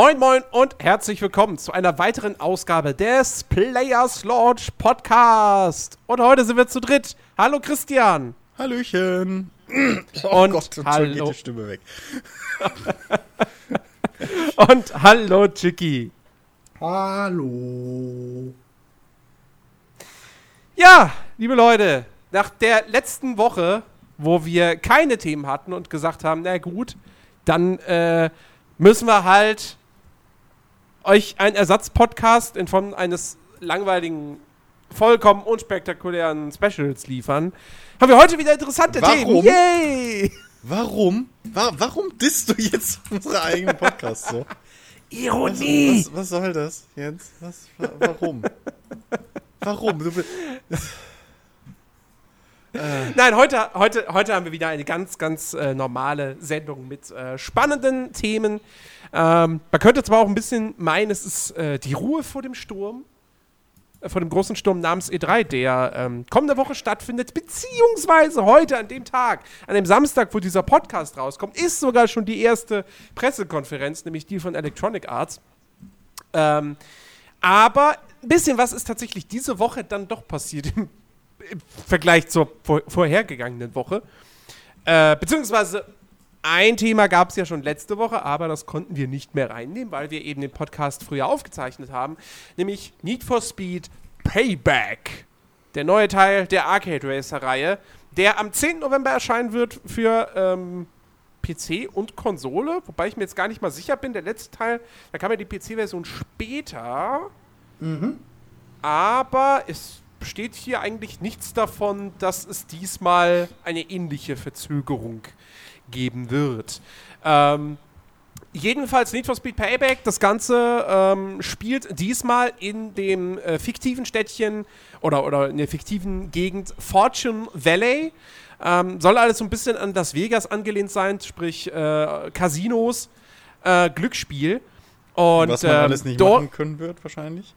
Moin, moin und herzlich willkommen zu einer weiteren Ausgabe des Players Launch Podcast. Und heute sind wir zu dritt. Hallo Christian. Hallöchen. Oh und Gott, hallo. geht die Stimme weg. und hallo Chicky. Hallo. Ja, liebe Leute, nach der letzten Woche, wo wir keine Themen hatten und gesagt haben, na gut, dann äh, müssen wir halt euch einen Ersatzpodcast in Form eines langweiligen, vollkommen unspektakulären Specials liefern, haben wir heute wieder interessante Warum? Themen. Yay! Warum? Wa warum disst du jetzt unsere eigenen Podcasts so? Ironie! Was, was, was, soll das, Jens? Was, wa warum? warum? Du. Nein, heute, heute, heute haben wir wieder eine ganz, ganz äh, normale Sendung mit äh, spannenden Themen. Ähm, man könnte zwar auch ein bisschen meinen, es ist äh, die Ruhe vor dem Sturm, äh, vor dem großen Sturm namens E3, der ähm, kommende Woche stattfindet, beziehungsweise heute an dem Tag, an dem Samstag, wo dieser Podcast rauskommt, ist sogar schon die erste Pressekonferenz, nämlich die von Electronic Arts. Ähm, aber ein bisschen was ist tatsächlich diese Woche dann doch passiert im im Vergleich zur vor, vorhergegangenen Woche. Äh, beziehungsweise ein Thema gab es ja schon letzte Woche, aber das konnten wir nicht mehr reinnehmen, weil wir eben den Podcast früher aufgezeichnet haben, nämlich Need for Speed Payback. Der neue Teil der Arcade Racer-Reihe, der am 10. November erscheinen wird für ähm, PC und Konsole, wobei ich mir jetzt gar nicht mal sicher bin. Der letzte Teil, da kam ja die PC-Version später. Mhm. Aber es steht hier eigentlich nichts davon, dass es diesmal eine ähnliche Verzögerung geben wird. Ähm, jedenfalls Need for Speed Payback, das Ganze ähm, spielt diesmal in dem äh, fiktiven Städtchen oder, oder in der fiktiven Gegend Fortune Valley. Ähm, soll alles so ein bisschen an das Vegas angelehnt sein, sprich äh, Casinos, äh, Glücksspiel. Und, Was man alles nicht machen können wird, wahrscheinlich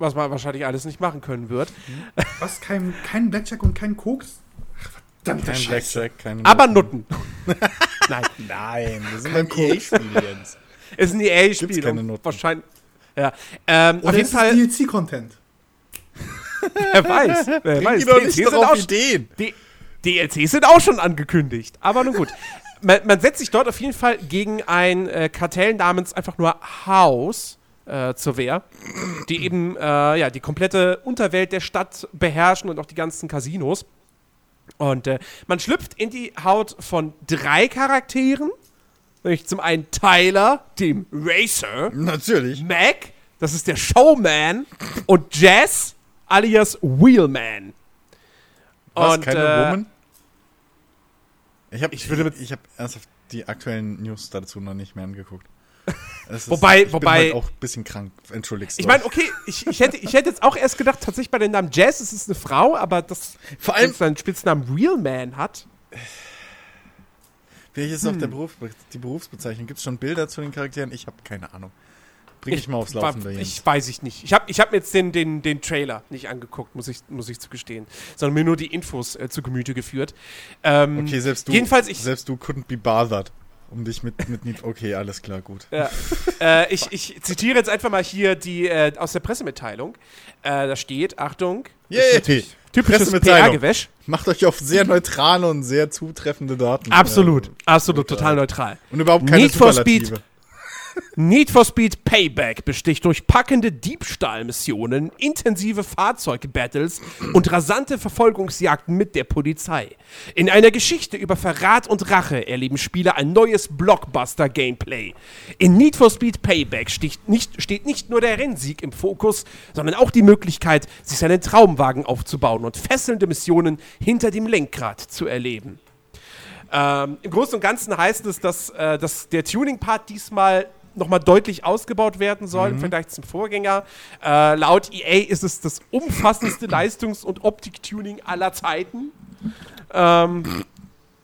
was man wahrscheinlich alles nicht machen können wird. Was? Kein, kein Blackjack und kein Koks? Ach, verdammt, kein Blackjack, kein Aber Nutten. Nein. Nein, wir sind beim EA-Spiel, Jens. Ist ein EA-Spiel. keine Nutten. Wahrscheinlich. Ja. Ähm, Oder auf jeden Fall. DLC-Content. Wer weiß. Wer Bring weiß. die DLCs auf Ideen. Die DLCs sind auch schon angekündigt. Aber nun gut. man, man, setzt sich dort auf jeden Fall gegen ein äh, Kartell namens einfach nur House äh, zur Wehr, die eben äh, ja, die komplette Unterwelt der Stadt beherrschen und auch die ganzen Casinos. Und äh, man schlüpft in die Haut von drei Charakteren. Nämlich zum einen Tyler, dem Racer. Natürlich. Mac, das ist der Showman. und Jess, alias Wheelman. Was, und, keine äh, Woman? Ich habe ich, ich, ich hab ernsthaft die aktuellen News dazu noch nicht mehr angeguckt. Ist, wobei, ich wobei. Bin halt auch ein bisschen krank, entschuldigst Ich meine, okay, ich, ich, hätte, ich hätte jetzt auch erst gedacht, tatsächlich bei dem Namen Jazz ist es eine Frau, aber das vor allem seinen Spitznamen Real Man hat. Welches ist hm. auch der Beruf, die Berufsbezeichnung? Gibt es schon Bilder zu den Charakteren? Ich habe keine Ahnung. Bring ich, ich mal aufs Laufende war, Ich weiß ich nicht. Ich habe ich hab mir jetzt den, den, den Trailer nicht angeguckt, muss ich, muss ich zugestehen. Sondern mir nur die Infos äh, zu Gemüte geführt. Ähm, okay, selbst du, jedenfalls ich, selbst du couldn't be bothered um dich mit, mit Need. Okay, alles klar, gut. Ja. äh, ich, ich zitiere jetzt einfach mal hier die äh, aus der Pressemitteilung. Äh, da steht, Achtung, yeah, typisches PR-Gewäsch. Macht euch auf sehr neutrale und sehr zutreffende Daten. Absolut, absolut, total neutral. Und überhaupt keine Need for Speed Need for Speed Payback besticht durch packende Diebstahlmissionen, intensive Fahrzeugbattles und rasante Verfolgungsjagden mit der Polizei. In einer Geschichte über Verrat und Rache erleben Spieler ein neues Blockbuster-Gameplay. In Need for Speed Payback nicht, steht nicht nur der Rennsieg im Fokus, sondern auch die Möglichkeit, sich seinen Traumwagen aufzubauen und fesselnde Missionen hinter dem Lenkrad zu erleben. Ähm, Im Großen und Ganzen heißt es, dass, äh, dass der Tuning-Part diesmal nochmal deutlich ausgebaut werden soll mhm. im Vergleich zum Vorgänger. Äh, laut EA ist es das umfassendste Leistungs- und Optik-Tuning aller Zeiten. Ähm,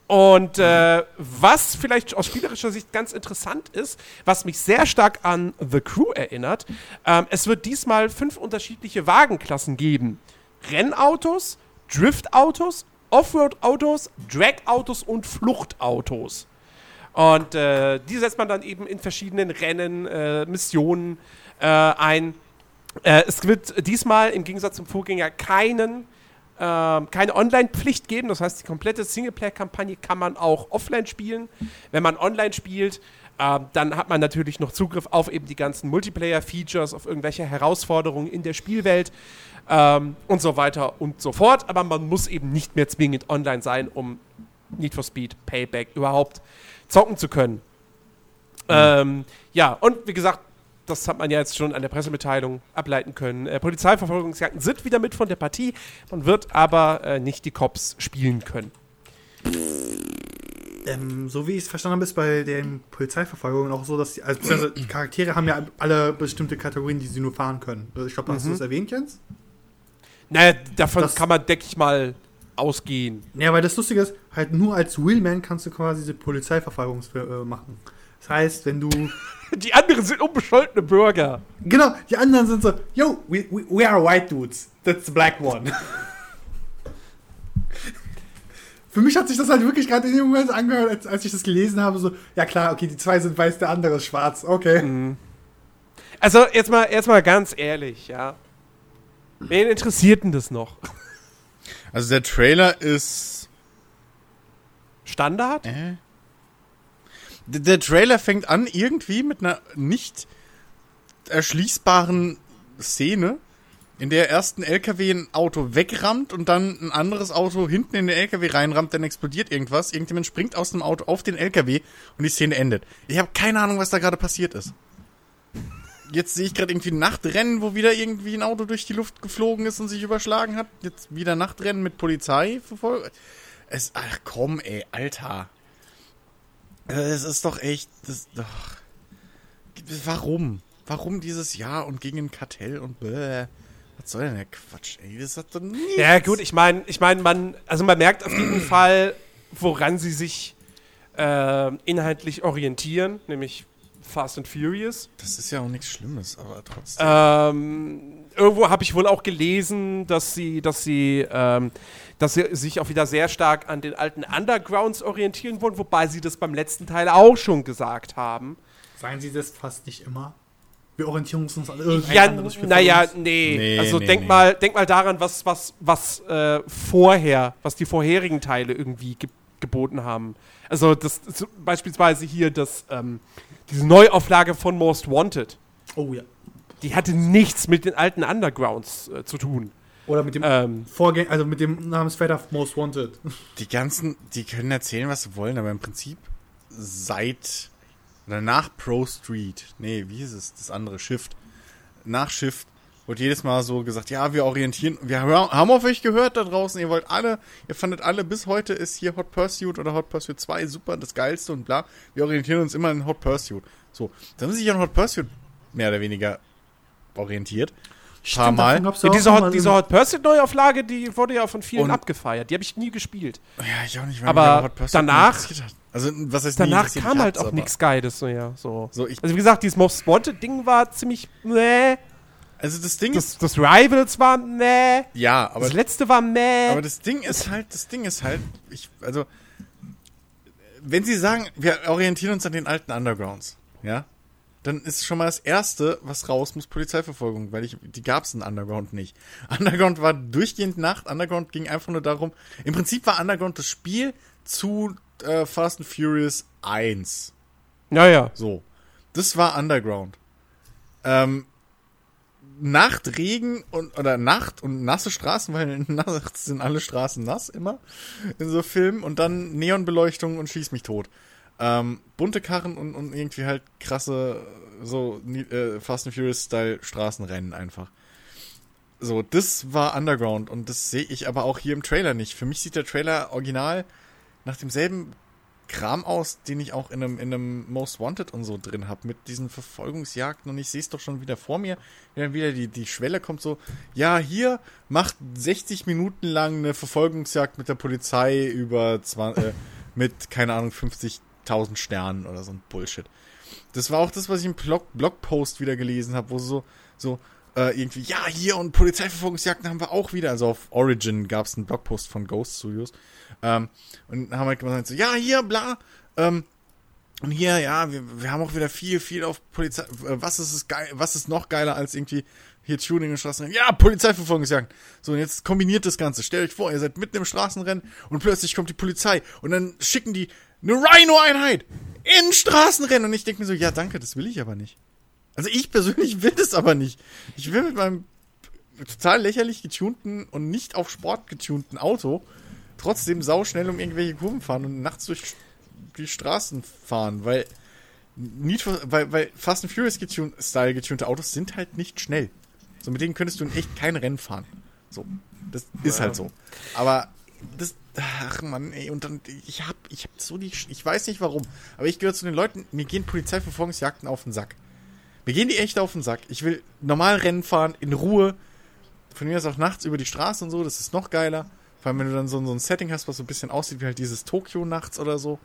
und äh, was vielleicht aus spielerischer Sicht ganz interessant ist, was mich sehr stark an The Crew erinnert, ähm, es wird diesmal fünf unterschiedliche Wagenklassen geben. Rennautos, Driftautos, Offroad-Autos, Drag-Autos und Fluchtautos. Und äh, die setzt man dann eben in verschiedenen Rennen, äh, Missionen äh, ein. Äh, es wird diesmal im Gegensatz zum Vorgänger keinen, ähm, keine Online-Pflicht geben. Das heißt, die komplette Singleplayer-Kampagne kann man auch offline spielen. Wenn man online spielt, äh, dann hat man natürlich noch Zugriff auf eben die ganzen Multiplayer-Features, auf irgendwelche Herausforderungen in der Spielwelt ähm, und so weiter und so fort. Aber man muss eben nicht mehr zwingend online sein, um Need for Speed, Payback überhaupt zocken zu können. Mhm. Ähm, ja, und wie gesagt, das hat man ja jetzt schon an der Pressemitteilung ableiten können. Äh, Polizeiverfolgungsjagden sind wieder mit von der Partie. Man wird aber äh, nicht die Cops spielen können. Ähm, so wie ich es verstanden habe, ist bei den Polizeiverfolgungen auch so, dass die, also die Charaktere haben ja alle bestimmte Kategorien, die sie nur fahren können. Also ich glaube, hast mhm. du das erwähnt, Jens? Naja, davon das kann man, denke ich mal, ausgehen. Ja, weil das Lustige ist, halt nur als Wheelman kannst du quasi diese Polizeiverfolgung äh, machen. Das heißt, wenn du. die anderen sind unbescholtene Bürger. Genau, die anderen sind so, yo, we, we, we are white dudes. That's the black one. Für mich hat sich das halt wirklich gerade in dem Moment angehört, als, als ich das gelesen habe, so, ja klar, okay, die zwei sind weiß, der andere ist schwarz, okay. Mhm. Also jetzt mal, jetzt mal ganz ehrlich, ja. Wen interessiert denn das noch? Also der Trailer ist Standard? Äh? Der, der Trailer fängt an irgendwie mit einer nicht erschließbaren Szene, in der erst ein LKW ein Auto wegrammt und dann ein anderes Auto hinten in den LKW reinrammt, dann explodiert irgendwas, irgendjemand springt aus dem Auto auf den LKW und die Szene endet. Ich habe keine Ahnung, was da gerade passiert ist jetzt sehe ich gerade irgendwie Nachtrennen, wo wieder irgendwie ein Auto durch die Luft geflogen ist und sich überschlagen hat. Jetzt wieder Nachtrennen mit Polizei Es, ach komm, ey, Alter. Es ist doch echt, das, doch. Warum? Warum dieses Jahr und gegen ein Kartell und bäh. Was soll denn der Quatsch, ey? Das hat doch nichts. Ja, gut, ich meine, ich meine, man, also man merkt auf jeden Fall, woran sie sich äh, inhaltlich orientieren, nämlich Fast and Furious. Das ist ja auch nichts Schlimmes, aber trotzdem. Ähm, irgendwo habe ich wohl auch gelesen, dass sie, dass sie, ähm, dass sie sich auch wieder sehr stark an den alten Undergrounds orientieren wollen, wobei sie das beim letzten Teil auch schon gesagt haben. Seien sie das fast nicht immer? Wir orientieren uns an irgendein ja, anderes Spiel. Naja, nee. nee. Also nee, denk nee. mal, denk mal daran, was, was, was äh, vorher, was die vorherigen Teile irgendwie ge geboten haben. Also das, das beispielsweise hier das ähm, diese Neuauflage von Most Wanted. Oh ja. Die hatte nichts mit den alten Undergrounds äh, zu tun. Oder mit dem ähm, Vorgänger, also mit dem Namensvetter Most Wanted. Die ganzen, die können erzählen, was sie wollen, aber im Prinzip seit oder nach Pro Street, nee, wie hieß es, das andere Shift, nach Shift wurde jedes Mal so gesagt, ja, wir orientieren, wir haben auf euch gehört da draußen, ihr wollt alle, ihr fandet alle, bis heute ist hier Hot Pursuit oder Hot Pursuit 2 super, das geilste und bla. Wir orientieren uns immer an Hot Pursuit. So, dann haben sie sich an Hot Pursuit mehr oder weniger orientiert. Stimmt, Mal. Ja, diese, Hot, diese Hot Pursuit Neuauflage, die wurde ja von vielen und abgefeiert. Die habe ich nie gespielt. Ja, ich auch nicht. Weil aber Hot danach, also was heißt danach kam halt auch nichts Geiles. So, ja, so. so also wie gesagt, dieses Most Wanted Ding war ziemlich, nee. Also das Ding das, ist. Das Rivals war meh. Ja, aber. Das letzte war meh. Aber das Ding ist halt, das Ding ist halt, ich, also, wenn sie sagen, wir orientieren uns an den alten Undergrounds, ja, dann ist schon mal das erste, was raus muss, Polizeiverfolgung, weil ich, die gab's in Underground nicht. Underground war durchgehend Nacht, Underground ging einfach nur darum, im Prinzip war Underground das Spiel zu äh, Fast and Furious 1. Naja. So. Das war Underground. Ähm, Nacht, Regen und oder Nacht und nasse Straßen, weil nachts sind alle Straßen nass immer in so Filmen und dann Neonbeleuchtung und schieß mich tot. Ähm, bunte Karren und, und irgendwie halt krasse so äh, Fast and Furious Style Straßenrennen einfach. So, das war Underground und das sehe ich aber auch hier im Trailer nicht. Für mich sieht der Trailer original nach demselben Kram aus, den ich auch in einem, in einem Most Wanted und so drin habe, mit diesen Verfolgungsjagden und ich sehe es doch schon wieder vor mir, wenn dann wieder die, die Schwelle kommt so, ja, hier macht 60 Minuten lang eine Verfolgungsjagd mit der Polizei über 20, äh, mit, keine Ahnung, 50.000 Sternen oder so ein Bullshit. Das war auch das, was ich im Blog Blogpost wieder gelesen habe, wo so, so, äh, irgendwie, ja, hier und Polizeiverfolgungsjagden haben wir auch wieder. Also auf Origin gab es einen Blogpost von Ghost Studios. Ähm, und haben halt gesagt, so, ja, hier, bla, ähm, Und hier, ja, wir, wir haben auch wieder viel, viel auf Polizei. äh, Was ist es geil, was ist noch geiler als irgendwie hier Tuning und Straßenrennen? Ja, Polizeiverfolgungsjagd. So, und jetzt kombiniert das Ganze. Stellt euch vor, ihr seid mitten im Straßenrennen und plötzlich kommt die Polizei und dann schicken die eine Rhino-Einheit in Straßenrennen. Und ich denke mir so, ja, danke, das will ich aber nicht. Also ich persönlich will das aber nicht. Ich will mit meinem total lächerlich getunten und nicht auf Sport getunten Auto trotzdem sauschnell um irgendwelche Kurven fahren und nachts durch die Straßen fahren, weil Need for, weil, weil Fast and Furious getun Style getunte Autos sind halt nicht schnell. So mit denen könntest du in echt kein Rennen fahren. So, das ist halt so. Aber das ach man, ey, und dann ich hab ich hab so die ich weiß nicht warum, aber ich gehöre zu den Leuten, mir gehen Polizeiverfolgungsjagden auf den Sack. Mir gehen die echt auf den Sack. Ich will normal Rennen fahren in Ruhe. Von mir aus auch nachts über die Straße und so, das ist noch geiler. Vor allem, wenn du dann so, so ein Setting hast, was so ein bisschen aussieht wie halt dieses Tokio nachts oder so,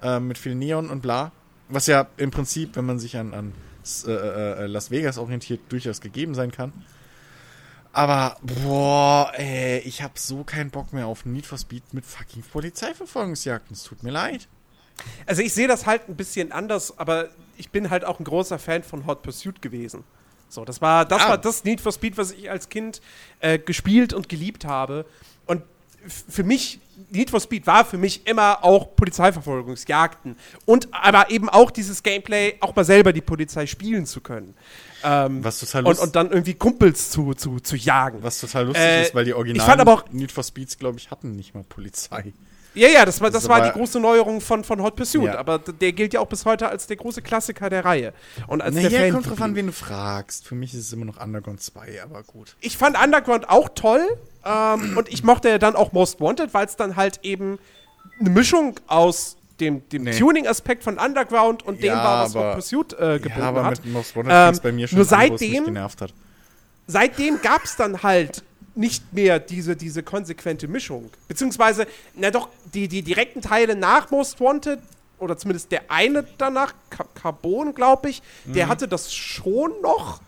äh, mit viel Neon und bla. Was ja im Prinzip, wenn man sich an, an äh, äh, Las Vegas orientiert, durchaus gegeben sein kann. Aber, boah, ey, ich hab so keinen Bock mehr auf Need for Speed mit fucking Polizeiverfolgungsjagden. Es tut mir leid. Also ich sehe das halt ein bisschen anders, aber ich bin halt auch ein großer Fan von Hot Pursuit gewesen. So, das war das, Ah. war das Need for Speed, was ich als Kind äh, gespielt und geliebt habe. Und für mich, Need for Speed war für mich immer auch Polizeiverfolgungsjagden. Und aber eben auch dieses Gameplay, auch mal selber die Polizei spielen zu können. Ähm, Was total und, lustig und dann irgendwie Kumpels zu, zu, zu jagen. Was total lustig Äh, ist, weil die Originalen Need for Speeds, glaube ich, hatten nicht mal Polizei. Ja, ja, das war, Das war die große Neuerung von, von Hot Pursuit. Ja. Aber der gilt ja auch bis heute als der große Klassiker der Reihe. Und als der Naja, Fan kommt drauf an, wen du fragst. Für mich ist es immer noch Underground 2, aber gut. ich fand Underground auch toll. Ähm, und ich mochte ja dann auch Most Wanted, weil es dann halt eben eine Mischung aus dem, dem Nee. Tuning-Aspekt von Underground und dem Ja, war, was aber- Hot Pursuit äh, geboten Ja, aber hat. mit Most Wanted Ähm, bei mir schon nur an, seitdem- genervt hat. seitdem gab es dann halt nicht mehr diese, diese konsequente Mischung. Beziehungsweise, na doch, die, die direkten Teile nach Most Wanted, oder zumindest der eine danach, Ca- Carbon, glaube ich, der hatte das schon noch.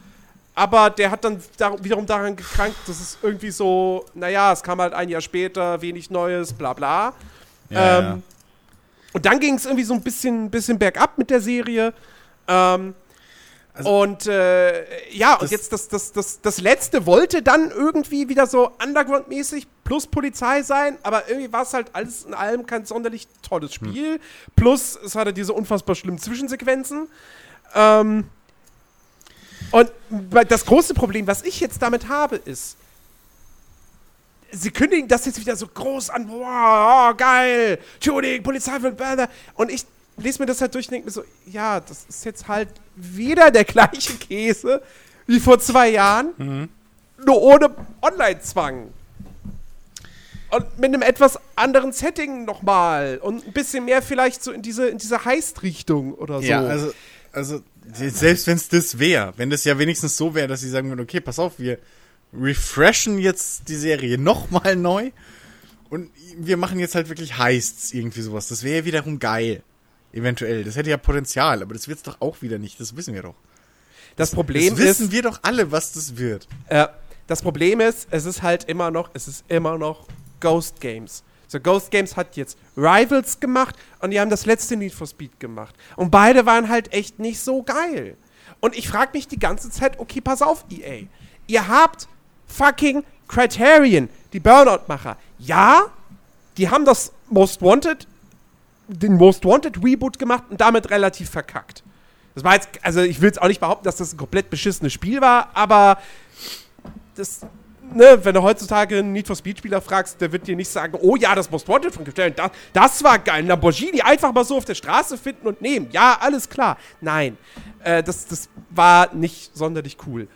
Aber der hat dann dar wiederum daran gekrankt, dass es irgendwie so, naja, es kam halt ein Jahr später, wenig Neues, bla bla. Ja, ähm, ja. Und dann ging es irgendwie so ein bisschen, bisschen bergab mit der Serie. Ähm, Also- und äh, ja, und jetzt das, das, das, das letzte wollte dann irgendwie wieder so Underground-mäßig plus Polizei sein, aber irgendwie war es halt alles in allem kein sonderlich tolles Spiel. Plus es hatte diese unfassbar schlimmen Zwischensequenzen. Ähm, und das große Problem, was ich jetzt damit habe, ist, sie kündigen das jetzt wieder so groß an, wow, oh, geil, Tuning, Polizei und ich lese mir das halt durch und denke mir so, ja, das ist jetzt halt wieder der gleiche Käse wie vor zwei Jahren, nur ohne Online-Zwang. Und mit einem etwas anderen Setting nochmal und ein bisschen mehr vielleicht so in diese, in diese Heist-Richtung oder so. Ja, also, also selbst wenn es das wäre, wenn das ja wenigstens so wäre, dass sie sagen würden, okay, pass auf, wir refreshen jetzt die Serie nochmal neu und wir machen jetzt halt wirklich Heists, irgendwie sowas. Das wäre ja wiederum geil. Eventuell. Das hätte ja Potenzial, aber das wird's doch auch wieder nicht. Das wissen wir doch. das Problem das wissen ist, wir doch alle, was das wird. Äh, das Problem ist, es ist halt immer noch, es ist immer noch Ghost Games. So, Ghost Games hat jetzt Rivals gemacht und die haben das letzte Need for Speed gemacht. Und beide waren halt echt nicht so geil. Und ich frage mich die ganze Zeit, okay, pass auf, EA. Ihr habt fucking Criterion, die Burnout-Macher. Ja, die haben das Most Wanted, den Most Wanted Reboot gemacht und damit relativ verkackt. Das war jetzt, also ich will jetzt auch nicht behaupten, dass das ein komplett beschissenes Spiel war, aber das, ne, wenn du heutzutage einen Need for Speed Spieler fragst, der wird dir nicht sagen, oh ja, das Most Wanted von Criterion, das, das war geil, Lamborghini einfach mal so auf der Straße finden und nehmen. Ja, alles klar. Nein, äh, das, das war nicht sonderlich cool.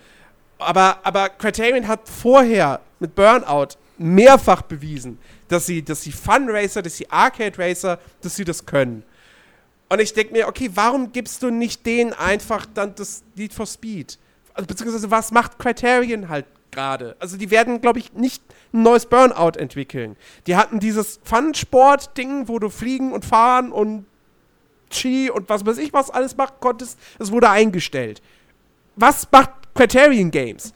Aber, aber Criterion hat vorher mit Burnout mehrfach bewiesen, dass sie, dass sie Fun Racer, dass sie Arcade Racer, dass sie das können. Und ich denke mir, okay, warum gibst du nicht denen einfach dann das Need for Speed? Also, beziehungsweise, was macht Criterion halt gerade? Also, die werden, glaube ich, nicht ein neues Burnout entwickeln. Die hatten dieses Fun-Sport-Ding, wo du fliegen und fahren und Ski und was weiß ich was alles machen konntest. Es wurde eingestellt. Was macht Criterion Games?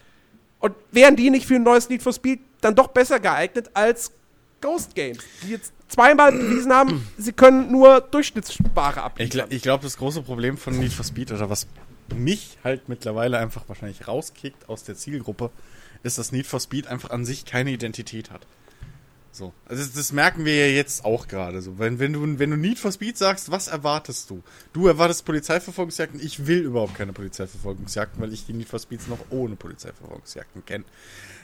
Und wären die nicht für ein neues Need for Speed dann doch besser geeignet als Ghost Games, die jetzt zweimal bewiesen haben, sie können nur abliefern. gl ich glaube, das große Problem von Need for Speed oder was mich halt mittlerweile einfach wahrscheinlich rauskickt aus der Zielgruppe, ist, dass Need for Speed einfach an sich keine Identität hat. So. Also das, merken wir ja jetzt auch gerade so. Wenn, wenn, du, wenn du Need for Speed sagst, was erwartest du? Du erwartest Polizeiverfolgungsjagden. Ich will überhaupt keine Polizeiverfolgungsjagden, weil ich die Need for Speeds noch ohne Polizeiverfolgungsjagden kenne.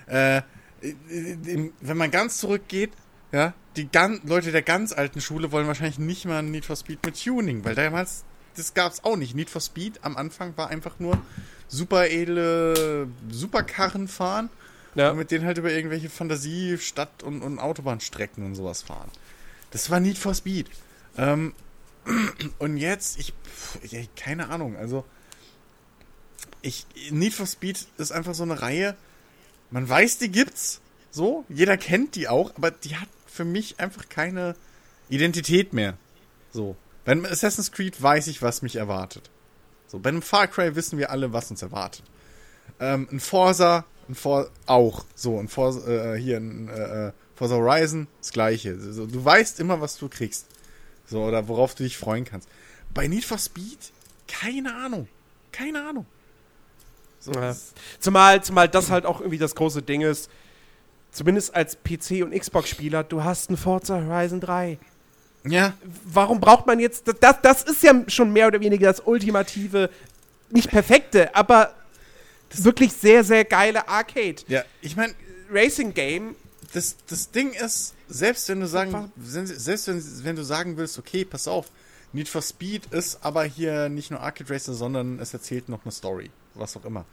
Äh, wenn man ganz zurückgeht, ja, die gan Leute der ganz alten Schule wollen wahrscheinlich nicht mal ein Need for Speed mit Tuning, weil damals, das gab's auch nicht. Need for Speed am Anfang war einfach nur super edle Superkarren fahren Ja. und mit denen halt über irgendwelche Fantasie, Stadt- und, und Autobahnstrecken und sowas fahren. Das war Need for Speed. Ähm, und jetzt, ich, pff, ja, keine Ahnung, also ich, Need for Speed ist einfach so eine Reihe, man weiß, die gibt's, so, jeder kennt die auch, aber die hat für mich einfach keine Identität mehr. So. Bei einem Assassin's Creed weiß ich, was mich erwartet. So, bei einem Far Cry wissen wir alle, was uns erwartet. Ähm, ein Forza, ein For auch. So, ein Forza, äh, hier ein äh, äh, Forza Horizon, das gleiche. So, du weißt immer, was du kriegst. So, oder worauf du dich freuen kannst. Bei Need for Speed, keine Ahnung. Keine Ahnung. So, Ja. das- Zumal, zumal das halt auch irgendwie das große Ding ist, zumindest als PC- und Xbox-Spieler, du hast ein Forza Horizon 3. ja, Warum braucht man jetzt, das, das, das ist ja schon mehr oder weniger das ultimative, nicht perfekte, aber wirklich sehr, sehr geile Arcade. ja, ich meine, Racing Game, das, das Ding ist, selbst wenn du sagen, selbst wenn, wenn du sagen willst, okay, pass auf, Need for Speed ist aber hier nicht nur Arcade Racer, sondern es erzählt noch eine Story, was auch immer.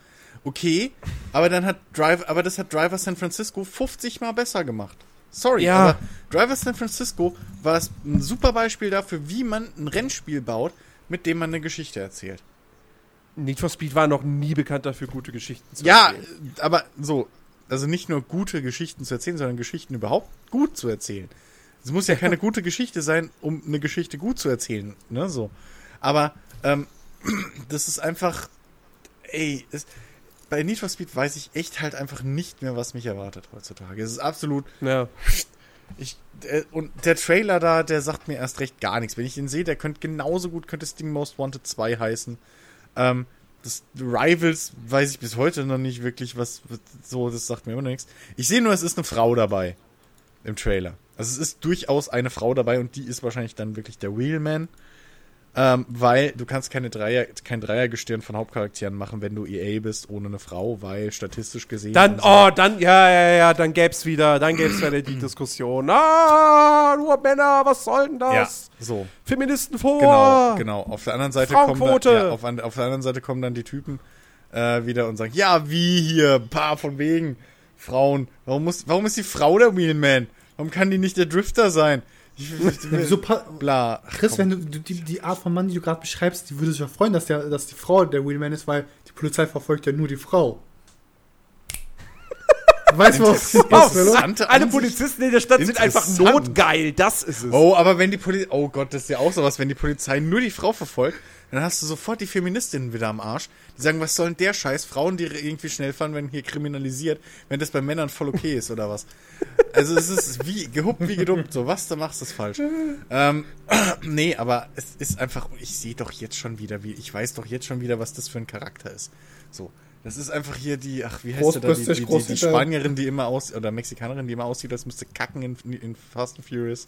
Okay, aber dann hat Drive, aber das hat Driver San Francisco 50 mal besser gemacht. Sorry, Ja. aber Driver San Francisco war es ein super Beispiel dafür, wie man ein Rennspiel baut, mit dem man eine Geschichte erzählt. Need for Speed war noch nie bekannt dafür, gute Geschichten zu Ja, erzählen. aber so, also nicht nur gute Geschichten zu erzählen, sondern Geschichten überhaupt gut zu erzählen. Es muss ja keine gute Geschichte sein, um eine Geschichte gut zu erzählen, ne, so. Aber, ähm, das ist einfach, ey, es, bei Need for Speed weiß ich echt halt einfach nicht mehr, was mich erwartet heutzutage. Es ist absolut, Ja. ich, der, und der Trailer da, der sagt mir erst recht gar nichts. Wenn ich ihn sehe, der könnte genauso gut, könnte Sting Most Wanted 2 heißen. Ähm, das Rivals weiß ich bis heute noch nicht wirklich, was was- so, das sagt mir immer nichts. Ich sehe nur, es ist eine Frau dabei im Trailer. Also es ist durchaus eine Frau dabei und die ist wahrscheinlich dann wirklich der Wheelman. Ähm, weil du kannst keine Dreier, kein Dreiergestirn von Hauptcharakteren machen, wenn du EA bist, ohne eine Frau, weil statistisch gesehen. Dann, so- oh, dann, ja, ja, ja, dann gäb's wieder, dann gäb's wieder die Diskussion. Ah, nur Männer, was soll denn ja, das? so. Feministen vor. Genau, genau. Auf der anderen Seite kommen dann, ja, auf, auf der anderen Seite kommen dann die Typen äh, wieder und sagen, ja, wie hier, paar von wegen Frauen. Warum muss, warum ist die Frau der Wheelman? Warum kann die nicht der Drifter sein? Wieso pa- bla. Chris, komm. wenn du, du die, die Art von Mann, die du gerade beschreibst, die würde sich ja freuen, dass, der, dass die Frau der Wheelman ist, weil die Polizei verfolgt ja nur die Frau. Weißt du, was was ist, oder? Alle. Polizisten in der Stadt sind einfach notgeil, das ist es. Oh, aber wenn die Polizei, oh Gott, das ist ja auch sowas, wenn die Polizei nur die Frau verfolgt, dann hast du sofort die Feministinnen wieder am Arsch. Die sagen, was soll denn der Scheiß? Frauen, die irgendwie schnell fahren, werden hier kriminalisiert, wenn das bei Männern voll okay ist oder was? Also es ist wie gehuppt wie gedumpt, so was du machst, ist falsch. Ähm, nee, aber es ist einfach, ich sehe doch jetzt schon wieder, wie, ich weiß doch jetzt schon wieder, was das für ein Charakter ist. So. Das ist einfach hier die, ach, wie heißt sie da, die, die, die, die. Spanierin, die immer aus, oder Mexikanerin, die immer aussieht, als müsste kacken in, in Fast and Furious.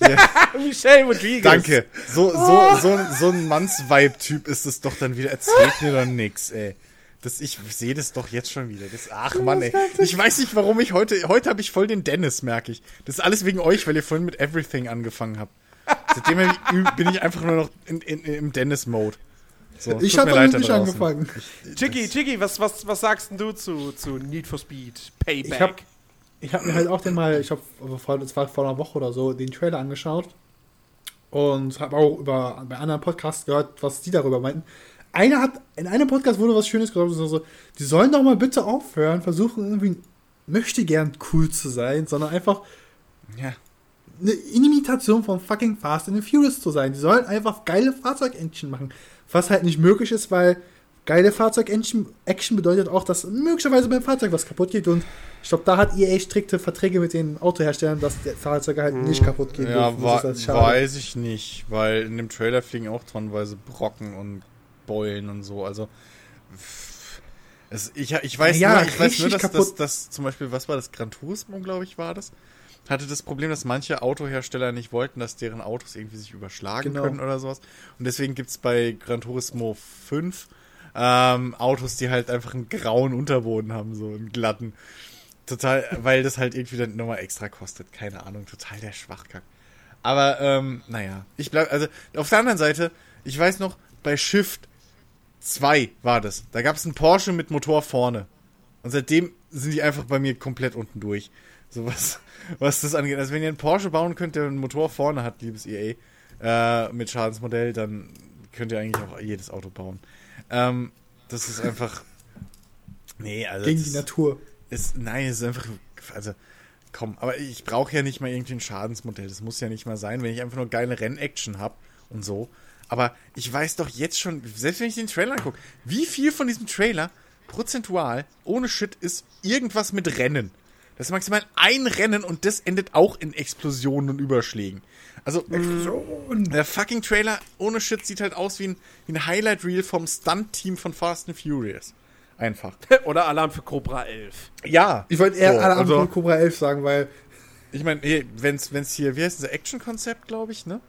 Michelle Rodriguez. Danke. So, so, so, so ein Manns-Vibe-Typ ist es doch dann wieder. Erzählt mir doch nix, ey. Das, ich sehe das doch jetzt schon wieder. Das, ach Mann, ey. Ich weiß nicht, warum ich heute, heute habe ich voll den Dennis, merke ich. Das ist alles wegen euch, weil ihr vorhin mit Everything angefangen habt. Seitdem bin ich einfach nur noch in, in, im Dennis-Mode. So, Ich habe damit da nicht angefangen. Chicky, Chicky, was, was, was sagst denn du zu, zu Need for Speed Payback? Ich hab- Ich habe mir halt auch den mal, ich habe vor, das war vor einer Woche oder so, den Trailer angeschaut und habe auch über bei anderen Podcasts gehört, was die darüber meinten. Einer hat in einem Podcast wurde was Schönes gesagt, so, so, die sollen doch mal bitte aufhören, versuchen irgendwie möchte gern cool zu sein, sondern einfach Ja. eine Imitation von fucking Fast and the Furious zu sein. Die sollen einfach geile Fahrzeug-Engine machen. Was halt nicht möglich ist, weil geile Fahrzeug-Action Action bedeutet auch, dass möglicherweise beim Fahrzeug was kaputt geht. Und ich glaube, da hat EA strikte Verträge mit den Autoherstellern, dass die Fahrzeuge halt nicht kaputt gehen Ja, dürfen. wa Das halt weiß ich nicht, weil in dem Trailer fliegen auch tonnenweise Brocken und Beulen und so. Also es, ich, ich weiß Ja, nur, ich weiß nur dass, dass, dass zum Beispiel, was war das, Gran Turismo, glaube ich, war das, hatte das Problem, dass manche Autohersteller nicht wollten, dass deren Autos irgendwie sich überschlagen Genau. können oder sowas. Und deswegen gibt's bei Gran Turismo 5 ähm, Autos, die halt einfach einen grauen Unterboden haben, so einen glatten. Total, weil das halt irgendwie dann nochmal extra kostet. Keine Ahnung, total der Schwachkack. Aber, ähm, naja, ich bleib, also, auf der anderen Seite, ich weiß noch, bei Shift 2 war das. Da gab es einen Porsche mit Motor vorne. Und seitdem sind die einfach bei mir komplett unten durch. So was, was das angeht. Also wenn ihr einen Porsche bauen könnt, der einen Motor vorne hat, liebes EA, äh, mit Schadensmodell, dann könnt ihr eigentlich auch jedes Auto bauen. Ähm, das ist einfach. Nee, also. Gegen die Natur. Ist, nein, es ist einfach. Also, komm, aber ich brauche ja nicht mal irgendwie ein Schadensmodell. Das muss ja nicht mal sein, wenn ich einfach nur geile Rennaction habe und so. Aber ich weiß doch jetzt schon, selbst wenn ich den Trailer angucke, wie viel von diesem Trailer prozentual ohne Shit ist irgendwas mit Rennen. Das ist maximal ein Rennen und das endet auch in Explosionen und Überschlägen. Also, der fucking Trailer ohne Shit sieht halt aus wie ein, wie ein Highlight-Reel vom Stunt-Team von Fast and Furious. Einfach. Oder Alarm für Cobra 11. Ja. Ich wollte eher So, alle also- anderen Cobra 11 sagen, weil Ich meine, hey, wenn's, wenn's hier, wie heißt das, Action-Konzept, glaube ich, ne?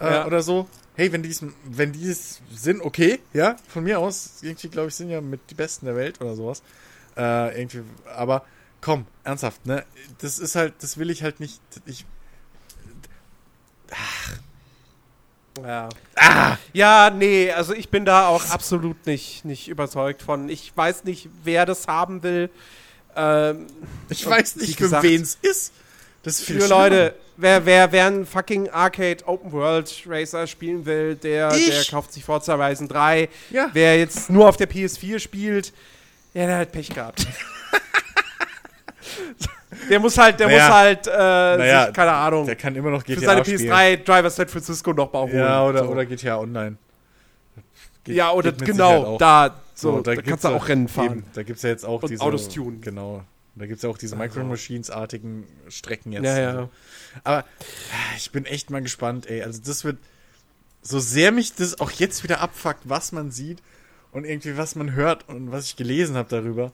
Äh, Ja. Oder so. Hey, wenn die wenn die es sind, okay, ja, von mir aus, irgendwie, glaube ich, sind ja mit die Besten der Welt oder sowas. Äh, irgendwie, aber komm, ernsthaft, ne? Das ist halt, das will ich halt nicht. Ich, Ja. Ja, nee, also ich bin da auch absolut nicht, nicht überzeugt von. Ich weiß nicht, wer das haben will. Ähm, ich weiß nicht, für wen es ist. Das ist viel für. Leute, wer, wer, wer einen fucking Arcade Open World Racer spielen will, der, Ich? der kauft sich Forza Horizon 3. Ja. Wer jetzt nur auf der PS4 spielt, ja, der hat Pech gehabt. der muss halt, der Naja. muss halt, äh, Naja, sich, keine Ahnung, Der kann immer noch GTA für seine spielen. PS3 Driver San Francisco noch mal holen. Ja, oder, so. oder GTA Online. Geht- ja, oder genau, da, so, So, da, gibt's kannst du auch Rennen fahren. Eben, da gibt es ja jetzt auch Und diese. Autos tunen. Genau. Da gibt es ja auch diese Micro Machines-artigen Strecken jetzt. Ja, ja. Aber ah, ich bin echt mal gespannt, ey. Also, das wird. So sehr mich das auch jetzt wieder abfuckt, was man sieht und irgendwie was man hört und was ich gelesen habe darüber.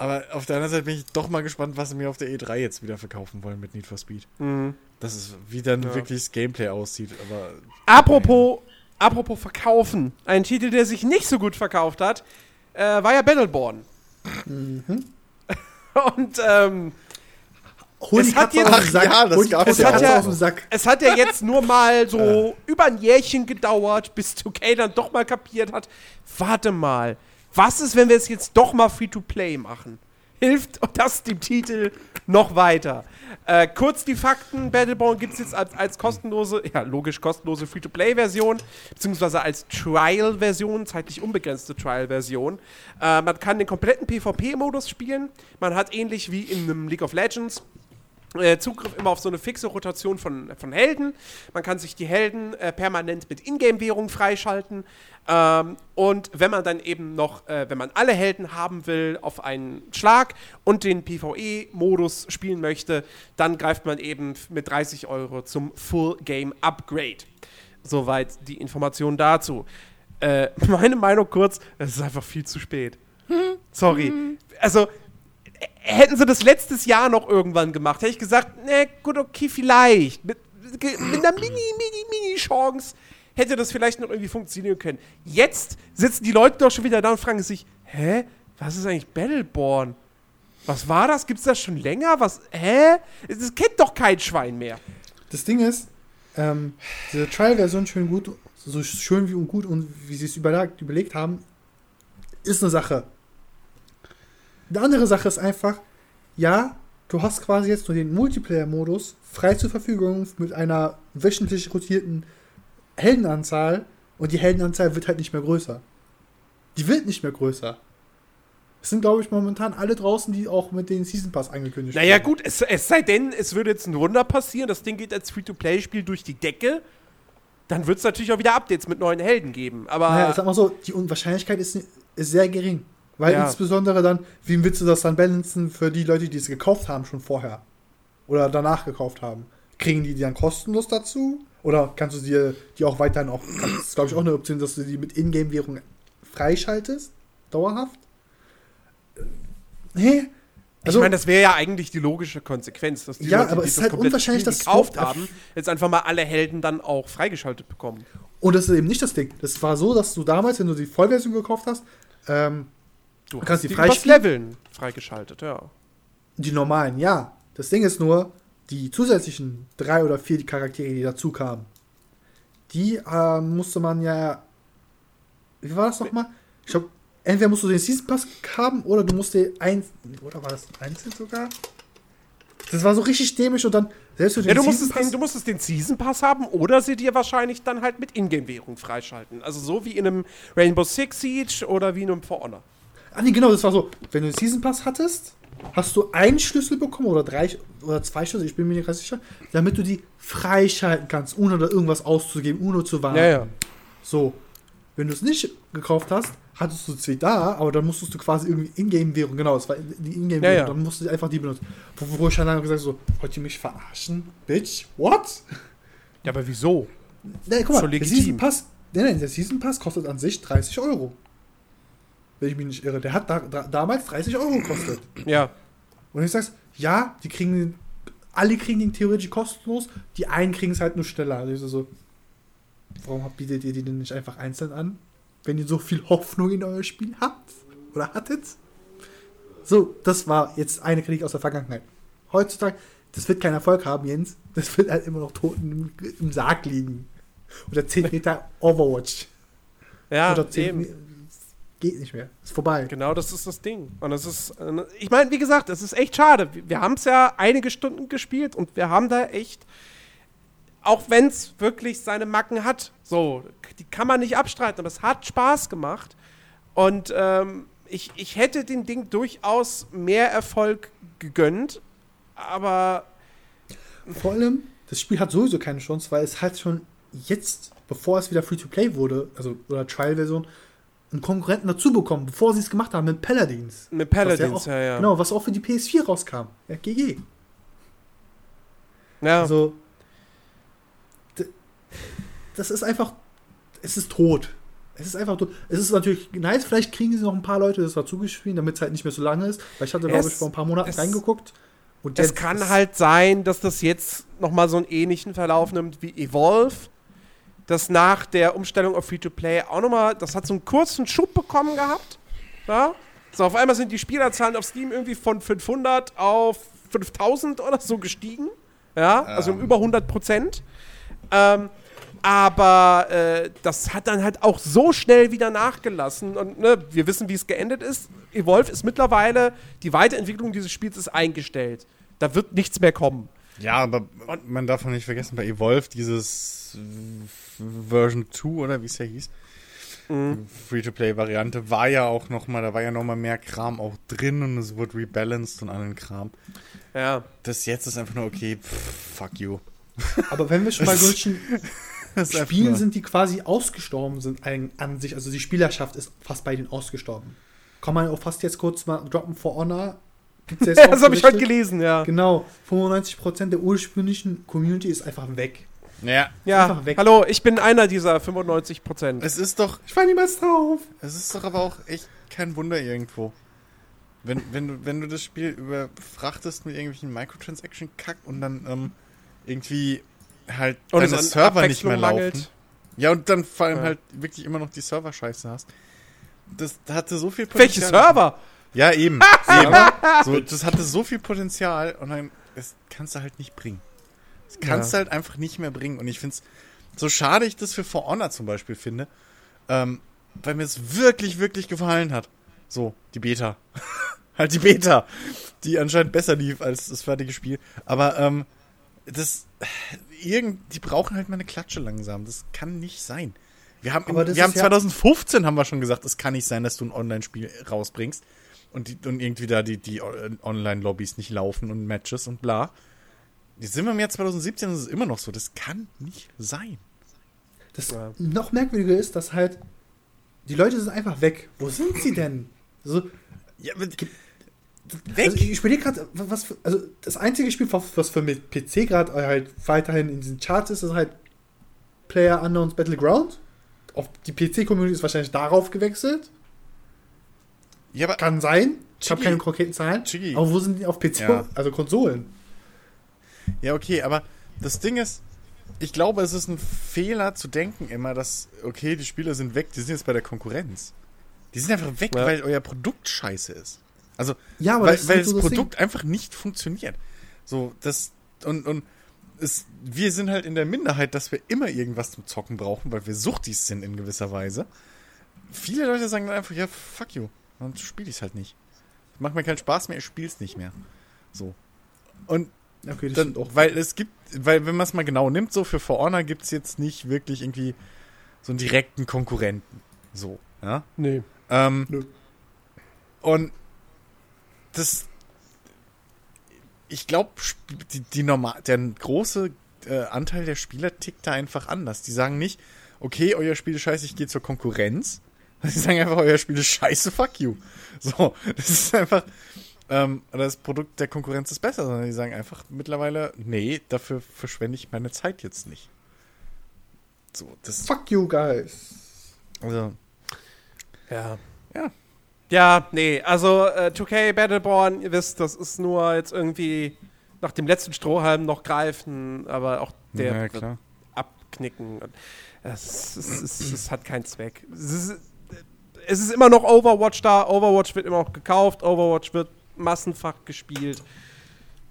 Aber auf der anderen Seite bin ich doch mal gespannt, was sie mir auf der E3 jetzt wieder verkaufen wollen mit Need for Speed. Mhm. Das ist, wie dann Ja. wirklich das Gameplay aussieht. Aber Apropos, apropos verkaufen. Ein Titel, der sich nicht so gut verkauft hat, äh, war ja Battleborn. Mhm. Und ähm, hol Es hat jetzt-. Ach ja, das gab's Katze ja auch. aus dem Sack. es hat ja jetzt nur mal so über ein Jährchen gedauert, bis 2K dann doch mal kapiert hat, warte mal, was ist, wenn wir es jetzt doch mal Free-to-Play machen? Hilft das dem Titel noch weiter? Äh, kurz die Fakten, Battleborn gibt es jetzt als, als kostenlose, ja logisch kostenlose Free-to-Play-Version, beziehungsweise als Trial-Version, zeitlich unbegrenzte Trial-Version. Äh, man kann den kompletten PvP-Modus spielen, man hat ähnlich wie in einem League of Legends äh, Zugriff immer auf so eine fixe Rotation von, von Helden. Man kann sich die Helden äh, permanent mit Ingame-Währung freischalten. Ähm, und wenn man dann eben noch, äh, wenn man alle Helden haben will auf einen Schlag und den PvE-Modus spielen möchte, dann greift man eben mit 30 Euro zum Full Game Upgrade. Soweit die Information dazu. Äh, meine Meinung kurz, es ist einfach viel zu spät. Sorry. Also, hätten sie das letztes Jahr noch irgendwann gemacht, hätte ich gesagt, ne, gut, okay, vielleicht. Mit, mit einer mini, mini, mini Chance hätte das vielleicht noch irgendwie funktionieren können. Jetzt sitzen die Leute doch schon wieder da und fragen sich, hä, was ist eigentlich Battleborn? Was war das? Gibt's das schon länger? Was, hä? Das kennt doch kein Schwein mehr. Das Ding ist, ähm, diese Trial-Version schön gut, so schön wie und gut und wie sie es überlegt haben, ist eine Sache. Eine andere Sache ist einfach, ja, du hast quasi jetzt nur den Multiplayer-Modus frei zur Verfügung mit einer wöchentlich rotierten Heldenanzahl und die Heldenanzahl wird halt nicht mehr größer. Die wird nicht mehr größer. Es sind, glaube ich, momentan alle draußen, die auch mit den Season Pass angekündigt Naja, wurden. gut, es, es sei denn, es würde jetzt ein Wunder passieren, das Ding geht als Free-to-Play-Spiel durch die Decke. dann wird es natürlich auch wieder Updates mit neuen Helden geben. Aber Naja, sag mal so, die Unwahrscheinlichkeit ist, ist sehr gering. Weil Ja. insbesondere dann, wie willst du das dann balancen für die Leute, die es gekauft haben schon vorher? Oder danach gekauft haben? Kriegen die die dann kostenlos dazu? Oder kannst du dir die auch weiterhin auch, das ist glaube ich auch eine Option, dass du die mit Ingame-Währung freischaltest? Dauerhaft? Hä? ich meine, das wäre ja eigentlich die logische Konsequenz, dass die Ja, Leute, aber die es ist halt unwahrscheinlich, dass gekauft haben, jetzt einfach mal alle Helden dann auch freigeschaltet bekommen. Und das ist eben nicht das Ding. Das war so, dass du damals, wenn du die Vollversion gekauft hast, ähm, Du kannst die die übers? Leveln freigeschaltet, ja. Die normalen, ja. Das Ding ist nur, die zusätzlichen drei oder vier Charaktere, die dazu kamen, die ähm, musste man ja. Wie war das nochmal? Ich glaube, entweder musst du den Season Pass haben oder du musst den ein. Oder war das einzeln sogar? Das war so richtig dämlich und dann selbst für den Ja, du musstest, den, du musstest den Season Pass haben oder sie dir wahrscheinlich dann halt mit Ingame-Währung freischalten. Also so wie in einem Rainbow Six Siege oder wie in einem For Honor. Ah, nee, genau, das war so. Wenn du den Season Pass hattest, hast du einen Schlüssel bekommen oder drei oder zwei Schlüssel, ich bin mir nicht ganz sicher, damit du die freischalten kannst, ohne da irgendwas auszugeben, ohne zu warten. Ja, ja. So. Wenn du es nicht gekauft hast, hattest du zwei da, aber dann musstest du quasi irgendwie Ingame-Währung, genau, das war die Ingame-Währung, Ja, ja. dann musst du einfach die benutzen. Wo, wo ich dann habe gesagt so, wollt ihr mich verarschen? Bitch, what? Ja, aber wieso? Nee, guck mal, der. Season Pass, nee, nee, der Season Pass kostet an sich 30 Euro. Wenn ich mich nicht irre. Der hat da, da, damals 30 Euro gekostet. Ja. Und ich sag's, ja, die kriegen den, alle kriegen den theoretisch kostenlos, die einen kriegen es halt nur schneller. Also ich so, so, warum bietet ihr die denn nicht einfach einzeln an, wenn ihr so viel Hoffnung in euer Spiel habt? Oder hattet? So, das war jetzt eine Kritik aus der Vergangenheit. Heutzutage, das wird keinen Erfolg haben, Jens. Das wird halt immer noch tot im, im Sarg liegen. Oder 10 Meter Overwatch. Ja, Oder 10 eben. Geht nicht mehr. Ist vorbei. Genau, das ist das Ding. Und das ist, äh, ich meine, wie gesagt, es ist echt schade. Wir- Wir haben es ja einige Stunden gespielt und wir haben da echt, auch wenn es wirklich seine Macken hat, so, die kann man nicht abstreiten, aber es hat Spaß gemacht. Und ähm, ich, ich hätte dem Ding durchaus mehr Erfolg gegönnt, aber Vor allem, das Spiel hat sowieso keine Chance, weil es halt schon jetzt, bevor es wieder Free-to-Play wurde, also oder Trial-Version, einen Konkurrenten dazu bekommen, bevor sie es gemacht haben mit Paladins. mit Paladins, auch, ja, ja. Genau, was auch für die PS4 rauskam. Ja, GG. ja. Also, das ist einfach, es ist tot. Es ist einfach tot. Es ist natürlich nice, vielleicht kriegen sie noch ein paar Leute das dazu gespielt, damit es halt nicht mehr so lange ist. Weil ich hatte, glaube ich, vor ein paar Monaten es- reingeguckt. Und Es kann halt sein, dass das jetzt nochmal so einen ähnlichen Verlauf nimmt wie Evolve. Das nach der Umstellung auf Free-to-Play auch nochmal, das hat so einen kurzen Schub bekommen gehabt. Ja? So, auf einmal sind die Spielerzahlen auf Steam irgendwie von 500 auf 5000 oder so gestiegen. Ja, also um über 100 Prozent. Ähm, aber äh, das hat dann halt auch so schnell wieder nachgelassen. Und ne, wir wissen, wie es geendet ist. Evolve ist mittlerweile, die Weiterentwicklung dieses Spiels ist eingestellt. Da wird nichts mehr kommen. Ja, aber man darf auch nicht vergessen, bei Evolve dieses Version 2 oder wie es ja hieß, Free-to-Play-Variante, war ja auch noch mal, da war ja noch mal mehr Kram auch drin und es wurde rebalanced und allen Kram. Ja. Das jetzt ist einfach nur okay, pff, fuck you. Aber wenn wir schon bei solchen Spielen sind, die quasi ausgestorben sind an sich, also die Spielerschaft ist fast bei denen ausgestorben. Kann man auch fast jetzt kurz mal droppen, For Honor gibt's jetzt auch das habe ich heute gelesen, ja. Genau, 95% der ursprünglichen Community ist einfach weg. Ja, Ja, hallo, ich bin einer dieser 95 Prozent. es ist doch, Ich war niemals drauf. es ist doch aber auch echt kein Wunder irgendwo. Wenn, wenn, du, wenn du das Spiel überfrachtest mit irgendwelchen Microtransaction-Kack und dann ähm, irgendwie halt Und deine Server nicht mehr laufen. mangelt. Ja, und dann vor allem Ja. halt wirklich immer noch die Server-Scheiße hast. Das hatte so viel Welche Server? Ja, eben. eben. So, das hatte so viel Potenzial und dann das kannst du halt nicht bringen. Das kannst Ja. du halt einfach nicht mehr bringen. Und ich finde es so schade, ich das für For Honor zum Beispiel finde, ähm, weil mir es wirklich, wirklich gefallen hat. So, die Beta. halt die Beta, die anscheinend besser lief als das fertige Spiel. Aber ähm, das, irgend, die brauchen halt mal eine Klatsche langsam. Das kann nicht sein. Wir haben, Aber wir haben ist ja- 2015 haben wir schon gesagt, es kann nicht sein, dass du ein Online-Spiel rausbringst und, die, und irgendwie da die, die Online-Lobbys nicht laufen und Matches und bla. Jetzt sind wir im Jahr 2017 und es ist immer noch so. Das kann nicht sein. das Ja. noch merkwürdiger ist, dass halt die Leute sind einfach weg. Wo sind sie denn? So, Ja, aber Also ich überlege gerade, was für, also das einzige Spiel, was für mit PC gerade halt weiterhin in diesen Charts ist, ist halt Player Unknowns Battleground. Auf die PC-Community ist wahrscheinlich darauf gewechselt. ja, aber Kann sein. Ich habe keine konkreten Zahlen. Chigi. Aber wo sind die auf PC, Ja. also Konsolen? Ja, okay, aber das Ding ist, ich glaube, es ist ein Fehler zu denken immer, dass, okay, die Spieler sind weg, die sind jetzt bei der Konkurrenz. Die sind einfach weg, Ja. weil euer Produkt scheiße ist. Also, Ja, aber weil, das weil halt das so das Produkt einfach nicht funktioniert. So, das, und, und es, wir sind halt in der Minderheit, dass wir immer irgendwas zum Zocken brauchen, weil wir Suchtis sind in gewisser Weise. Viele Leute sagen dann einfach, ja, fuck you, dann spiele ich es halt nicht. Macht mir keinen Spaß mehr, ich spiel's nicht mehr. So. Und Ding. Okay, das dann, stimmt auch. weil es gibt, weil wenn man es mal genau nimmt, so für For Honor gibt es jetzt nicht wirklich irgendwie so einen direkten Konkurrenten. So, ja. Nee. Ähm, Nö. und das, ich glaube, die, die normal, der große äh, Anteil der Spieler tickt da einfach anders. Die sagen nicht, okay, euer Spiel ist scheiße, ich gehe zur Konkurrenz. Die sagen einfach, euer Spiel ist scheiße, fuck you. So, das ist einfach, ähm, oder das Produkt der Konkurrenz ist besser, sondern die sagen einfach mittlerweile, nee, dafür verschwende ich meine Zeit jetzt nicht. So, das, Fuck you guys. also, Ja. Ja. Ja, nee, also äh, 2K Battleborn, ihr wisst, das ist nur jetzt irgendwie nach dem letzten Strohhalm noch greifen, aber auch der ja, abknicken. Es, es, es, es hat keinen Zweck. Es ist, es ist immer noch Overwatch da, Overwatch wird immer noch gekauft, Overwatch wird massenfach gespielt.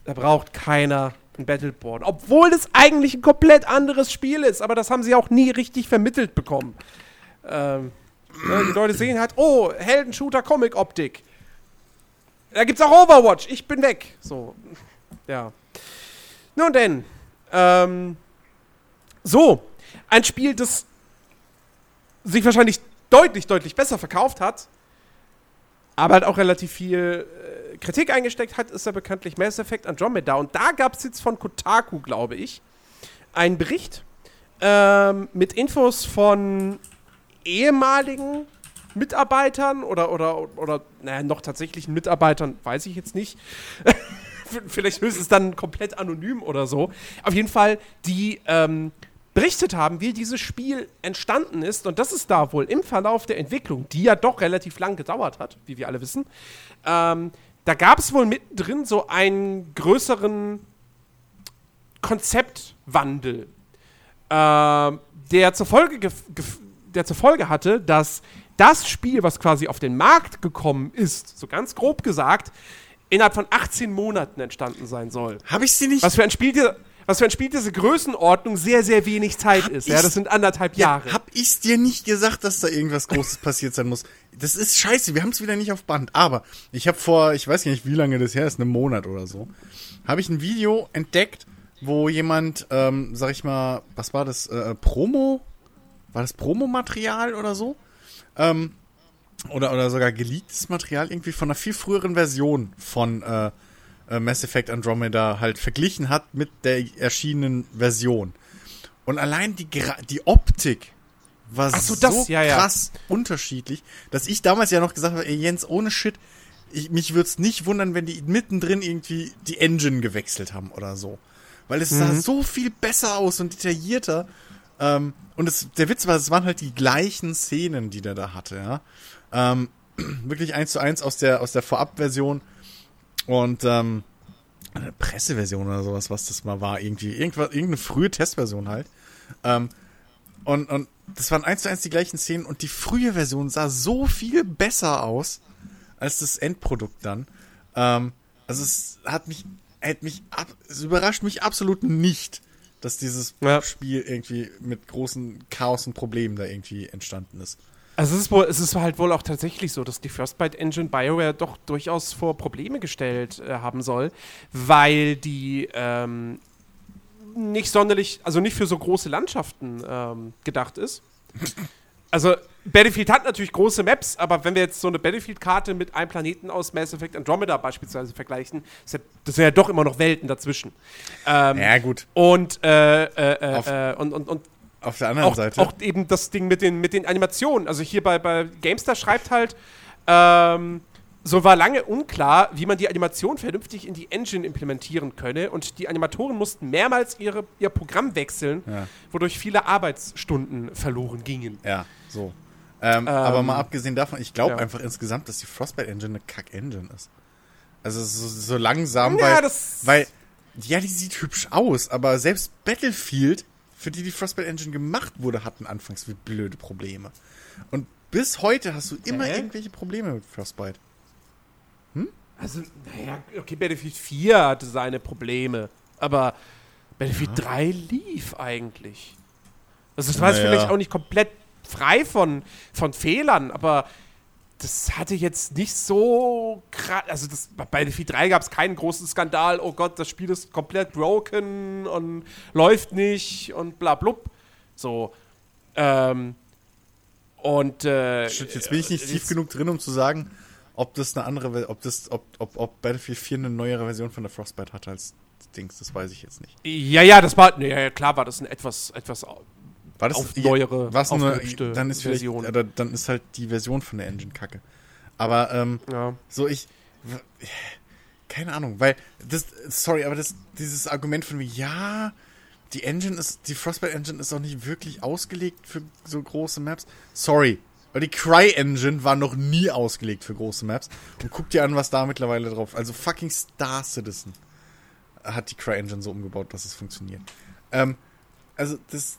Da braucht keiner ein Battleborn. Obwohl das eigentlich ein komplett anderes Spiel ist, aber das haben sie auch nie richtig vermittelt bekommen. Ähm, ne, die Leute sehen halt, oh, Heldenshooter Comic-Optik. Da gibt's auch Overwatch, ich bin weg. So, ja. Nun denn, ähm, so, ein Spiel, das sich wahrscheinlich deutlich, deutlich besser verkauft hat, aber halt auch relativ viel äh, Kritik eingesteckt hat, ist ja bekanntlich Mass Effect Andromeda. Und da gab es jetzt von Kotaku, glaube ich, einen Bericht ähm, mit Infos von ehemaligen Mitarbeitern oder, oder, oder naja, noch tatsächlichen Mitarbeitern, weiß ich jetzt nicht. Vielleicht höchstens dann komplett anonym oder so. Auf jeden Fall, die ähm, berichtet haben, wie dieses Spiel entstanden ist. Und das ist da wohl im Verlauf der Entwicklung, die ja doch relativ lang gedauert hat, wie wir alle wissen. Ähm, da gab es wohl mittendrin so einen größeren Konzeptwandel, ähm, der, zur Folge der zur Folge hatte, dass das Spiel, was quasi auf den Markt gekommen ist, so ganz grob gesagt, innerhalb von 18 Monaten entstanden sein soll. Habe ich sie nicht? Was für ein Spiel, die- was für ein Spiel diese Größenordnung sehr, sehr wenig Zeit Hab ist. Ja, das sind anderthalb Ja, Jahre. hab ich's dir nicht gesagt, dass da irgendwas Großes passiert sein muss? Das ist scheiße, wir haben es wieder nicht auf Band. Aber ich habe vor, ich weiß nicht, wie lange das her ist, einem Monat oder so, habe ich ein Video entdeckt, wo jemand, ähm, sag ich mal, was war das, äh, Promo? War das Promomaterial oder so? Ähm, oder, oder sogar geleaktes Material irgendwie von einer viel früheren Version von äh, äh, Mass Effect Andromeda halt verglichen hat mit der erschienenen Version. Und allein die, Gra die Optik war so, so, das, ja, ja. krass unterschiedlich, dass ich damals ja noch gesagt habe, ey Jens, ohne Shit, ich, mich würde es nicht wundern, wenn die mittendrin irgendwie die Engine gewechselt haben oder so. Weil es Mhm. sah so viel besser aus und detaillierter. Ähm, und es, der Witz war, es waren halt die gleichen Szenen, die der da hatte, ja. Ähm, wirklich eins zu eins aus der, aus der Vorabversion. Und ähm, eine Presseversion oder sowas, was das mal war, irgendwie. Irgendwas, irgendeine frühe Testversion halt. Ähm, und, und das waren eins zu eins die gleichen Szenen und die frühe Version sah so viel besser aus als das Endprodukt dann. Ähm, also es hat mich, hat mich ab, es überrascht mich absolut nicht, dass dieses Ja. Spiel irgendwie mit großen Chaos und Problemen da irgendwie entstanden ist. Also es ist, wohl, es ist halt wohl auch tatsächlich so, dass die Frostbite Engine BioWare doch durchaus vor Probleme gestellt äh, haben soll, weil die ähm, nicht sonderlich, also nicht für so große Landschaften ähm, gedacht ist. Also Battlefield hat natürlich große Maps, aber wenn wir jetzt so eine Battlefield-Karte mit einem Planeten aus Mass Effect Andromeda beispielsweise vergleichen, das sind ja doch immer noch Welten dazwischen. Ähm, Ja, gut. und, äh, äh, äh, äh, und, und, und Auf der anderen auch, Seite. auch eben das Ding mit den, mit den Animationen. Also hier bei, bei GameStar schreibt halt, ähm, so war lange unklar, wie man die Animation vernünftig in die Engine implementieren könne und die Animatoren mussten mehrmals ihre, ihr Programm wechseln, Ja. wodurch viele Arbeitsstunden verloren gingen. Ja, so. Ähm, Ähm, aber mal abgesehen davon, ich glaube ja. einfach insgesamt, dass die Frostbite Engine eine Kack-Engine ist. Also so, so langsam, Ja, weil, weil, ja, die sieht hübsch aus, aber selbst Battlefield, für die die Frostbite Engine gemacht wurde, hatten anfangs wie blöde Probleme. Und bis heute hast du immer Hä? irgendwelche Probleme mit Frostbite. Also, naja, okay, Battlefield 4 hatte seine Probleme, aber Battlefield 3 lief eigentlich. Also, das war Naja. vielleicht auch nicht komplett frei von, von Fehlern, aber das hatte jetzt nicht so krass. Also, das, bei Battlefield 3 gab es keinen großen Skandal. Oh Gott, das Spiel ist komplett broken und läuft nicht und bla blub. So. Ähm, und äh, Shit, jetzt bin ich nicht tief genug drin, um zu sagen, ob das eine andere, ob das, ob, ob, ob Battlefield 4 eine neuere Version von der Frostbite hatte als Dings, das weiß ich jetzt nicht. Ja, ja, das war. Ja, ja, klar war das ein etwas, etwas War das Auf neuere, was eine, aufgehübschte dann ist Version. oder dann ist halt die Version von der Engine kacke. Aber ähm, Ja. so ich keine Ahnung, weil das sorry, aber das dieses Argument von mir, ja, die Engine ist die Frostbite Engine ist auch nicht wirklich ausgelegt für so große Maps. Sorry, weil die Cry Engine war noch nie ausgelegt für große Maps und guck dir an, was da mittlerweile drauf. Also fucking Star Citizen hat die Cry Engine so umgebaut, dass es funktioniert. Ähm, also das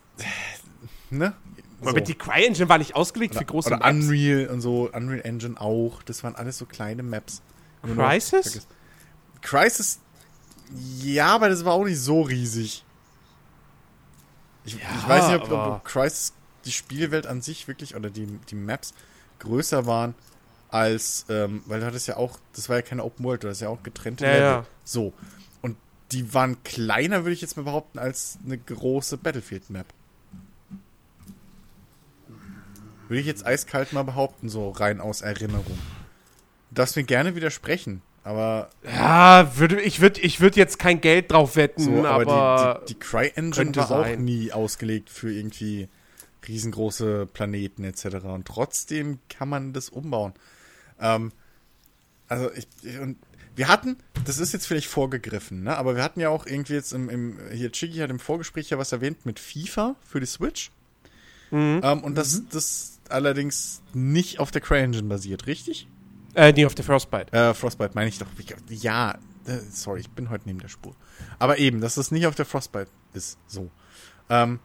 ne? Aber die CryEngine war nicht ausgelegt für große oder Maps. Unreal und so, Unreal Engine auch. Das waren alles so kleine Maps. Vergiss- Crysis, ja, aber das war auch nicht so riesig. Ich, ich weiß nicht, ob, ob, Crysis die Spielwelt an sich wirklich oder die, die Maps größer waren als, ähm, weil du hattest ja auch, das war ja keine Open World, du hast ja auch getrennte Ja, Level. ja. So. Und die waren kleiner, würde ich jetzt mal behaupten, als eine große Battlefield-Map. Würde ich jetzt eiskalt mal behaupten, so rein aus Erinnerung. Du darfst mir gerne widersprechen, aber Ja, würde, ich würde ich würd jetzt kein Geld drauf wetten, so, aber, aber. die, die, die Cry-Engine könnte war auch sein. nie ausgelegt für irgendwie riesengroße Planeten etc. Und trotzdem kann man das umbauen. Ähm, also ich, ich und wir hatten, das ist jetzt vielleicht vorgegriffen, ne? aber wir hatten ja auch irgendwie jetzt im, im hier Chigi hat im Vorgespräch ja was erwähnt mit FIFA für die Switch. Mhm. Ähm, und das, das allerdings nicht auf der CryEngine basiert, richtig? äh, nee, auf der Frostbite. Äh, Frostbite meine ich doch. Ja, äh, sorry, ich bin heute neben der Spur. Aber eben, dass das nicht auf der Frostbite ist, so. Ähm,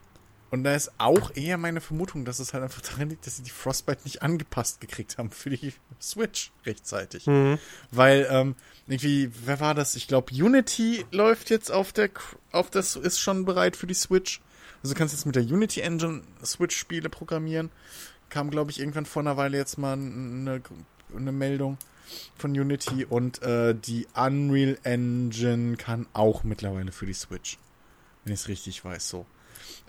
und da ist auch eher meine Vermutung, dass es halt einfach daran liegt, dass sie die Frostbite nicht angepasst gekriegt haben für die Switch rechtzeitig. Mhm. Weil, ähm, irgendwie, wer war das? Ich glaube, Unity läuft jetzt auf der, auf das, ist schon bereit für die Switch. Also du kannst jetzt mit der Unity Engine Switch-Spiele programmieren. Kam, glaube ich, irgendwann vor einer Weile jetzt mal eine, eine Meldung von Unity. Und äh, die Unreal Engine kann auch mittlerweile für die Switch. Wenn ich es richtig weiß, so.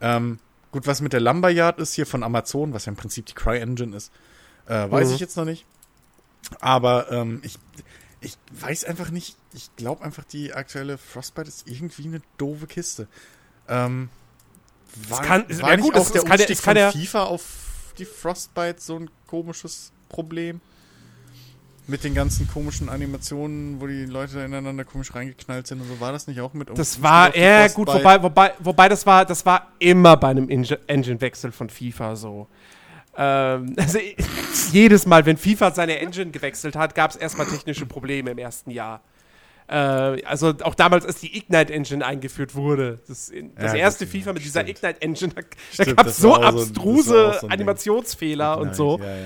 Ähm, gut, was mit der Lumberyard ist hier von Amazon, was ja im Prinzip die Cry-Engine ist, äh, weiß Mhm. ich jetzt noch nicht. Aber ähm, ich, ich weiß einfach nicht, ich glaube einfach, die aktuelle Frostbite ist irgendwie eine doofe Kiste. Ähm, war, kann- war ja gut, auch es- der es kann Umstieg es kann von ja- FIFA auf die Frostbite so ein komisches Problem? Mit den ganzen komischen Animationen, wo die Leute ineinander komisch reingeknallt sind und so, war das nicht auch mit Das war, ja gut, wobei, wobei, wobei das war, das war immer bei einem Engine-Wechsel von FIFA so. Ähm, also jedes Mal, wenn FIFA seine Engine gewechselt hat, gab es erstmal technische Probleme im ersten Jahr. Äh, also auch damals, als die Ignite-Engine eingeführt wurde. Das, das Ja, erste FIFA mit dieser stimmt. Ignite-Engine, da, da Stimmt, gab es so so- abstruse so Ding. Animationsfehler und Nice, so. Ja,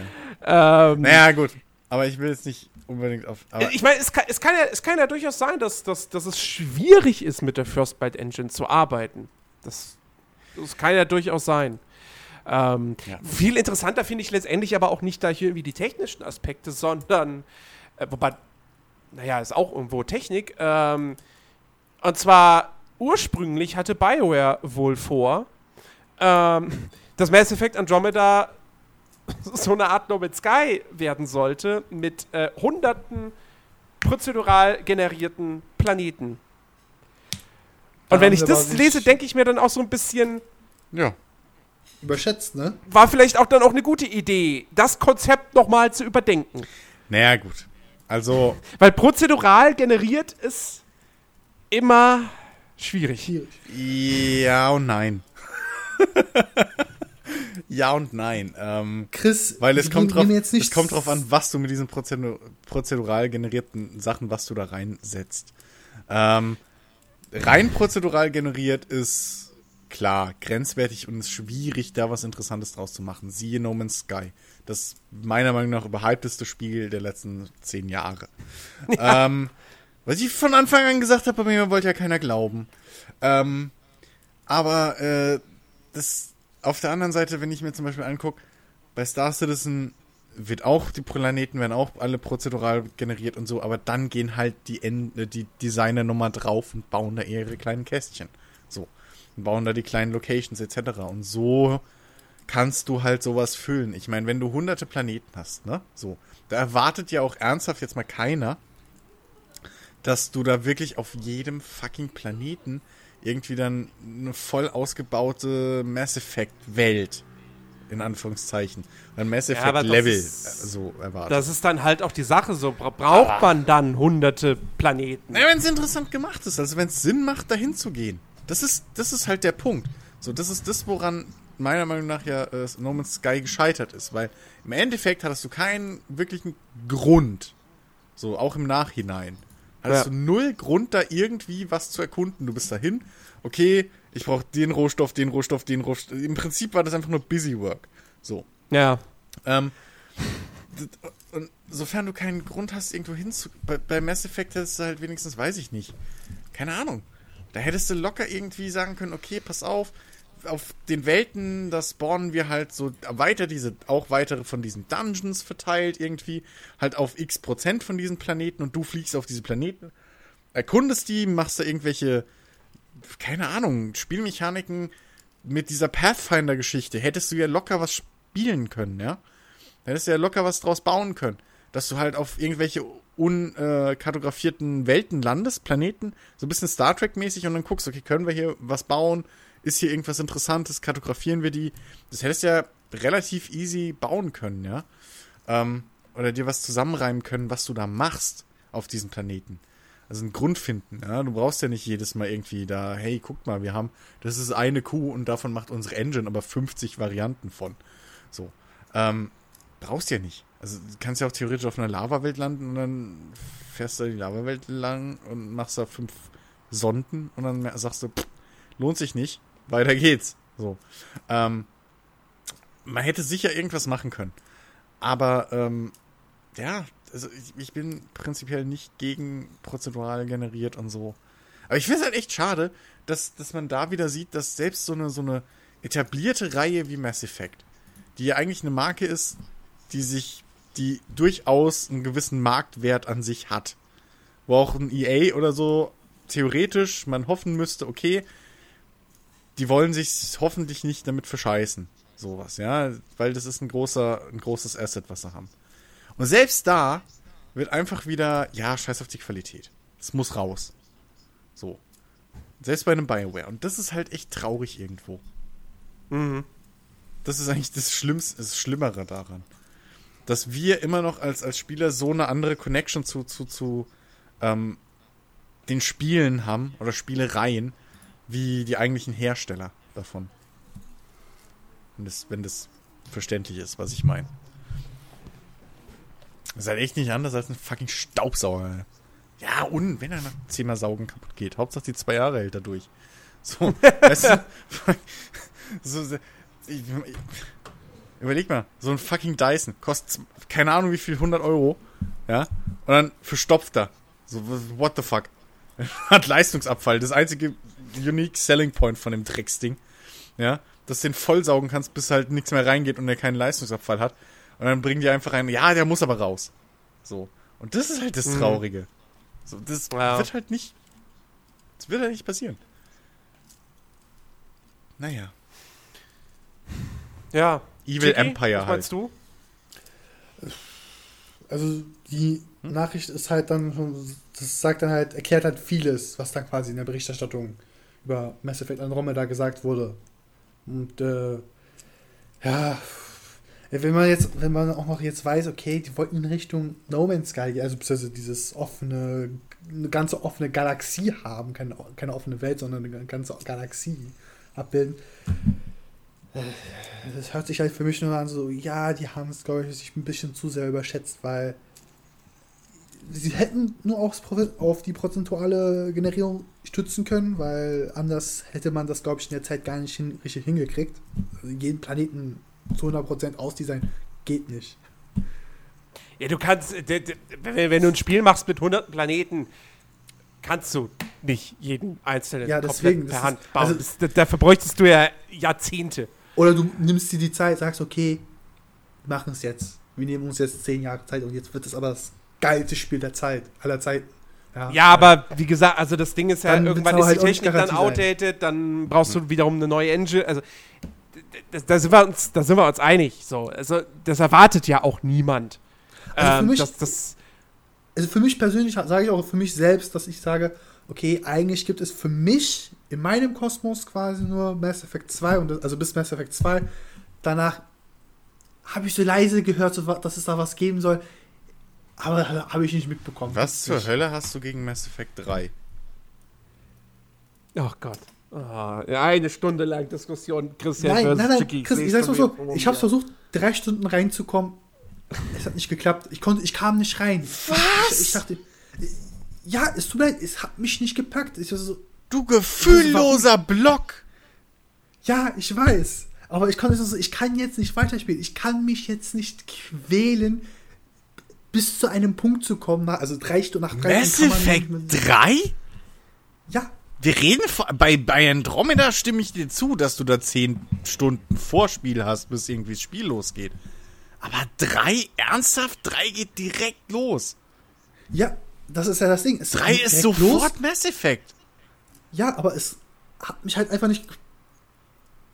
ja. Ähm, Naja, gut. Aber ich will jetzt nicht unbedingt auf. Ich meine, es kann, es, kann ja, es kann ja durchaus sein, dass, dass, dass es schwierig ist, mit der Frostbite Engine zu arbeiten. Das, das kann ja durchaus sein. Ähm, Ja. Viel interessanter finde ich letztendlich aber auch nicht da hier irgendwie die technischen Aspekte, sondern, äh, wobei, naja, ist auch irgendwo Technik. Ähm, und zwar ursprünglich hatte BioWare wohl vor, ähm, dass Mass Effect Andromeda so eine Art No Man's Sky werden sollte mit äh, hunderten prozedural generierten Planeten. Da Und wenn ich das lese, denke ich mir dann auch so ein bisschen, ja. überschätzt, ne? war vielleicht auch dann auch eine gute Idee, das Konzept nochmal zu überdenken. Naja, gut. Also, Weil prozedural generiert ist immer schwierig. Ja und nein. ja und nein. Ähm, Chris, weil es kommt, drauf, nehmen jetzt nicht es kommt drauf an, was du mit diesen prozedur prozedural generierten Sachen, was du da reinsetzt. Ähm, rein prozedural generiert ist klar grenzwertig und ist schwierig, da was Interessantes draus zu machen. Siehe No Man's Sky. Das meiner Meinung nach überhypteste Spiel der letzten zehn Jahre. Ähm, was ich von Anfang an gesagt habe, bei mir wollte ja keiner glauben. Ähm, aber äh, das auf der anderen Seite, wenn ich mir zum Beispiel angucke, bei Star Citizen wird auch, die Planeten werden auch alle prozedural generiert und so, aber dann gehen halt die, End, äh, die Designer nochmal drauf und bauen da ihre kleinen Kästchen. So. Und bauen da die kleinen Locations etc. Und so kannst du halt sowas füllen. Ich meine, wenn du hunderte Planeten hast, ne? So. Da erwartet ja auch ernsthaft jetzt mal keiner, dass du da wirklich auf jedem fucking Planeten irgendwie dann eine voll ausgebaute Mass Effect Welt in Anführungszeichen ein Mass Ja, Effect das Level ist- äh, so erwartet. Das ist dann halt auch die Sache so. Bra braucht man dann hunderte Planeten? Ja, wenn es interessant gemacht ist, also wenn es Sinn macht, dahin zu gehen. Das ist, das ist halt der Punkt. So, das ist das, woran meiner Meinung nach ja äh, No Man's Sky gescheitert ist, weil im Endeffekt hattest du keinen wirklichen Grund. So, auch im Nachhinein. Hattest Ja. du null Grund, da irgendwie was zu erkunden. Du bist dahin, okay, ich brauche den Rohstoff, den Rohstoff, den Rohstoff. Im Prinzip war das einfach nur Busy Work. So. Ja. Ähm, und sofern du keinen Grund hast, irgendwo hinzu. Bei, bei Mass Effect hättest du halt wenigstens, weiß ich nicht. Keine Ahnung. Da hättest du locker irgendwie sagen können, okay, pass auf, auf den Welten, da spawnen wir halt so weiter diese, auch weitere von diesen Dungeons verteilt irgendwie, halt auf x Prozent von diesen Planeten und du fliegst auf diese Planeten, erkundest die, machst da irgendwelche, keine Ahnung, Spielmechaniken mit dieser Pathfinder-Geschichte, hättest du ja locker was spielen können, ja? Hättest du ja locker was draus bauen können. Dass du halt auf irgendwelche unkartografierten Welten landest, Planeten, so ein bisschen Star Trek-mäßig und dann guckst, okay, können wir hier was bauen? Ist hier irgendwas Interessantes? Kartografieren wir die? Das hättest du ja relativ easy bauen können, ja? Ähm, oder dir was zusammenreimen können, was du da machst auf diesem Planeten. Also einen Grund finden, ja. Du brauchst ja nicht jedes Mal irgendwie da, hey, guck mal, wir haben, das ist eine Kuh und davon macht unsere Engine aber 50 Varianten von. So. Ähm, brauchst ja nicht. Also du kannst ja auch theoretisch auf einer Lavawelt landen und dann fährst du die Lavawelt lang und machst da fünf Sonden und dann sagst du, pff, lohnt sich nicht, weiter geht's. So. Ähm, man hätte sicher irgendwas machen können. Aber ähm, ja, also ich, ich bin prinzipiell nicht gegen prozedural generiert und so. Aber ich finde es halt echt schade, dass, dass man da wieder sieht, dass selbst so eine, so eine etablierte Reihe wie Mass Effect, die ja eigentlich eine Marke ist, die sich, die durchaus einen gewissen Marktwert an sich hat. Wo auch ein EA oder so theoretisch man hoffen müsste, okay, die wollen sich hoffentlich nicht damit verscheißen. Sowas, ja, weil das ist ein großer, ein großes Asset, was sie haben. Und selbst da wird einfach wieder, ja, scheiß auf die Qualität. Es muss raus. So. Selbst bei einem Bioware. Und das ist halt echt traurig irgendwo. Mhm. Das ist eigentlich das Schlimmste, das Schlimmere daran. Dass wir immer noch als, als Spieler so eine andere Connection zu, zu, zu ähm, den Spielen haben oder Spielereien wie die eigentlichen Hersteller davon. Wenn das, wenn das verständlich ist, was ich meine. Das ist halt echt nicht anders als ein fucking Staubsauger. Ja, und wenn er nach zehnmal Saugen kaputt geht. Hauptsache die zwei Jahre hält er durch. So, weißt du, so, ich, ich, überleg mal, so ein fucking Dyson kostet keine Ahnung wie viel, 100 Euro, ja, und dann verstopft er. So, what the fuck? Hat Leistungsabfall, das einzige unique selling point von dem Drecksding, ja, dass du den vollsaugen kannst, bis halt nichts mehr reingeht und er keinen Leistungsabfall hat. Und dann bringen die einfach rein, ja, der muss aber raus. So. Und das ist halt das Mhm. Traurige. So, das Ja. wird halt nicht, das wird halt nicht passieren. Naja. Ja. Evil Tiki, Empire was halt. meinst du? Also die Hm? Nachricht ist halt dann schon, das sagt dann halt, erklärt halt vieles, was dann quasi in der Berichterstattung über Mass Effect Andromeda gesagt wurde. Und äh, Ja, wenn man jetzt, wenn man auch noch jetzt weiß, okay, die wollten in Richtung No Man's Sky, also beziehungsweise dieses offene, eine ganze offene Galaxie haben, keine, keine offene Welt, sondern eine ganze Galaxie abbilden. Das hört sich halt für mich nur an, so, ja, die haben es, glaube ich, sich ein bisschen zu sehr überschätzt, weil sie hätten nur aufs, auf die prozentuale Generierung stützen können, weil anders hätte man das, glaube ich, in der Zeit gar nicht hin, richtig hingekriegt. Also jeden Planeten zu 100% ausdesignen geht nicht. Ja, du kannst, äh, wenn, du ein Spiel machst mit hunderten Planeten, kannst du nicht jeden einzelnen Ja, deswegen, per ist- Hand bauen. also- das, dafür bräuchtest du ja Jahrzehnte. Oder du nimmst dir die Zeit, sagst, okay, machen es jetzt. Wir nehmen uns jetzt 10 Jahre Zeit und jetzt wird es aber das geilste Spiel der Zeit, aller Zeiten. Ja, aber wie gesagt, also das Ding ist ja, Dann irgendwann ist die halt nicht Technik dann Garantie sein. outdated, dann brauchst du wiederum eine neue Engine. Also da, sind wir uns, da sind wir uns einig. So. Also das erwartet ja auch niemand. Also für ähm, mich- das, das, also für mich persönlich sage ich auch für mich selbst, dass ich sage, okay, eigentlich gibt es für mich in meinem Kosmos quasi nur Mass Effect 2 und das, also bis Mass Effect 2. Danach habe ich so leise gehört, so, dass es da was geben soll, aber habe ich nicht mitbekommen. Was zur. Hölle hast du gegen Mass Effect 3? oh Gott. Ah, eine Stunde lang Diskussion. Christian Nein, nein, nein, Chicky. Chris, ich sag's mal so, ich habe versucht, drei Stunden reinzukommen. Es hat nicht geklappt. Ich konnte, ich kam nicht rein. Was? Ich, ich dachte, ja, es tut mir leid, es hat mich nicht gepackt. Ich war so, Du gefühlloser Block! ja, ich weiß. Aber ich konnte so, ich kann jetzt nicht weiterspielen. Ich kann mich jetzt nicht quälen, bis zu einem Punkt zu kommen. Also drei Stunden nach drei Mass Stunden man Effect nicht- 3? Ja, Wir reden bei, bei Andromeda stimme ich dir zu, dass du da 10 Stunden Vorspiel hast, bis irgendwie das Spiel losgeht. Aber 3, ernsthaft? 3 geht direkt los. ja, das ist ja das Ding. Es 3 geht ist sofort Mass Effect. Ja, aber es hat mich halt einfach nicht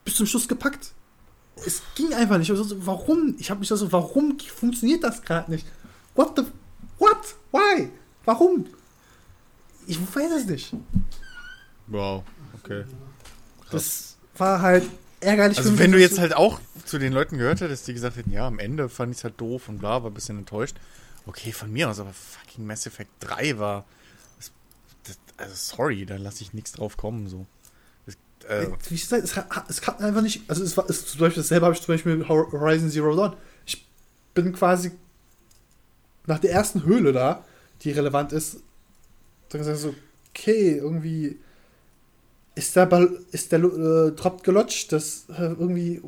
bis zum Schluss gepackt. Es ging einfach nicht. Also, so, warum? Ich habe mich so, warum funktioniert das gerade nicht? What the. What? Why? Warum? Ich weiß es nicht. Wow, okay. Das war halt ärgerlich Also mich, wenn du jetzt halt auch zu den Leuten gehört hättest, die gesagt hätten, ja, am Ende fand ich es halt doof und bla, war ein bisschen enttäuscht. Okay, von mir aus, aber fucking Mass Effect 3 war. Das, das, also sorry, da lasse ich nichts drauf kommen, so. Das, äh, Wie gesagt, es, es kann einfach nicht. Also, es war es, zum Beispiel dasselbe habe ich zum Beispiel mit Hor- Horizon Zero Dawn. Ich bin quasi nach der ersten Höhle da, die relevant ist, dann gesagt so, okay, irgendwie ist der Ball, ist der äh, Drop gelutscht, das äh, irgendwie.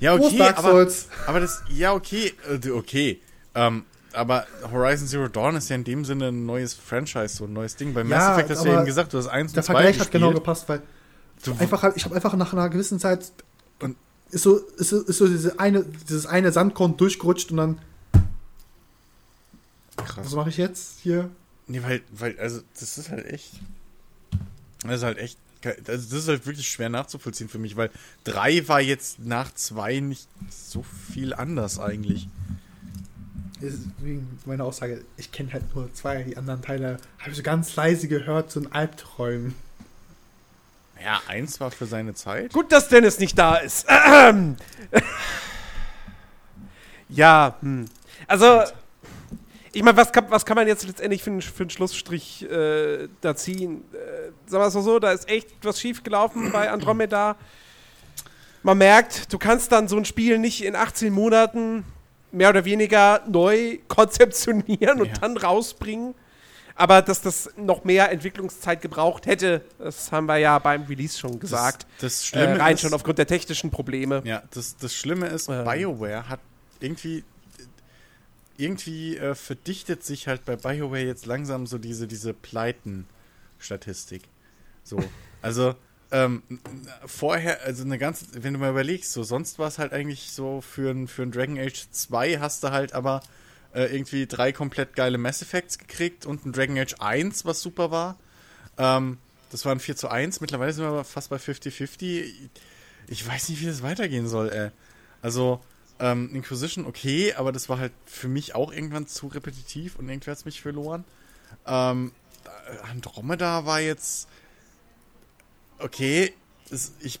ja, Wo ist okay, aber, aber das, ja, okay, äh, okay. Ähm, aber Horizon Zero Dawn ist ja in dem Sinne ein neues Franchise, so ein neues Ding. Bei Mass Ja, Effect hast du ja eben gesagt, du hast eins Der und zwei Vergleich hat genau gepasst, weil Du- einfach, ich habe einfach nach einer gewissen Zeit ist so, ist so, ist so diese eine, dieses eine Sandkorn durchgerutscht und dann, Krass. was mache ich jetzt hier? Nee, weil, weil, also, das ist halt echt. Das ist halt echt. Also, das ist halt wirklich schwer nachzuvollziehen für mich, weil 3 war jetzt nach 2 nicht so viel anders eigentlich. Deswegen meine Aussage, ich kenne halt nur zwei, die anderen Teile habe ich so ganz leise gehört, so ein Albträumen. Ja, 1 war für seine Zeit. Gut, dass Dennis nicht da ist. ja, hm. also, ich meine, was kann, was kann man jetzt letztendlich für einen, für einen Schlussstrich äh, da ziehen? Äh, sagen wir es mal so, da ist echt was schiefgelaufen bei Andromeda. Man merkt, du kannst dann so ein Spiel nicht in 18 Monaten mehr oder weniger neu konzeptionieren und Ja. dann rausbringen. Aber dass das noch mehr Entwicklungszeit gebraucht hätte, das haben wir ja beim Release schon gesagt. Das, das Äh, Schlimme rein ist, schon aufgrund der technischen Probleme. Ja, das, das Schlimme ist, Ähm. BioWare hat irgendwie. Irgendwie äh, verdichtet sich halt bei BioWare jetzt langsam so diese, diese Pleiten-Statistik. So. Also, ähm, vorher, also eine ganze, wenn du mal überlegst, so sonst war es halt eigentlich so für ein, für ein Dragon Age 2 hast du halt aber äh, irgendwie drei komplett geile Mass Effects gekriegt und ein Dragon Age 1, was super war. Ähm, das waren 4 zu 1, mittlerweile sind wir fast bei 50-50. Ich weiß nicht, wie das weitergehen soll, ey. Also, ähm, Inquisition, okay, aber das war halt für mich auch irgendwann zu repetitiv und irgendwie hat es mich verloren. Ähm, Andromeda war jetzt okay. Es, ich,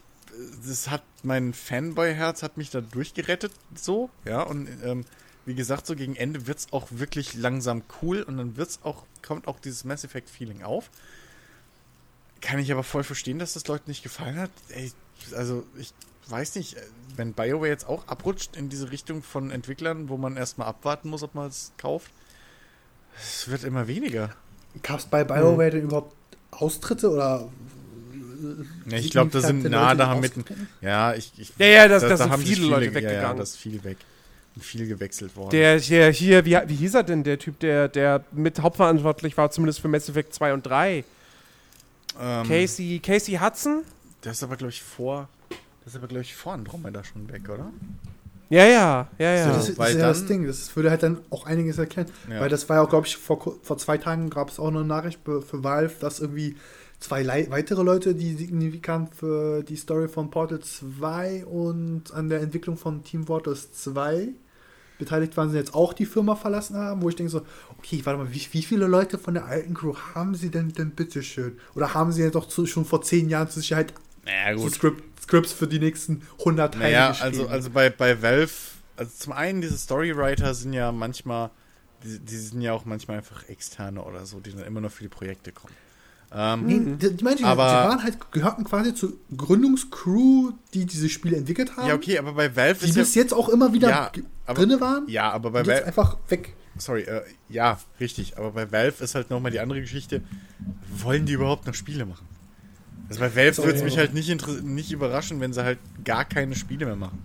das hat mein Fanboy-Herz hat mich da durchgerettet, so, ja, und ähm, wie gesagt, so gegen Ende wird es auch wirklich langsam cool und dann wird's auch, kommt auch dieses Mass Effect-Feeling auf. Kann ich aber voll verstehen, dass das Leuten nicht gefallen hat. Ey, also ich weiß nicht, wenn BioWare jetzt auch abrutscht in diese Richtung von Entwicklern, wo man erstmal abwarten muss, ob man es kauft, es wird immer weniger. Gab es bei BioWare denn überhaupt Austritte oder Ja, ich glaube, da sind Leute, da haben mit. Ja, ich. ich Ja, ja, das- da, das da sind haben viele Leute Ja, ja, weggegangen. das ist viel weg. Viel gewechselt worden. Der hier, hier wie, wie hieß er denn, der Typ, der, der mit hauptverantwortlich war, zumindest für Mass Effect 2 und 3? ähm, Casey, Casey Hudson? Der ist aber, glaube ich, vor. Der ist aber, glaube ich, vor Andromeda schon weg, oder? Ja, ja, ja, ja. So, das ist, das weil ist ja das Ding. Das würde halt dann auch einiges erklären. Ja. Weil das war ja auch, glaube ich, vor, vor zwei Tagen gab es auch eine Nachricht für, Valve, dass irgendwie zwei weitere Leute, die signifikant für die Story von Portal 2 und an der Entwicklung von Team Fortress 2 beteiligt waren, sie jetzt auch die Firma verlassen haben, wo ich denke so, okay, warte mal, wie, wie viele Leute von der alten Crew haben sie denn denn bitteschön? Oder haben sie ja doch zu, schon vor zehn Jahren zur Sicherheit Naja, so Script, Scripts für die nächsten 100 Teile Naja, geschrieben? also, also bei, bei Valve, also zum einen, diese Storywriter sind ja manchmal, die, die sind ja auch manchmal einfach externe oder so, die dann immer nur für die Projekte kommen. Ähm, Nee, die, die, meinte ich, Aber- die waren halt, gehörten quasi zur Gründungscrew, die diese Spiele entwickelt haben. ja, okay, aber bei Valve Die ist bis ja, jetzt auch immer wieder Ja, aber- drinne waren. ja, aber bei Valve, einfach weg. sorry, äh, ja, richtig, aber bei Valve ist halt nochmal die andere Geschichte, wollen die überhaupt noch Spiele machen? Also bei Valve würde es mich halt nicht, nicht überraschen, wenn sie halt gar keine Spiele mehr machen.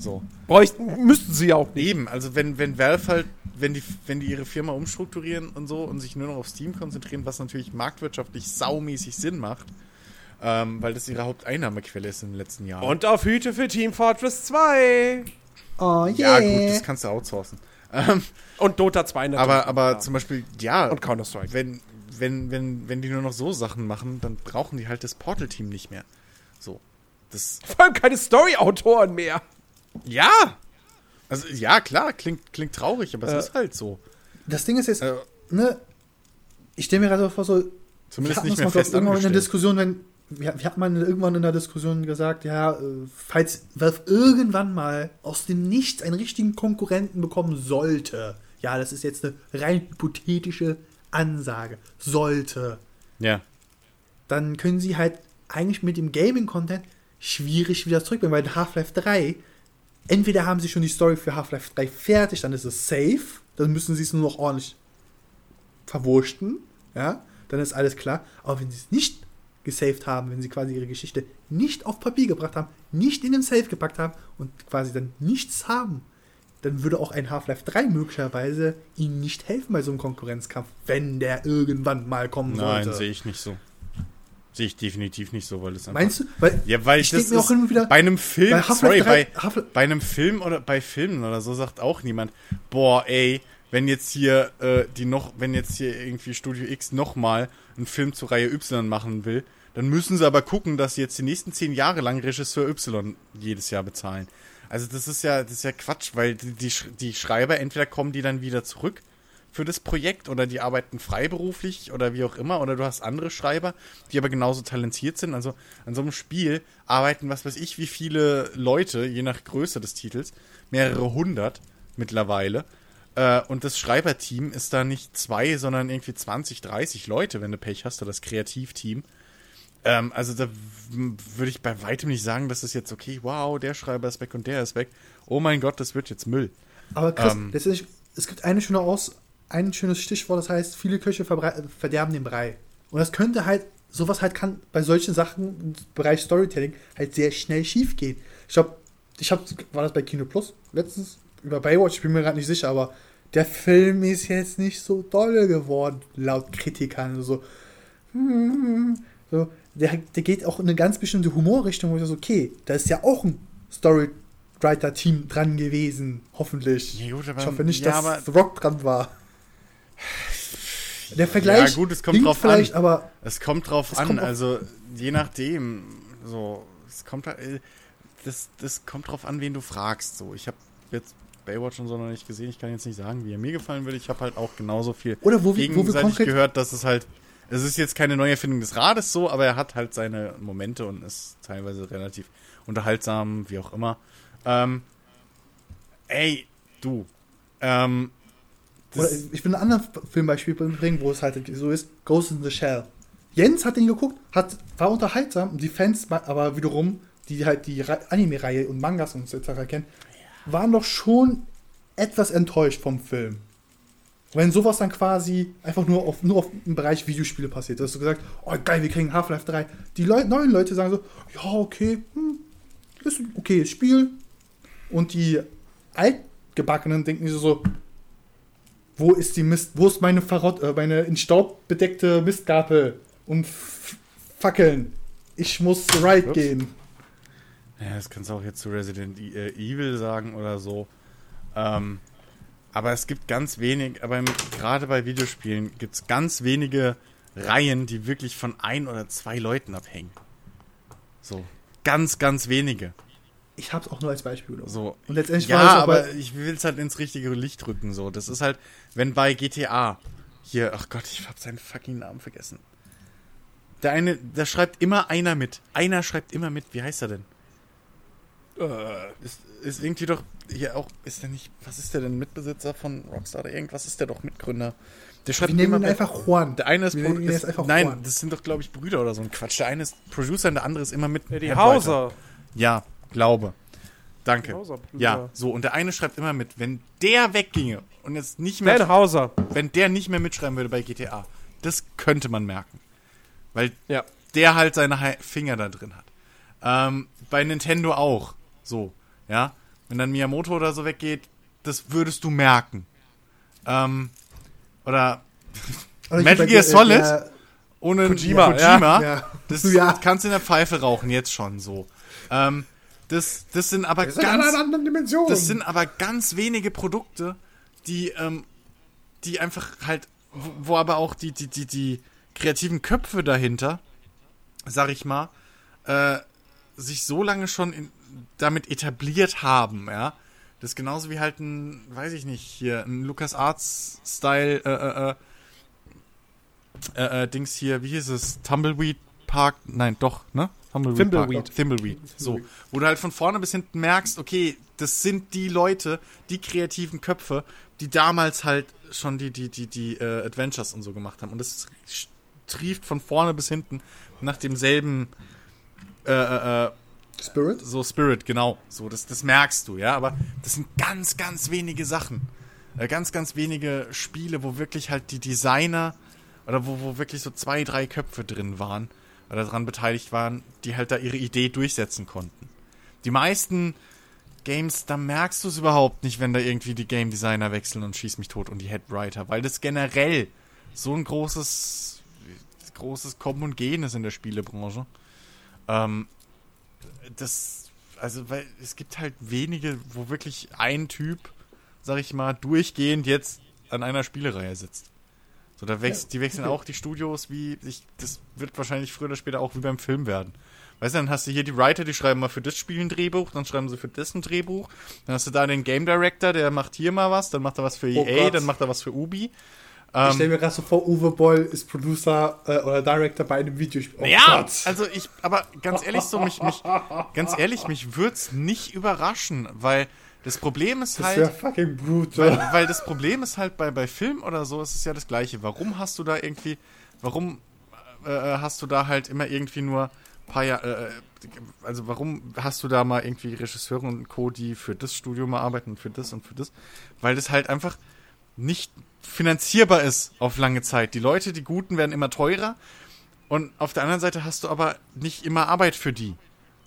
So. Bräuchten, müssten sie auch nicht. Eben, also wenn, wenn Valve halt, wenn die, wenn die ihre Firma umstrukturieren und so und sich nur noch auf Steam konzentrieren, was natürlich marktwirtschaftlich saumäßig Sinn macht, ähm, weil das ihre Haupteinnahmequelle ist in den letzten Jahren. Und auf Hüte für Team Fortress 2. Oh ja, gut, das kannst du outsourcen. Ähm, Und Dota 2 natürlich. aber, aber Ja. zum Beispiel, ja, Und Counter-Strike. wenn, wenn, wenn, wenn die nur noch so Sachen machen, dann brauchen die halt das Portal-Team nicht mehr. So. Das, Vor allem keine Story-Autoren mehr. Ja! Also, ja, klar, klingt, klingt traurig, aber es Äh. ist halt so. Das Ding ist jetzt, Äh, ne, ich stelle mir gerade vor, so, zumindest nicht mehr mal, glaub, fest irgendwann in der. Diskussion, wenn, wir, wir hatten mal irgendwann in der Diskussion gesagt, ja, äh, falls Valve irgendwann mal aus dem Nichts einen richtigen Konkurrenten bekommen sollte, ja, das ist jetzt eine rein hypothetische Ansage, sollte, Ja. dann können sie halt eigentlich mit dem Gaming-Content schwierig wieder zurückbringen, weil Half-Life 3, entweder haben sie schon die Story für Half-Life 3 fertig, dann ist es safe, dann müssen sie es nur noch ordentlich verwurschten, ja, dann ist alles klar. Aber wenn sie es nicht gesaved haben, wenn sie quasi ihre Geschichte nicht auf Papier gebracht haben, nicht in den Safe gepackt haben und quasi dann nichts haben, dann würde auch ein Half-Life 3 möglicherweise ihnen nicht helfen bei so einem Konkurrenzkampf, wenn der irgendwann mal kommen Nein, sollte. sehe ich nicht so. Sehe ich definitiv nicht so, weil das einfach. Meinst du? Weil Ja, weil ich das denke mir auch und wieder, bei einem Film, bei sorry, 3 bei, bei einem Film oder bei Filmen oder so sagt auch niemand, boah, ey, wenn jetzt hier äh, die noch, wenn jetzt hier irgendwie Studio X nochmal einen Film zur Reihe Y machen will, dann müssen sie aber gucken, dass sie jetzt die nächsten zehn Jahre lang Regisseur Y jedes Jahr bezahlen. Also das ist ja, das ist ja Quatsch, weil die, die Schreiber entweder kommen die dann wieder zurück für das Projekt oder die arbeiten freiberuflich oder wie auch immer oder du hast andere Schreiber, die aber genauso talentiert sind. Also an so einem Spiel arbeiten, was weiß ich, wie viele Leute, je nach Größe des Titels, mehrere hundert mittlerweile. Äh, und das Schreiberteam ist da nicht zwei, sondern irgendwie 20, 30 Leute, wenn du Pech hast, oder das Kreativteam. Ähm, also da würde ich bei weitem nicht sagen, dass es jetzt, okay, wow, der Schreiber ist weg und der ist weg. Oh mein Gott, das wird jetzt Müll. aber Chris, ähm, letztendlich, es gibt eine schöne Aus, ein schönes Stichwort, das heißt, viele Köche verderben den Brei. Und das könnte halt, sowas halt kann bei solchen Sachen im Bereich Storytelling halt sehr schnell schief gehen. Ich glaube, ich habe, war das bei Kino Plus letztens über Baywatch, ich bin mir gerade nicht sicher, aber der Film ist jetzt nicht so doll geworden, laut Kritikern. Also, hm, so, der, der geht auch in eine ganz bestimmte Humorrichtung, wo ich so, okay, da ist ja auch ein Storywriter-Team dran gewesen, hoffentlich. Ja, gut, aber- ich hoffe nicht, ja, dass aber- The Rock dran war. Der Vergleich Ja, gut, es kommt drauf vielleicht, an. aber Es kommt drauf Es an, kommt also je nachdem, so, es kommt halt, äh, das, das kommt drauf an, wen du fragst, so. Ich habe jetzt Baywatch und so noch nicht gesehen, ich kann jetzt nicht sagen, wie er mir gefallen würde. Ich habe halt auch genauso viel Oder wo wir- wo wir gegenseitig gehört, dass es halt Es ist jetzt keine neue Erfindung des Rades so, aber er hat halt seine Momente und ist teilweise relativ unterhaltsam, wie auch immer. Ähm, ey, du. Ähm, Oder ich will einen anderen Filmbeispiel bringen, wo es halt so ist: Ghost in the Shell. Jens hat den geguckt, hat, war unterhaltsam und die Fans, aber wiederum, die halt die Re- Anime-Reihe und Mangas und so etc. kennen, waren doch schon etwas enttäuscht vom Film. Wenn sowas dann quasi einfach nur auf, nur auf dem Bereich Videospiele passiert, dass du gesagt, oh geil, wir kriegen Half-Life 3. Die Leu neuen Leute sagen so, ja, okay, hm, ist ein okayes Spiel. Und die Altgebackenen denken so, wo ist die Mist, wo ist meine Verrott, äh, meine in Staub bedeckte Mistgabel und Fackeln? Ich muss right Ups. gehen. Ja, das kannst du auch jetzt zu Resident E- äh, Evil sagen oder so. Ähm, aber es gibt ganz wenig, aber gerade bei Videospielen gibt es ganz wenige Reihen, die wirklich von ein oder zwei Leuten abhängen. So. Ganz, ganz wenige. Ich hab's auch nur als Beispiel. genommen. So. Und letztendlich ja, war es aber bei- ich will es halt ins richtige Licht rücken. So. Das ist halt, wenn bei GTA hier, ach Gott, ich hab seinen fucking Namen vergessen. Der eine, da schreibt immer einer mit. Einer schreibt immer mit. Wie heißt er denn? Äh, Ist, ist irgendwie doch hier auch, ist der nicht, was ist der denn, Mitbesitzer von Rockstar oder irgendwas ist der doch Mitgründer? Der schreibt Wir nennen ihn mit. einfach Juan. Der eine ist, Wir Pro nennen ihn ist jetzt einfach nein, Juan. das sind doch glaube ich Brüder oder so ein Quatsch. Der eine ist Producer und der andere ist immer mit. ja, die Headwriter. Hauser. Ja, glaube. Danke. Hauser, Ja, so und der eine schreibt immer mit, wenn der wegginge und jetzt nicht mehr, Ben Hauser. wenn der nicht mehr mitschreiben würde bei GTA, das könnte man merken, weil Ja. der halt seine Finger da drin hat. Ähm, bei Nintendo auch. So, ja. Wenn dann Miyamoto oder so weggeht, das würdest du merken. Ähm, oder Oder Metal Gear Solid? der- ohne Kojima, Kojima Ja. das Ja. kannst du in der Pfeife rauchen, jetzt schon so. Ähm, das, das sind aber sind in ganz, Dimension. das sind aber ganz wenige Produkte, die, ähm, die einfach halt, wo, wo aber auch die, die, die, die kreativen Köpfe dahinter, sag ich mal, äh, sich so lange schon in, damit etabliert haben, ja. Das ist genauso wie halt ein, weiß ich nicht, hier, ein Lucas Arts Style, äh, äh, äh, äh, äh, Dings hier, wie hieß es? Tumbleweed Park? Nein, doch, ne? Thimbleweed. Park. Thimbleweed. So. Wo du halt von vorne bis hinten merkst, okay, das sind die Leute, die kreativen Köpfe, die damals halt schon die, die, die, die äh, Adventures und so gemacht haben. Und das trieft von vorne bis hinten nach demselben äh, äh, äh, Spirit? so Spirit, genau. So, das, das merkst du, ja. Aber das sind ganz, ganz wenige Sachen. Äh, ganz, ganz wenige Spiele, wo wirklich halt die Designer oder wo, wo wirklich so zwei, drei Köpfe drin waren oder daran beteiligt waren, die halt da ihre Idee durchsetzen konnten. Die meisten Games, da merkst du es überhaupt nicht, wenn da irgendwie die Game Designer wechseln und schieß mich tot und die Headwriter, weil das generell so ein großes, großes Kommen und Gehen ist in der Spielebranche. Ähm, das, also, weil es gibt halt wenige, wo wirklich ein Typ, sag ich mal, durchgehend jetzt an einer Spielereihe sitzt. So, da wechselt, die wechseln auch die Studios, wie sich, das wird wahrscheinlich früher oder später auch wie beim Film werden. Weißt du, dann hast du hier die Writer, die schreiben mal für das Spiel ein Drehbuch, dann schreiben sie für das ein Drehbuch. Dann hast du da den Game Director, der macht hier mal was, dann macht er was für Oh EA, Gott. dann macht er was für Ubi. ich Ähm, stelle mir gerade so vor, Uwe Boll ist Producer äh, oder Director bei einem Videospiel. Oh ja, Gott. also ich, aber ganz ehrlich, so mich, mich ganz ehrlich, mich würd's nicht überraschen, weil das Problem ist das halt, wäre fucking brutal. weil, weil das Problem ist halt bei, bei Film oder so, ist es ja das Gleiche. Warum hast du da irgendwie, warum äh, hast du da halt immer irgendwie nur ein paar Jahre, äh, also warum hast du da mal irgendwie Regisseure und Co., die für das Studio mal arbeiten und für das und für das? Weil das halt einfach nicht finanzierbar ist auf lange Zeit. Die Leute, die Guten, werden immer teurer und auf der anderen Seite hast du aber nicht immer Arbeit für die.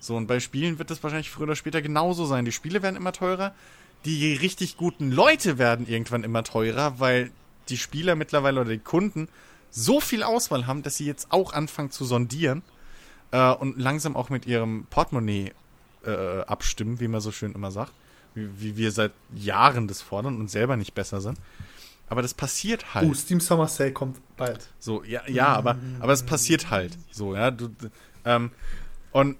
So, und bei Spielen wird das wahrscheinlich früher oder später genauso sein. Die Spiele werden immer teurer. Die richtig guten Leute werden irgendwann immer teurer, weil die Spieler mittlerweile oder die Kunden so viel Auswahl haben, dass sie jetzt auch anfangen zu sondieren äh, und langsam auch mit ihrem Portemonnaie äh, abstimmen, wie man so schön immer sagt. Wie, wie wir seit Jahren das fordern und selber nicht besser sind. Aber das passiert halt. Uh, Steam Summer Sale kommt bald. So, ja, ja, aber, aber es passiert halt. So, ja. Du, ähm, und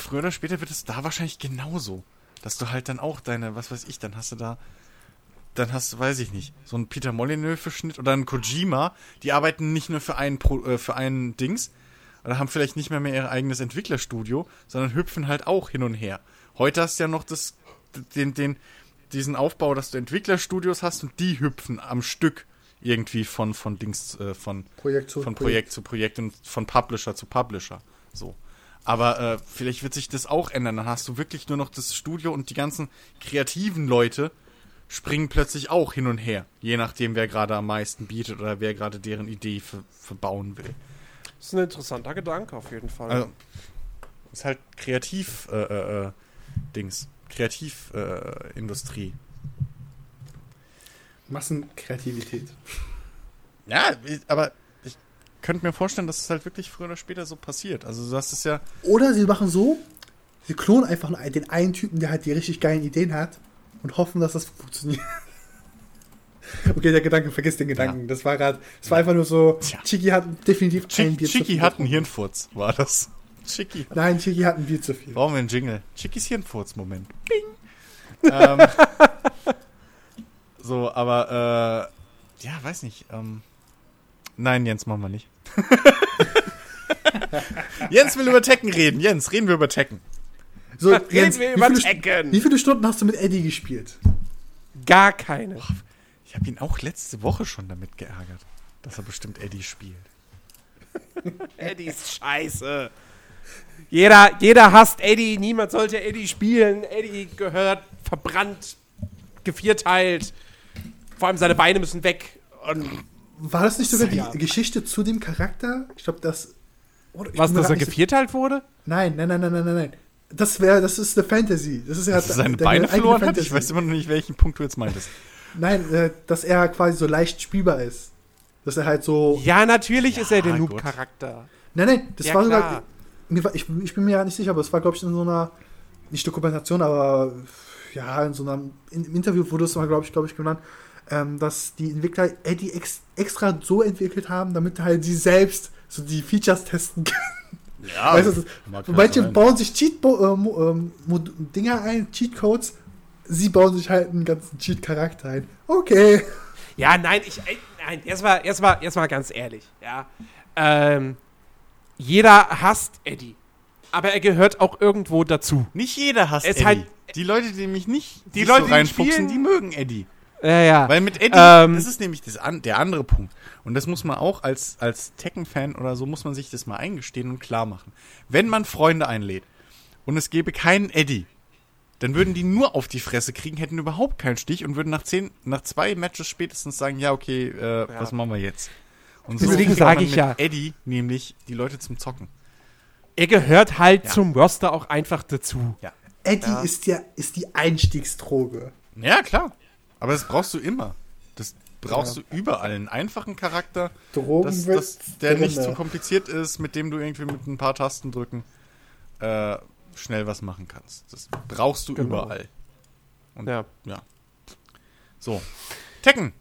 früher oder später wird es da wahrscheinlich genauso. Dass du halt dann auch deine, was weiß ich, dann hast du da dann hast du, weiß ich nicht, so einen Peter Molyneux-Schnitt oder einen Kojima, die arbeiten nicht nur für einen, Pro, äh, für einen Dings oder haben vielleicht nicht mehr, mehr ihr eigenes Entwicklerstudio, sondern hüpfen halt auch hin und her. Heute hast du ja noch das, den, den, diesen Aufbau, dass du Entwicklerstudios hast und die hüpfen am Stück irgendwie von, von Dings, äh, von Projekt zu von Projekt, zu Projekt und von Publisher zu Publisher. So. Aber äh, vielleicht wird sich das auch ändern. Dann hast du wirklich nur noch das Studio und die ganzen kreativen Leute springen plötzlich auch hin und her. Je nachdem, wer gerade am meisten bietet oder wer gerade deren Idee ver verbauen will. Das ist ein interessanter Gedanke auf jeden Fall. Also, ist halt kreativ äh, äh, äh, Dings. Kreativindustrie. Äh, Industrie. Massenkreativität. Ja, aber könnte mir vorstellen, dass es halt wirklich früher oder später so passiert. Also du hast es ja. Oder sie machen so, sie klonen einfach den einen Typen, der halt die richtig geilen Ideen hat und hoffen, dass das funktioniert. Okay, der Gedanke, vergiss den Gedanken. Das war gerade, das war einfach nur so, Tja. Chiki hat definitiv ein Chicky, Bier zu Chicky viel hat einen. Hirnfurz, war das. Chicky. Nein, Chiki hat ein Bier zu viel. Brauchen wir einen Jingle. Chickys Hirnfurz, Moment. Bing. ähm, so, aber, äh, ja, weiß nicht. Ähm, nein, Jens, machen wir nicht. Jens will über Tekken reden. Jens, reden wir über Tekken. So, Reden Jens, wir wie, über viele, Tekken. wie viele Stunden hast du mit Eddie gespielt? Gar keine. Ich habe ihn auch letzte Woche schon damit geärgert, dass er bestimmt Eddie spielt. Eddie ist scheiße. Jeder, jeder hasst Eddie, niemand sollte Eddie spielen. Eddie gehört verbrannt, gevierteilt. Vor allem seine Beine müssen weg. Und War das nicht sogar die Ja. Geschichte zu dem Charakter? Ich glaube, das. oder ich was, dass er gevierteilt wurde? Nein, nein, nein, nein, nein, nein, nein. Das wäre, das ist eine Fantasy. Das ist ja Dass er seine Beine verloren hat? Ich weiß immer noch nicht, welchen Punkt du jetzt meintest. Nein, äh, dass er quasi so leicht spielbar ist. Dass er halt so. Ja, natürlich ist er der Ja, Noob-Charakter. Nein, nein, das Ja, war klar. sogar. Mir war, ich, ich bin mir ja nicht sicher, aber es war, glaube ich, in so einer. Nicht Dokumentation, aber. Ja, in so einem in, im Interview wurde es mal, glaube ich, glaube ich, genannt, ähm, dass die Entwickler Eddie ex, extra so entwickelt haben, damit halt sie selbst so die Features testen können. Ja, weißt du, manche sein. bauen sich Cheat äh, ähm, ein, Cheatcodes. Sie bauen sich halt einen ganzen Cheat-Charakter ein. Okay. Ja, nein, ich, äh, nein, erstmal, erstmal, erstmal ganz ehrlich, ja. Ähm, jeder hasst Eddie. Aber er gehört auch irgendwo dazu. Nicht jeder hasst Es Eddie. halt- die Leute, die mich nicht Die Leute, so die reinfuchsen, spielen- die mögen Eddie. Ja, ja. Weil mit Eddie, Ähm, das ist nämlich das an, der andere Punkt. Und das muss man auch als, als Tekken-Fan oder so, muss man sich das mal eingestehen und klar machen. Wenn man Freunde einlädt und es gäbe keinen Eddie, dann würden die nur auf die Fresse kriegen, hätten überhaupt keinen Stich und würden nach zehn, nach zwei Matches spätestens sagen, ja, okay, äh, was machen wir jetzt? Und Deswegen kriegt sag man ich mit ja. Eddie nämlich die Leute zum Zocken. er gehört halt Ja. zum Roster auch einfach dazu. Ja. Eddie Ja. ist ja ist die Einstiegsdroge. Ja, klar. Aber das brauchst du immer. Das brauchst Ja. du überall. Einen einfachen Charakter, dass, dass der nicht drinne. zu kompliziert ist, mit dem du irgendwie mit ein paar Tasten drücken äh, schnell was machen kannst. Das brauchst du Genau. überall. Und Ja. ja. So. Tekken.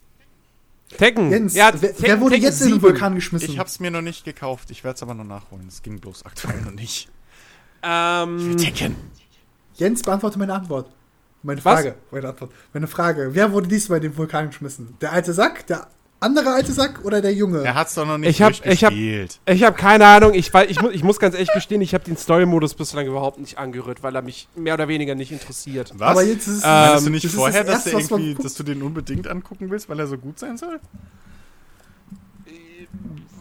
Tekken. Jens, ja, wer, Tekken- wer wurde Tekken jetzt in den 7. Vulkan geschmissen? Ich hab's mir noch nicht gekauft. Ich werde es aber noch nachholen. Es ging bloß aktuell noch nicht. Ähm, Tekken. Jens, beantworte meine Antwort. Meine Was? Frage. Meine Antwort. Meine Frage. Wer wurde diesmal in den Vulkan geschmissen? Der alte Sack? Der andere alte Sack oder der Junge? Er hat's doch noch nicht Ich hab- ich hab- ich habe keine Ahnung. Ich, weil, ich, mu ich muss ganz ehrlich gestehen, ich habe den Story-Modus bislang überhaupt nicht angerührt, weil er mich mehr oder weniger nicht interessiert. Was? Aber jetzt ist es- Meinst du Ähm, nicht das ist vorher, das dass, der Erste, was dass du den unbedingt angucken willst, weil er so gut sein soll?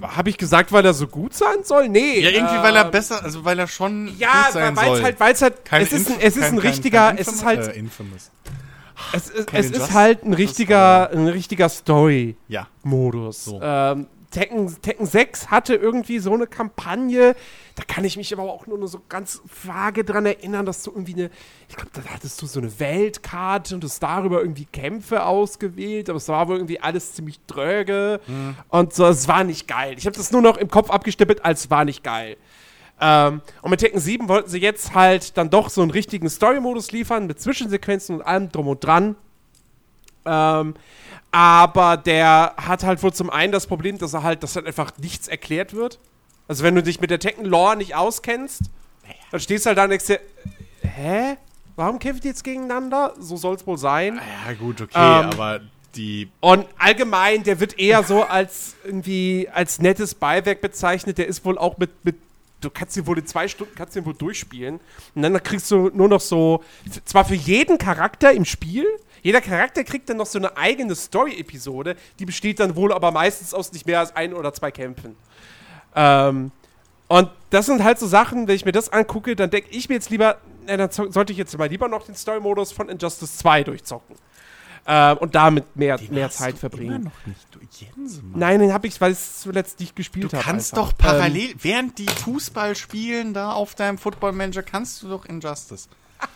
Habe ich gesagt, weil er so gut sein soll? Nee. Ja, irgendwie, weil er ähm, besser, also weil er schon Ja, gut sein weil soll. es halt, weil es halt, Kein es ist ein, es ist kein- ein richtiger, kein es ist halt, Äh, infamous. es ist, es ist halt ein richtiger, ein richtiger Story-Modus. Ja. So. Ähm, Tekken, Tekken 6 hatte irgendwie so eine Kampagne, da kann ich mich aber auch nur so ganz vage dran erinnern, dass du irgendwie eine, ich glaube, da hattest du so eine Weltkarte und hast darüber irgendwie Kämpfe ausgewählt, aber es war wohl irgendwie alles ziemlich dröge Mhm. und so, es war nicht geil. Ich habe das nur noch im Kopf abgestippelt, als war nicht geil. Ähm, und mit Tekken 7 wollten sie jetzt halt dann doch so einen richtigen Story-Modus liefern, mit Zwischensequenzen und allem drum und dran. Ähm, aber der hat halt wohl zum einen das Problem, dass er halt, dass halt einfach nichts erklärt wird. Also wenn du dich mit der Tekken-Lore nicht auskennst, dann stehst du halt da und denkst dir, hä? Warum kämpfen die jetzt gegeneinander? So soll es wohl sein. Ja, gut, okay, Ähm, aber die. Und allgemein, der wird eher so als irgendwie als nettes Beiwerk bezeichnet. Der ist wohl auch mit, mit du kannst ihn wohl in zwei Stunden kannst ihn wohl durchspielen. Und dann kriegst du nur noch so, zwar für jeden Charakter im Spiel, jeder Charakter kriegt dann noch so eine eigene Story-Episode, die besteht dann wohl aber meistens aus nicht mehr als ein oder zwei Kämpfen. Ähm, und das sind halt so Sachen, wenn ich mir das angucke, dann denke ich mir jetzt lieber, na, dann sollte ich jetzt mal lieber noch den Story-Modus von Injustice 2 durchzocken. Ähm, und damit mehr, mehr hast Zeit du verbringen. Immer noch nicht. Du Jensemann. Nein, den habe ich, weil ich es zuletzt nicht gespielt Du habe. kannst einfach. doch parallel, während die Fußball spielen, da auf deinem Football Manager, kannst du doch Injustice.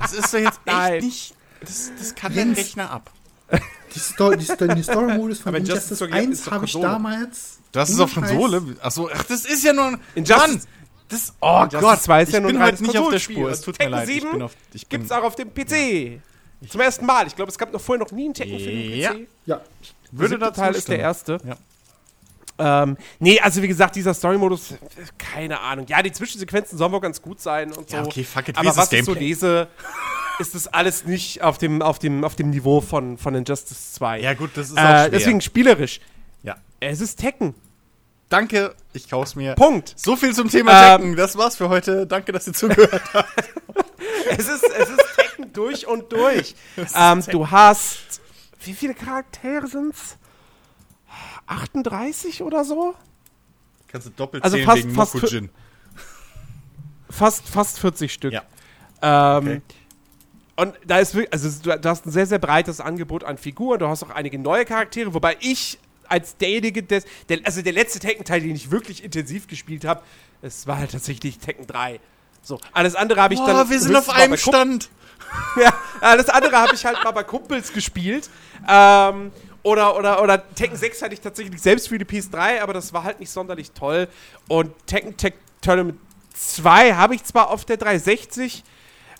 Das ist doch jetzt echt Nein. nicht. Das, das kann dein Jens. Rechner ab. Die, Sto die, Sto die Story-Modus von Aber Injustice Injustice ist doch- 1 ist doch habe ich damals. Das ist ohne auf Konsole. Achso, ach, das ist ja nur ein. Injustice- Mann, das, oh Injustice Gott, 2 ist ja ich bin heute nicht auf der. Spur. Es tut mir Tekken leid. Ich 7 bin auf, ich bin, Gibt's auch auf dem PC. Zum ersten Mal. Ich glaube, es gab noch vorher noch nie einen Tekken für den Ja. PC. Ja, würde dazu Teil ist der erste. Ja. Ähm, nee, also wie gesagt, dieser Story-Modus, keine Ahnung. Ja, die Zwischensequenzen sollen wohl ganz gut sein und so. Ja, okay, fuck it, wie Aber ist was das ich so Gameplay? lese, ist das alles nicht auf dem, auf dem, auf dem Niveau von, von Injustice 2. Ja, gut, das ist auch äh, schwer. deswegen spielerisch. Ja. Es ist Tekken. Danke, ich kauf's mir. Punkt. So viel zum Thema Ähm, Tekken. Das war's für heute. Danke, dass ihr zugehört habt. Es ist, es ist Tekken durch und durch. Ähm, du hast. Wie viele Charaktere sind's? 38 oder so? Kannst du doppelt Also fast- wegen fast Mokujin. Fast, fast 40 Stück. Ja. Ähm, Okay. Und da ist wirklich, also du hast ein sehr, sehr breites Angebot an Figuren. Du hast auch einige neue Charaktere, wobei ich als derjenige, des, der, also der letzte Tekken-Teil, den ich wirklich intensiv gespielt habe, es war halt tatsächlich Tekken 3. So, alles andere habe ich dann. Boah, wir sind auf einem Stand. Ja, alles andere habe ich halt mal bei Kumpels gespielt. Ähm, oder, oder, oder Tekken 6 hatte ich tatsächlich selbst für die PS3, aber das war halt nicht sonderlich toll. Und Tekken Tech Tournament 2 habe ich zwar auf der 360,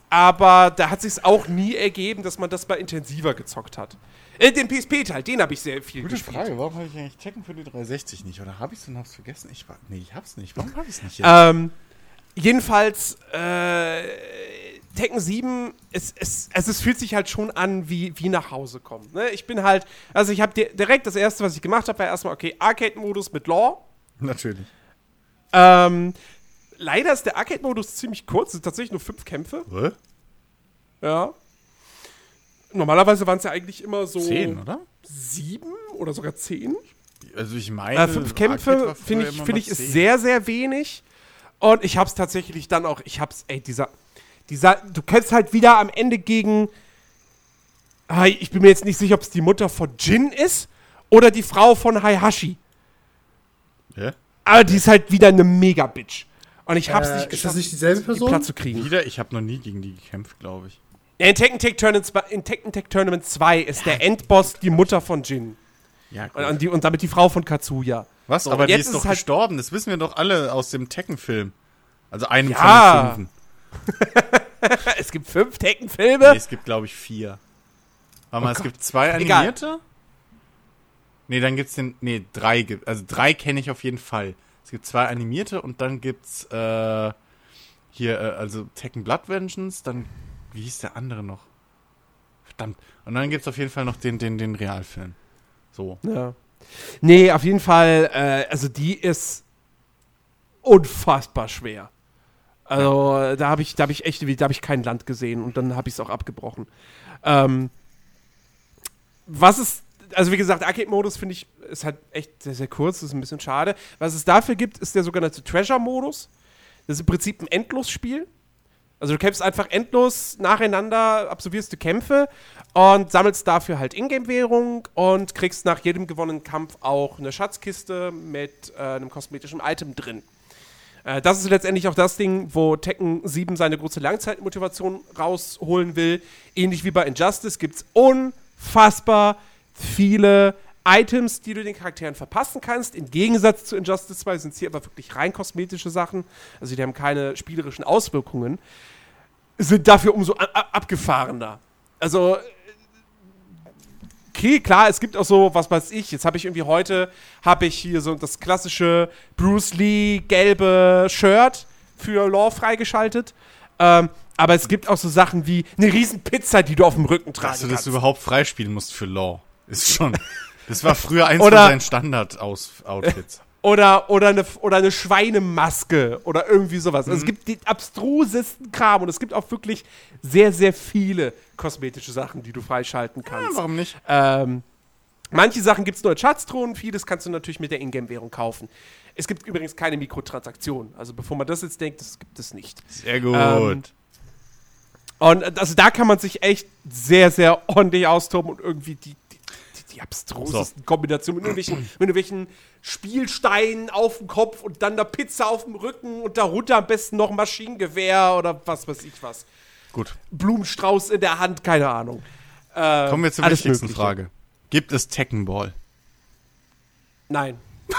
aber da hat sich auch nie ergeben, dass man das mal intensiver gezockt hat. Äh, den PSP-Teil, den habe ich sehr viel Gute gespielt. Frage, warum habe ich eigentlich Tekken für die 360 nicht? Oder habe ich es und hab's vergessen? Ich war, nee, ich hab's nicht. Warum habe ich es nicht? jetzt? Ähm, jedenfalls, äh, Tekken 7, es, es, also es fühlt sich halt schon an wie, wie nach Hause kommen. Ne? Ich bin halt, also ich habe direkt das erste, was ich gemacht habe, war erstmal, okay, Arcade-Modus mit Law. Natürlich. Ähm, leider ist der Arcade-Modus ziemlich kurz, es sind tatsächlich nur fünf Kämpfe. Hä? Ja. Normalerweise waren es ja eigentlich immer so Zehn, oder? sieben oder sogar zehn. Also ich meine, Äh, fünf Kämpfe finde ich, finde ich ist sehr, sehr wenig. Und ich hab's tatsächlich dann auch, ich hab's, ey, dieser, dieser, du kämpfst halt wieder am Ende gegen, ah, ich bin mir jetzt nicht sicher, ob es die Mutter von Jin ist oder die Frau von Hayashi. Ja? Aber die ist halt wieder eine Mega-Bitch. Und ich hab's Äh, nicht ist geschafft, das nicht dieselbe die Person? platt zu kriegen. Wieder? Ich habe noch nie gegen die gekämpft, glaube ich. Ja, in Tekken Tag Tournament 2, in Tekken Tag Tournament 2 ist der Endboss die Mutter von Jin. Ja, Und, und, die, und damit die Frau von Katsuya. Was? So, Aber die jetzt ist ist doch es halt- gestorben. Das wissen wir doch alle aus dem Tekken-Film. Also einem Ja. von den fünfen. es gibt fünf Tekken-Filme. Nee, es gibt, glaube ich, vier. Warte mal, es Gott. gibt zwei Egal. animierte? Nee, dann gibt's den. Nee, drei gibt. Also drei kenne ich auf jeden Fall. Es gibt zwei animierte und dann gibt's äh, hier, äh, also Tekken Blood Vengeance, dann. Wie hieß der andere noch? Verdammt. Und dann gibt's auf jeden Fall noch den, den, den Realfilm. So. Ja. Nee, auf jeden Fall, äh, also die ist unfassbar schwer. Also da habe ich, da habe ich echt, da habe ich kein Land gesehen und dann habe ich es auch abgebrochen. Ähm, was ist, also wie gesagt, Arcade-Modus finde ich, ist halt echt sehr, sehr kurz, ist ein bisschen schade. Was es dafür gibt, ist der sogenannte Treasure-Modus. Das ist im Prinzip ein Endlosspiel. Also du kämpfst einfach endlos nacheinander, absolvierst du Kämpfe und sammelst dafür halt Ingame-Währung und kriegst nach jedem gewonnenen Kampf auch eine Schatzkiste mit äh, einem kosmetischen Item drin. Äh, das ist letztendlich auch das Ding, wo Tekken 7 seine große Langzeitmotivation rausholen will. Ähnlich wie bei Injustice gibt es unfassbar viele Items, die du den Charakteren verpassen kannst. Im Gegensatz zu Injustice 2 sind es hier aber wirklich rein kosmetische Sachen. Also die haben keine spielerischen Auswirkungen. Sind dafür umso abgefahrener. Also okay, klar, es gibt auch so, was weiß ich, jetzt habe ich irgendwie heute, habe ich hier so das klassische Bruce Lee gelbe Shirt für Lore freigeschaltet. Ähm, aber es gibt auch so Sachen wie eine riesen Pizza, die du auf dem Rücken tragen Dass du das kannst. überhaupt freispielen musst für Law. Ist schon. Das war früher eins Oder- von seinen Standard-Outfits. Oder, oder, eine, oder eine Schweinemaske oder irgendwie sowas. Mhm. Also es gibt den abstrusesten Kram und es gibt auch wirklich sehr, sehr viele kosmetische Sachen, die du freischalten kannst. warum nicht? Ähm, manche Sachen gibt es nur in Schatztruhen, vieles kannst du natürlich mit der Ingame-Währung kaufen. Es gibt übrigens keine Mikrotransaktionen. Also bevor man das jetzt denkt, das gibt es nicht. Sehr gut. Ähm, Und äh, also da kann man sich echt sehr, sehr ordentlich austoben und irgendwie die, die, abstrusesten Kombinationen mit irgendwelchen, mit irgendwelchen Spielsteinen auf dem Kopf und dann der Pizza auf dem Rücken und darunter am besten noch ein Maschinengewehr oder was weiß ich was. gut. Blumenstrauß in der Hand, keine Ahnung. Äh, Kommen wir zur wichtigsten Mögliche. Frage. Gibt es Tekken Ball? Nein.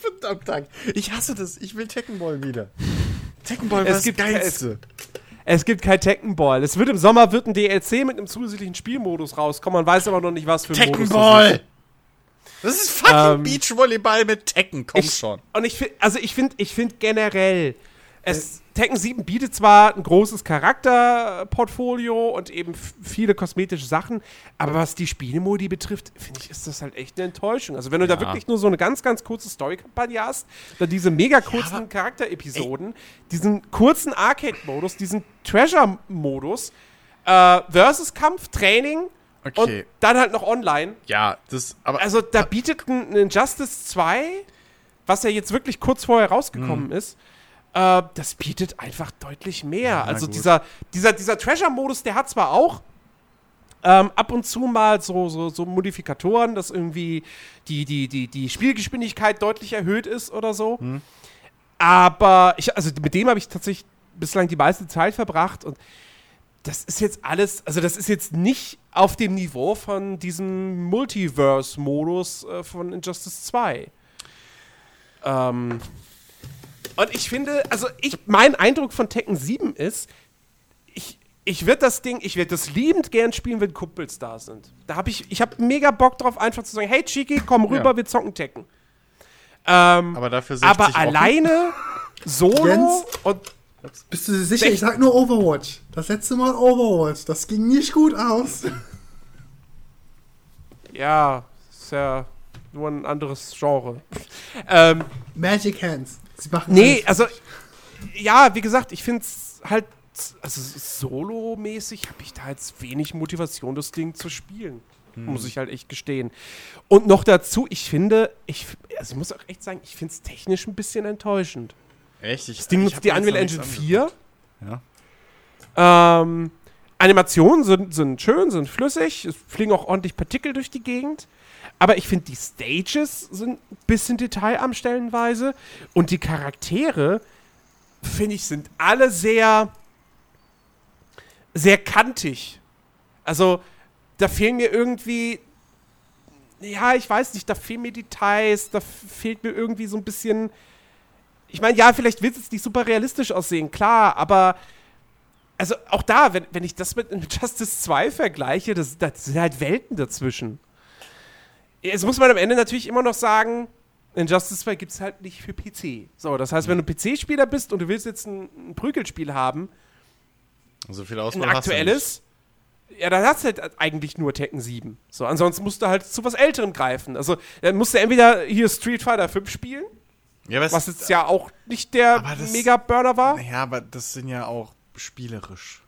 Verdammt, Dank. Ich hasse das. Ich will Tekken Ball wieder. Tekken Ball Es war das gibt- Geilste. Es gibt kein Tekken Ball. Es wird im Sommer wird ein DLC mit einem zusätzlichen Spielmodus rauskommen. Man weiß aber noch nicht, was für ein Tekken Modus das Ball! ist. Das ist fucking Ähm, Beachvolleyball mit Tekken. Komm ich, schon. Und ich finde, also ich finde, ich finde generell, es, Tekken 7 bietet zwar ein großes Charakterportfolio und eben viele kosmetische Sachen, aber was die Spielemodi betrifft, finde ich, ist das halt echt eine Enttäuschung. Also wenn du da Ja. wirklich nur so eine ganz, ganz kurze Story-Kampagne hast, dann diese mega kurzen Charakterepisoden, diesen kurzen Arcade-Modus, diesen Treasure-Modus, äh, Versus-Kampf, Training Okay. und dann halt noch online. Ja, das, aber Also da bietet ein, ein Injustice 2, was ja jetzt wirklich kurz vorher rausgekommen ist, äh, das bietet einfach deutlich mehr. also gut. dieser, dieser, dieser Treasure-Modus, der hat zwar auch ähm, ab und zu mal so, so, so Modifikatoren, dass irgendwie die, die, die, die Spielgeschwindigkeit deutlich erhöht ist oder so. Aber ich, also mit dem habe ich tatsächlich bislang die meiste Zeit verbracht und das ist jetzt alles, also das ist jetzt nicht auf dem Niveau von diesem Multiverse-Modus äh, von Injustice 2. Ähm, und ich finde, also ich, mein Eindruck von Tekken 7 ist, ich, ich würde das Ding, ich würde das liebend gern spielen, wenn Kumpels da sind. Da habe ich, ich habe mega Bock drauf, einfach zu sagen, hey Chiki, komm rüber, Ja. wir zocken Tekken. Ähm, aber dafür 60 aber Wochen? alleine, solo Jens? und Bist du dir sicher? Ich sag nur Overwatch. Das letzte Mal Overwatch. Das ging nicht gut aus. Ja, ist ja nur ein anderes Genre. ähm, Magic Hands. Sie machen nee, alles. also, ja, wie gesagt, ich finde es halt, also solo-mäßig habe ich da jetzt wenig Motivation, das Ding zu spielen. Muss ich halt echt gestehen. Und noch dazu, ich finde, ich, also ich muss auch echt sagen, ich finde es technisch ein bisschen enttäuschend. Echt? Ich, Das Ding nutzt die Unreal Engine nichts 4. angeguckt. Ja. Ähm, Animationen sind, sind schön, sind flüssig, es fliegen auch ordentlich Partikel durch die Gegend. Aber ich finde, die Stages sind ein bisschen Detail am Stellenweise. Und die Charaktere, finde ich, sind alle sehr, sehr kantig. Also, da fehlen mir irgendwie, ja, ich weiß nicht, da fehlen mir Details, da fehlt mir irgendwie so ein bisschen. Ich meine, ja, vielleicht wird es jetzt nicht super realistisch aussehen, klar, aber also auch da, wenn, wenn ich das mit Justice 2 vergleiche, das, das sind halt Welten dazwischen. Jetzt muss man am Ende natürlich immer noch sagen, Injustice 2 gibt es halt nicht für PC. So, das heißt, wenn du PC-Spieler bist und du willst jetzt ein, ein Prügelspiel haben, So viel ein Auswahl nicht. aktuelles, ja, dann hast du halt eigentlich nur Tekken 7. So, ansonsten musst du halt zu was Älterem greifen. Also, dann musst du entweder hier Street Fighter 5 spielen, Ja, es- was jetzt ja auch nicht der Mega-Burner war. Naja, aber das sind ja auch spielerisch.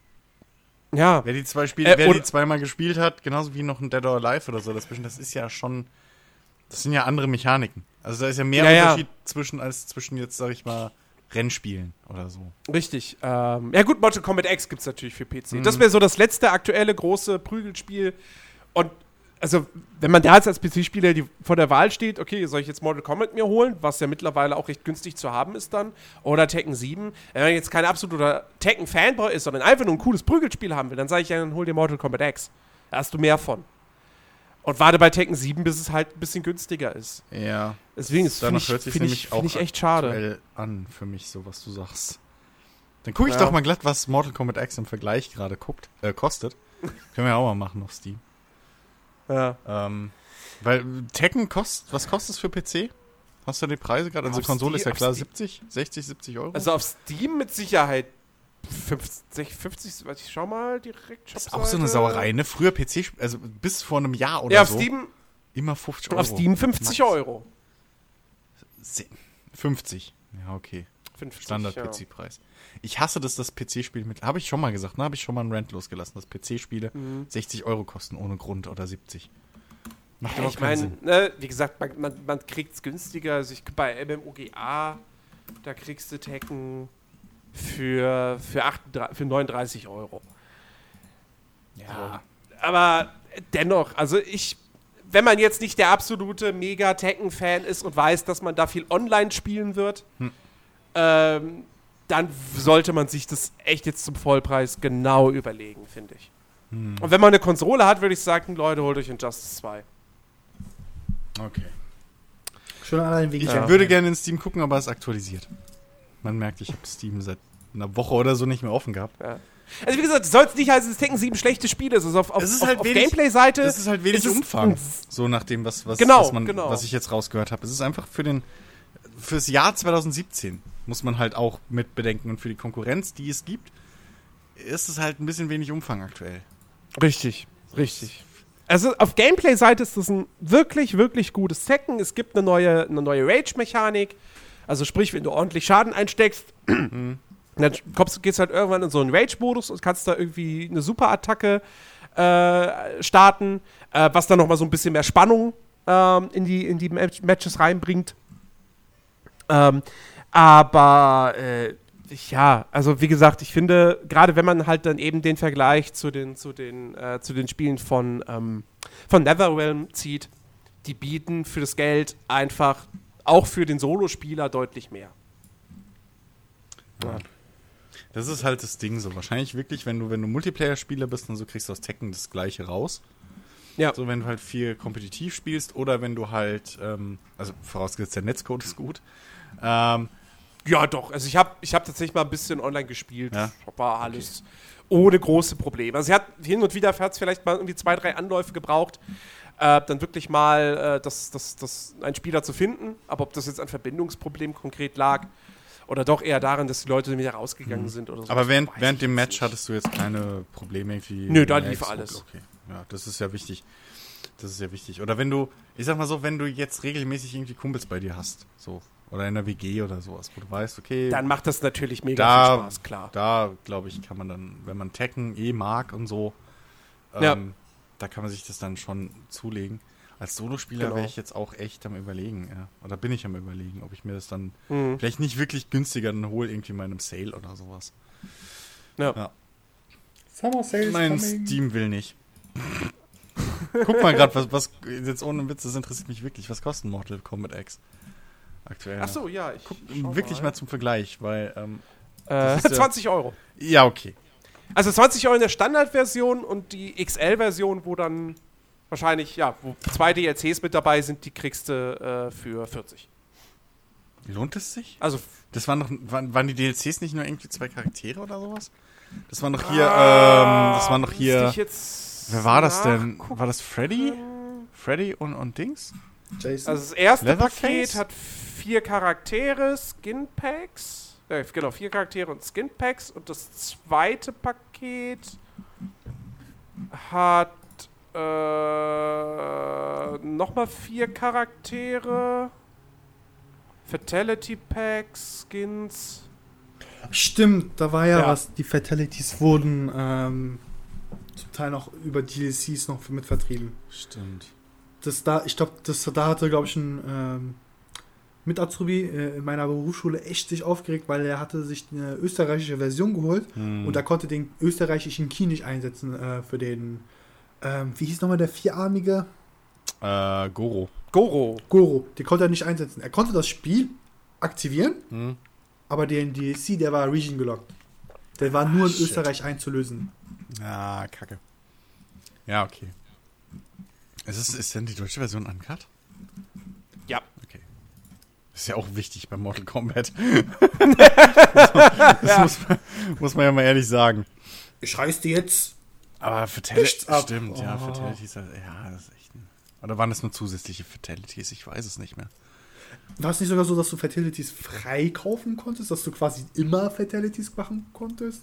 Ja. Wer die zwei Spiele, Äh, wer die zweimal gespielt hat, genauso wie noch ein Dead or Alive oder so dazwischen, das ist ja schon. Das sind ja andere Mechaniken. Also da ist ja mehr Ja, ja. Unterschied zwischen als zwischen jetzt, sag ich mal, Rennspielen oder so. Richtig. Ähm, ja gut, Mortal Kombat X gibt es natürlich für PC. Mhm. Das wäre so das letzte aktuelle große Prügelspiel. Und also, wenn man da jetzt als PC-Spieler vor der Wahl steht, okay, soll ich jetzt Mortal Kombat mir holen, was ja mittlerweile auch recht günstig zu haben ist dann, oder Tekken 7, wenn man jetzt kein absoluter Tekken-Fanboy ist, sondern einfach nur ein cooles Prügelspiel haben will, dann sage ich ja, dann hol dir Mortal Kombat X. Da hast du mehr von. Und warte bei Tekken 7, bis es halt ein bisschen günstiger ist. Ja. Deswegen ist finde Danach ich, hört sich find nämlich ich, auch find ich echt schade. an für mich, so was du sagst. Dann gucke ich Ja. doch mal glatt, was Mortal Kombat X im Vergleich gerade guckt, äh, kostet. Können wir ja auch mal machen auf Steam. Ja. Ähm, weil Tekken kostet, was kostet es für PC? Hast du die Preise gerade? Also Auf Konsole ist ja Steam- klar auf Steam- 70, 60, 70 Euro. Also auf Steam mit Sicherheit 50, 50, warte, ich schau mal direkt. das ist auch so eine Sauerei, ne? Früher PC, also bis vor einem Jahr oder Ja, auf so, Steam, immer 50 Euro. auf Steam 50 Euro. Se- 50. Ja, okay. 50, Standard-PC-Preis. Ich hasse das, das PC-Spiel mit. Habe ich schon mal gesagt, ne? Habe ich schon mal einen Rant losgelassen, dass PC-Spiele Mhm. 60 Euro kosten ohne Grund oder 70. Macht Ja, ich meine, ne, wie gesagt, man, man, man kriegt es günstiger. Also ich, bei MMOGA, da kriegst du Tekken für, für, 38, für 39 Euro. Ja. Aber dennoch, also ich, wenn man jetzt nicht der absolute Mega-Tekken-Fan ist und weiß, dass man da viel online spielen wird, Hm. Ähm, dann sollte man sich das echt jetzt zum Vollpreis genau überlegen, finde ich. Hm. Und wenn man eine Konsole hat, würde ich sagen, Leute, holt euch Injustice 2. Okay. Schon allein wegen Ich Ja. würde gerne in Steam gucken, aber es ist aktualisiert. Man merkt, ich habe Steam seit einer Woche oder so nicht mehr offen gehabt. Ja. Also wie gesagt, soll es nicht heißen, dass Tekken 7 schlechtes Spiel ist. Also auf, auf, Es ist auf, halt auf wenig- Gameplay-Seite. Es ist halt wenig ist es Umfang. So nach dem, was, was, Genau, was, man, genau. was ich jetzt rausgehört habe. Es ist einfach für den fürs Jahr 2017 muss man halt auch mit bedenken und für die Konkurrenz, die es gibt, ist es halt ein bisschen wenig Umfang aktuell. Richtig, richtig. Also auf Gameplay-Seite ist das ein wirklich, wirklich gutes Tekken. Es gibt eine neue, eine neue Rage-Mechanik. Also sprich, wenn du ordentlich Schaden einsteckst, dann kommst, gehst du halt irgendwann in so einen Rage-Modus und kannst da irgendwie eine Super-Attacke äh, starten, äh, was dann nochmal so ein bisschen mehr Spannung ähm, in die, in die Match Matches reinbringt. Ähm, aber äh, ja, also wie gesagt, ich finde, gerade wenn man halt dann eben den Vergleich zu den, zu den, äh, zu den Spielen von, ähm, von Netherrealm zieht, die bieten für das Geld einfach auch für den Solospieler deutlich mehr. Ja. Das ist halt das Ding so. Wahrscheinlich wirklich, wenn du, wenn du Multiplayer-Spieler bist und so kriegst du aus Tekken das gleiche raus. Ja. So, wenn du halt viel kompetitiv spielst oder wenn du halt, ähm, also vorausgesetzt der Netzcode ist gut. Ähm, Ja, doch. Also ich habe ich hab tatsächlich mal ein bisschen online gespielt. Ja? War alles ohne große Probleme. Also sie hat hin und wieder hat es vielleicht mal irgendwie zwei, drei Anläufe gebraucht, äh, dann wirklich mal äh, das, das, das, einen Spieler zu finden. Aber ob das jetzt an Verbindungsproblemen konkret lag oder doch eher daran, dass die Leute wieder rausgegangen sind oder so. aber während, während dem Match nicht. hattest du jetzt keine Probleme irgendwie. Nö, da lief alles. Okay, ja, das ist ja wichtig. Das ist ja wichtig. Oder wenn du, ich sag mal so, wenn du jetzt regelmäßig irgendwie Kumpels bei dir hast, so. Oder in der WG oder sowas, wo du weißt, okay, Dann macht das natürlich mega da, viel Spaß, klar. da glaube ich, kann man dann, wenn man Tekken eh mag und so, ähm, Ja. da kann man sich das dann schon zulegen. Als Solospieler Genau. wäre ich jetzt auch echt am überlegen, ja. Oder bin ich am überlegen, ob ich mir das dann Mhm. vielleicht nicht wirklich günstiger dann hole, irgendwie in meinem Sale oder sowas. Ja. Ja. Summer Sales Mein coming. Steam will nicht. Guck mal gerade, was, was, jetzt ohne Witz, das interessiert mich wirklich. Was kostet Mortal Kombat X? Aktuell. Ach so, ja. Ich Guck, wirklich mal zum Vergleich, weil, ähm, Äh, das ist ja- 20 Euro. ja, okay. Also 20 Euro in der Standardversion und die XL-Version, wo dann wahrscheinlich, ja, wo zwei DLCs mit dabei sind, die kriegst du äh, für 40. Lohnt es sich? Also, Das waren doch, waren, waren die DLCs nicht nur irgendwie zwei Charaktere oder sowas? Das waren doch hier, Ah, ähm, das waren doch hier, wer war das denn? War das Freddy? Freddy und, und Dings? Jason. Also das erste Leatherface? Paket hat vier Charaktere, Skin Packs. Äh, genau, vier Charaktere und Skin Packs. Und das zweite Paket hat äh, nochmal vier Charaktere. Fatality Packs, Skins. Stimmt, da war ja, Ja. was, die Fatalities wurden ähm, zum Teil noch über DLCs noch mit vertrieben. Stimmt. Das da, ich glaube, das da hatte, glaube ich, ein ähm, mit Azubi äh, in meiner Berufsschule echt sich aufgeregt, weil er hatte sich eine österreichische Version geholt Hm. und er konnte den österreichischen Key nicht einsetzen äh, für den, ähm, wie hieß nochmal der vierarmige? Äh, Goro. Goro. Goro. Den konnte er nicht einsetzen. Er konnte das Spiel aktivieren, Hm. aber den DLC, der war Region gelockt. Der war nur in shit. Österreich einzulösen. Ah, kacke. Ja, okay. Ist, es, ist denn die deutsche Version uncut? Ja. Ist ja auch wichtig bei Mortal Kombat. das muss, man, muss man ja mal ehrlich sagen. Ich reiß dir jetzt. Aber ab. stimmt, ja, Oh. Fatalities, ja, das ist echt ein, Oder waren das nur zusätzliche Fatalities? Ich weiß es nicht mehr. war es nicht sogar so, dass du Fatalities frei kaufen konntest, dass du quasi immer Fatalities machen konntest?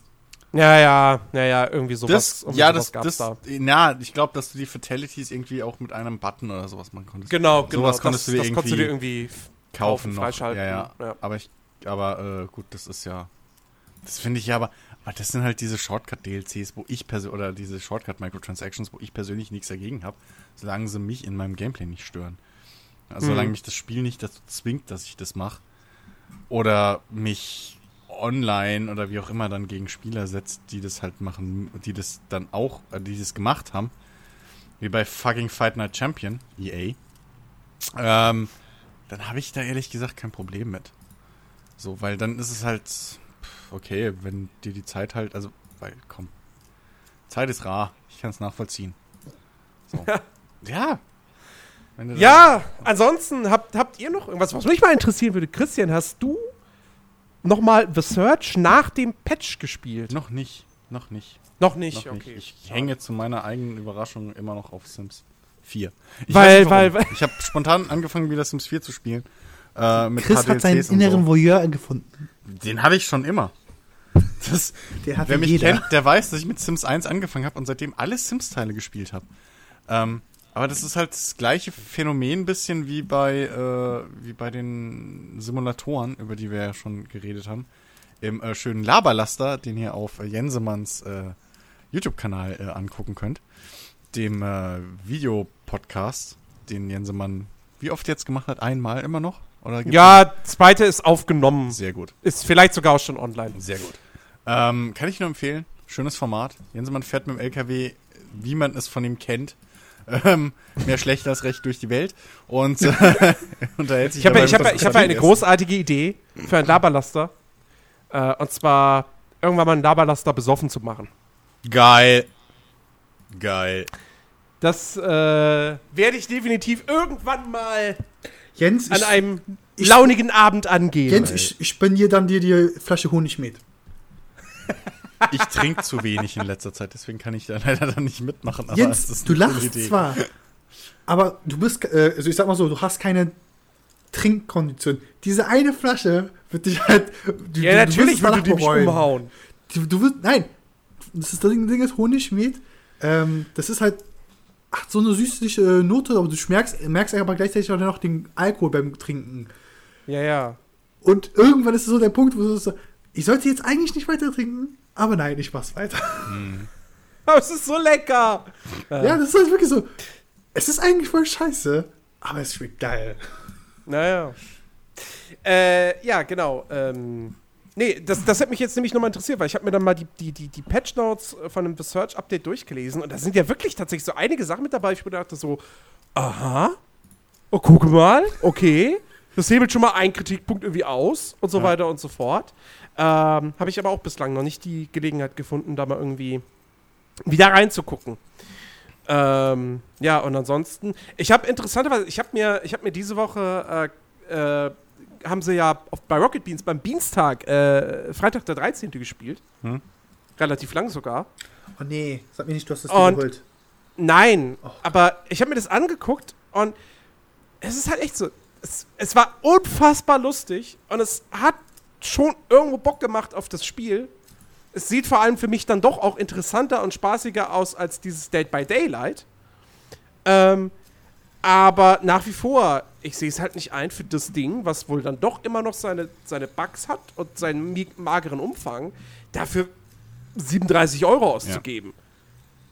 Ja, ja, ja, ja, irgendwie sowas. Das, irgendwie ja, sowas das, das, da. ja, ich glaube, dass du die Fatalities irgendwie auch mit einem Button oder sowas machen konntest. Genau, genau. Sowas konntest das, du dir das konntest du dir irgendwie f- kaufen noch. freischalten. Ja, ja. ja. Aber ich, aber äh, gut, das ist ja, das finde ich ja, aber, aber das sind halt diese Shortcut-DLCs, wo ich persönlich, oder diese Shortcut-Microtransactions, wo ich persönlich nichts dagegen habe, solange sie mich in meinem Gameplay nicht stören. Also Mhm. solange mich das Spiel nicht dazu zwingt, dass ich das mache. Oder mich online oder wie auch immer dann gegen Spieler setzt, die das halt machen, die das dann auch, äh, die das gemacht haben. Wie bei fucking Fight Night Champion, EA. Ähm, dann habe ich da ehrlich gesagt kein Problem mit. So, weil dann ist es halt, okay, wenn dir die Zeit halt, also, weil, komm, Zeit ist rar, ich kann es nachvollziehen. So. ja. Ja, ansonsten habt, habt ihr noch irgendwas, was mich mal interessieren würde? Christian, hast du nochmal The Search nach dem Patch gespielt? Noch nicht, noch nicht, Noch nicht, noch okay. nicht. Ich hänge zu meiner eigenen Überraschung immer noch auf Sims 4. Ich Weil- weil- warum. Ich habe spontan angefangen, wieder Sims 4 zu spielen. Äh, mit Chris hat seinen inneren so. Voyeur gefunden. Den hatte ich schon immer. Das, Der hat Wer mich jeder. kennt, der weiß, dass ich mit Sims 1 angefangen habe und seitdem alle Sims-Teile gespielt habe. Ähm, aber das ist halt das gleiche Phänomen ein bisschen wie bei, äh, wie bei den Simulatoren, über die wir ja schon geredet haben. Im äh, schönen Laberlaster, den ihr auf äh, Jensemanns äh, YouTube-Kanal äh, angucken könnt. Dem äh, Videopodcast, den Jensemann wie oft jetzt gemacht hat? Einmal immer noch? Oder Ja, zweite ist aufgenommen. Sehr gut. Ist vielleicht sogar auch schon online. Sehr gut. Ähm, kann ich nur empfehlen. Schönes Format. Jensemann fährt mit dem LKW, wie man es von ihm kennt. Ähm, mehr schlecht als recht durch die Welt. Und äh, unterhält sich Ich habe ich hab, ich hab eine Familienessen. großartige Idee für einen Laberlaster. Äh, und zwar irgendwann mal einen Laberlaster besoffen zu machen. Geil. Geil. Das äh, werde ich definitiv irgendwann mal Jens, an ich, einem ich- launigen Abend angehen. Jens, ich, ich spendiere dann dir die Flasche Honig mit. Ich trinke zu wenig in letzter Zeit, deswegen kann ich da leider dann nicht mitmachen. Aber Jens, du lachst Idee. zwar, aber du bist, äh, also ich sag mal so, du hast keine Trinkkondition. Diese eine Flasche wird dich halt. Du, ja, du- du natürlich wirst würde danach die mich bereuen. umhauen. Du, du wirst, nein, das ist das Ding, Ding ist Honigmet. Ähm, das ist halt hat so eine süßliche Note, aber du schmerkst, merkst aber gleichzeitig auch noch den Alkohol beim Trinken. Ja, ja. Und irgendwann ist es so der Punkt, wo du so, ich sollte jetzt eigentlich nicht weiter trinken, aber nein, ich mach's weiter. Aber es ist so lecker. Ja, das ist halt wirklich so. Es ist eigentlich voll scheiße, aber es schmeckt geil. Naja. Äh, ja, genau. Ähm, nee, das, das hat mich jetzt nämlich nochmal interessiert, weil ich habe mir dann mal die, die, die, die Patch Notes von dem The Search Update durchgelesen und da sind ja wirklich tatsächlich so einige Sachen mit dabei. Ich mir dachte so, aha, oh, guck mal, okay. Das hebelt schon mal einen Kritikpunkt irgendwie aus und so Ja. weiter und so fort. Ähm, habe ich aber auch bislang noch nicht die Gelegenheit gefunden, da mal irgendwie wieder reinzugucken. Ähm, ja, und ansonsten, ich habe interessanterweise, ich habe mir, ich habe mir diese Woche, äh, äh, haben sie ja auf, bei Rocket Beans beim Beanstag, äh, Freitag der 13. gespielt. Hm. Relativ lang sogar. Oh nee, sag mir nicht, du hast das Und- geholt. Nein, Oh. aber ich habe mir das angeguckt und es ist halt echt so, es, es war unfassbar lustig und es hat schon irgendwo Bock gemacht auf das Spiel. Es sieht vor allem für mich dann doch auch interessanter und spaßiger aus als dieses Dead by Daylight. Ähm, aber nach wie vor, ich sehe es halt nicht ein für das Ding, was wohl dann doch immer noch seine, seine Bugs hat und seinen mageren Umfang, dafür 37 Euro auszugeben.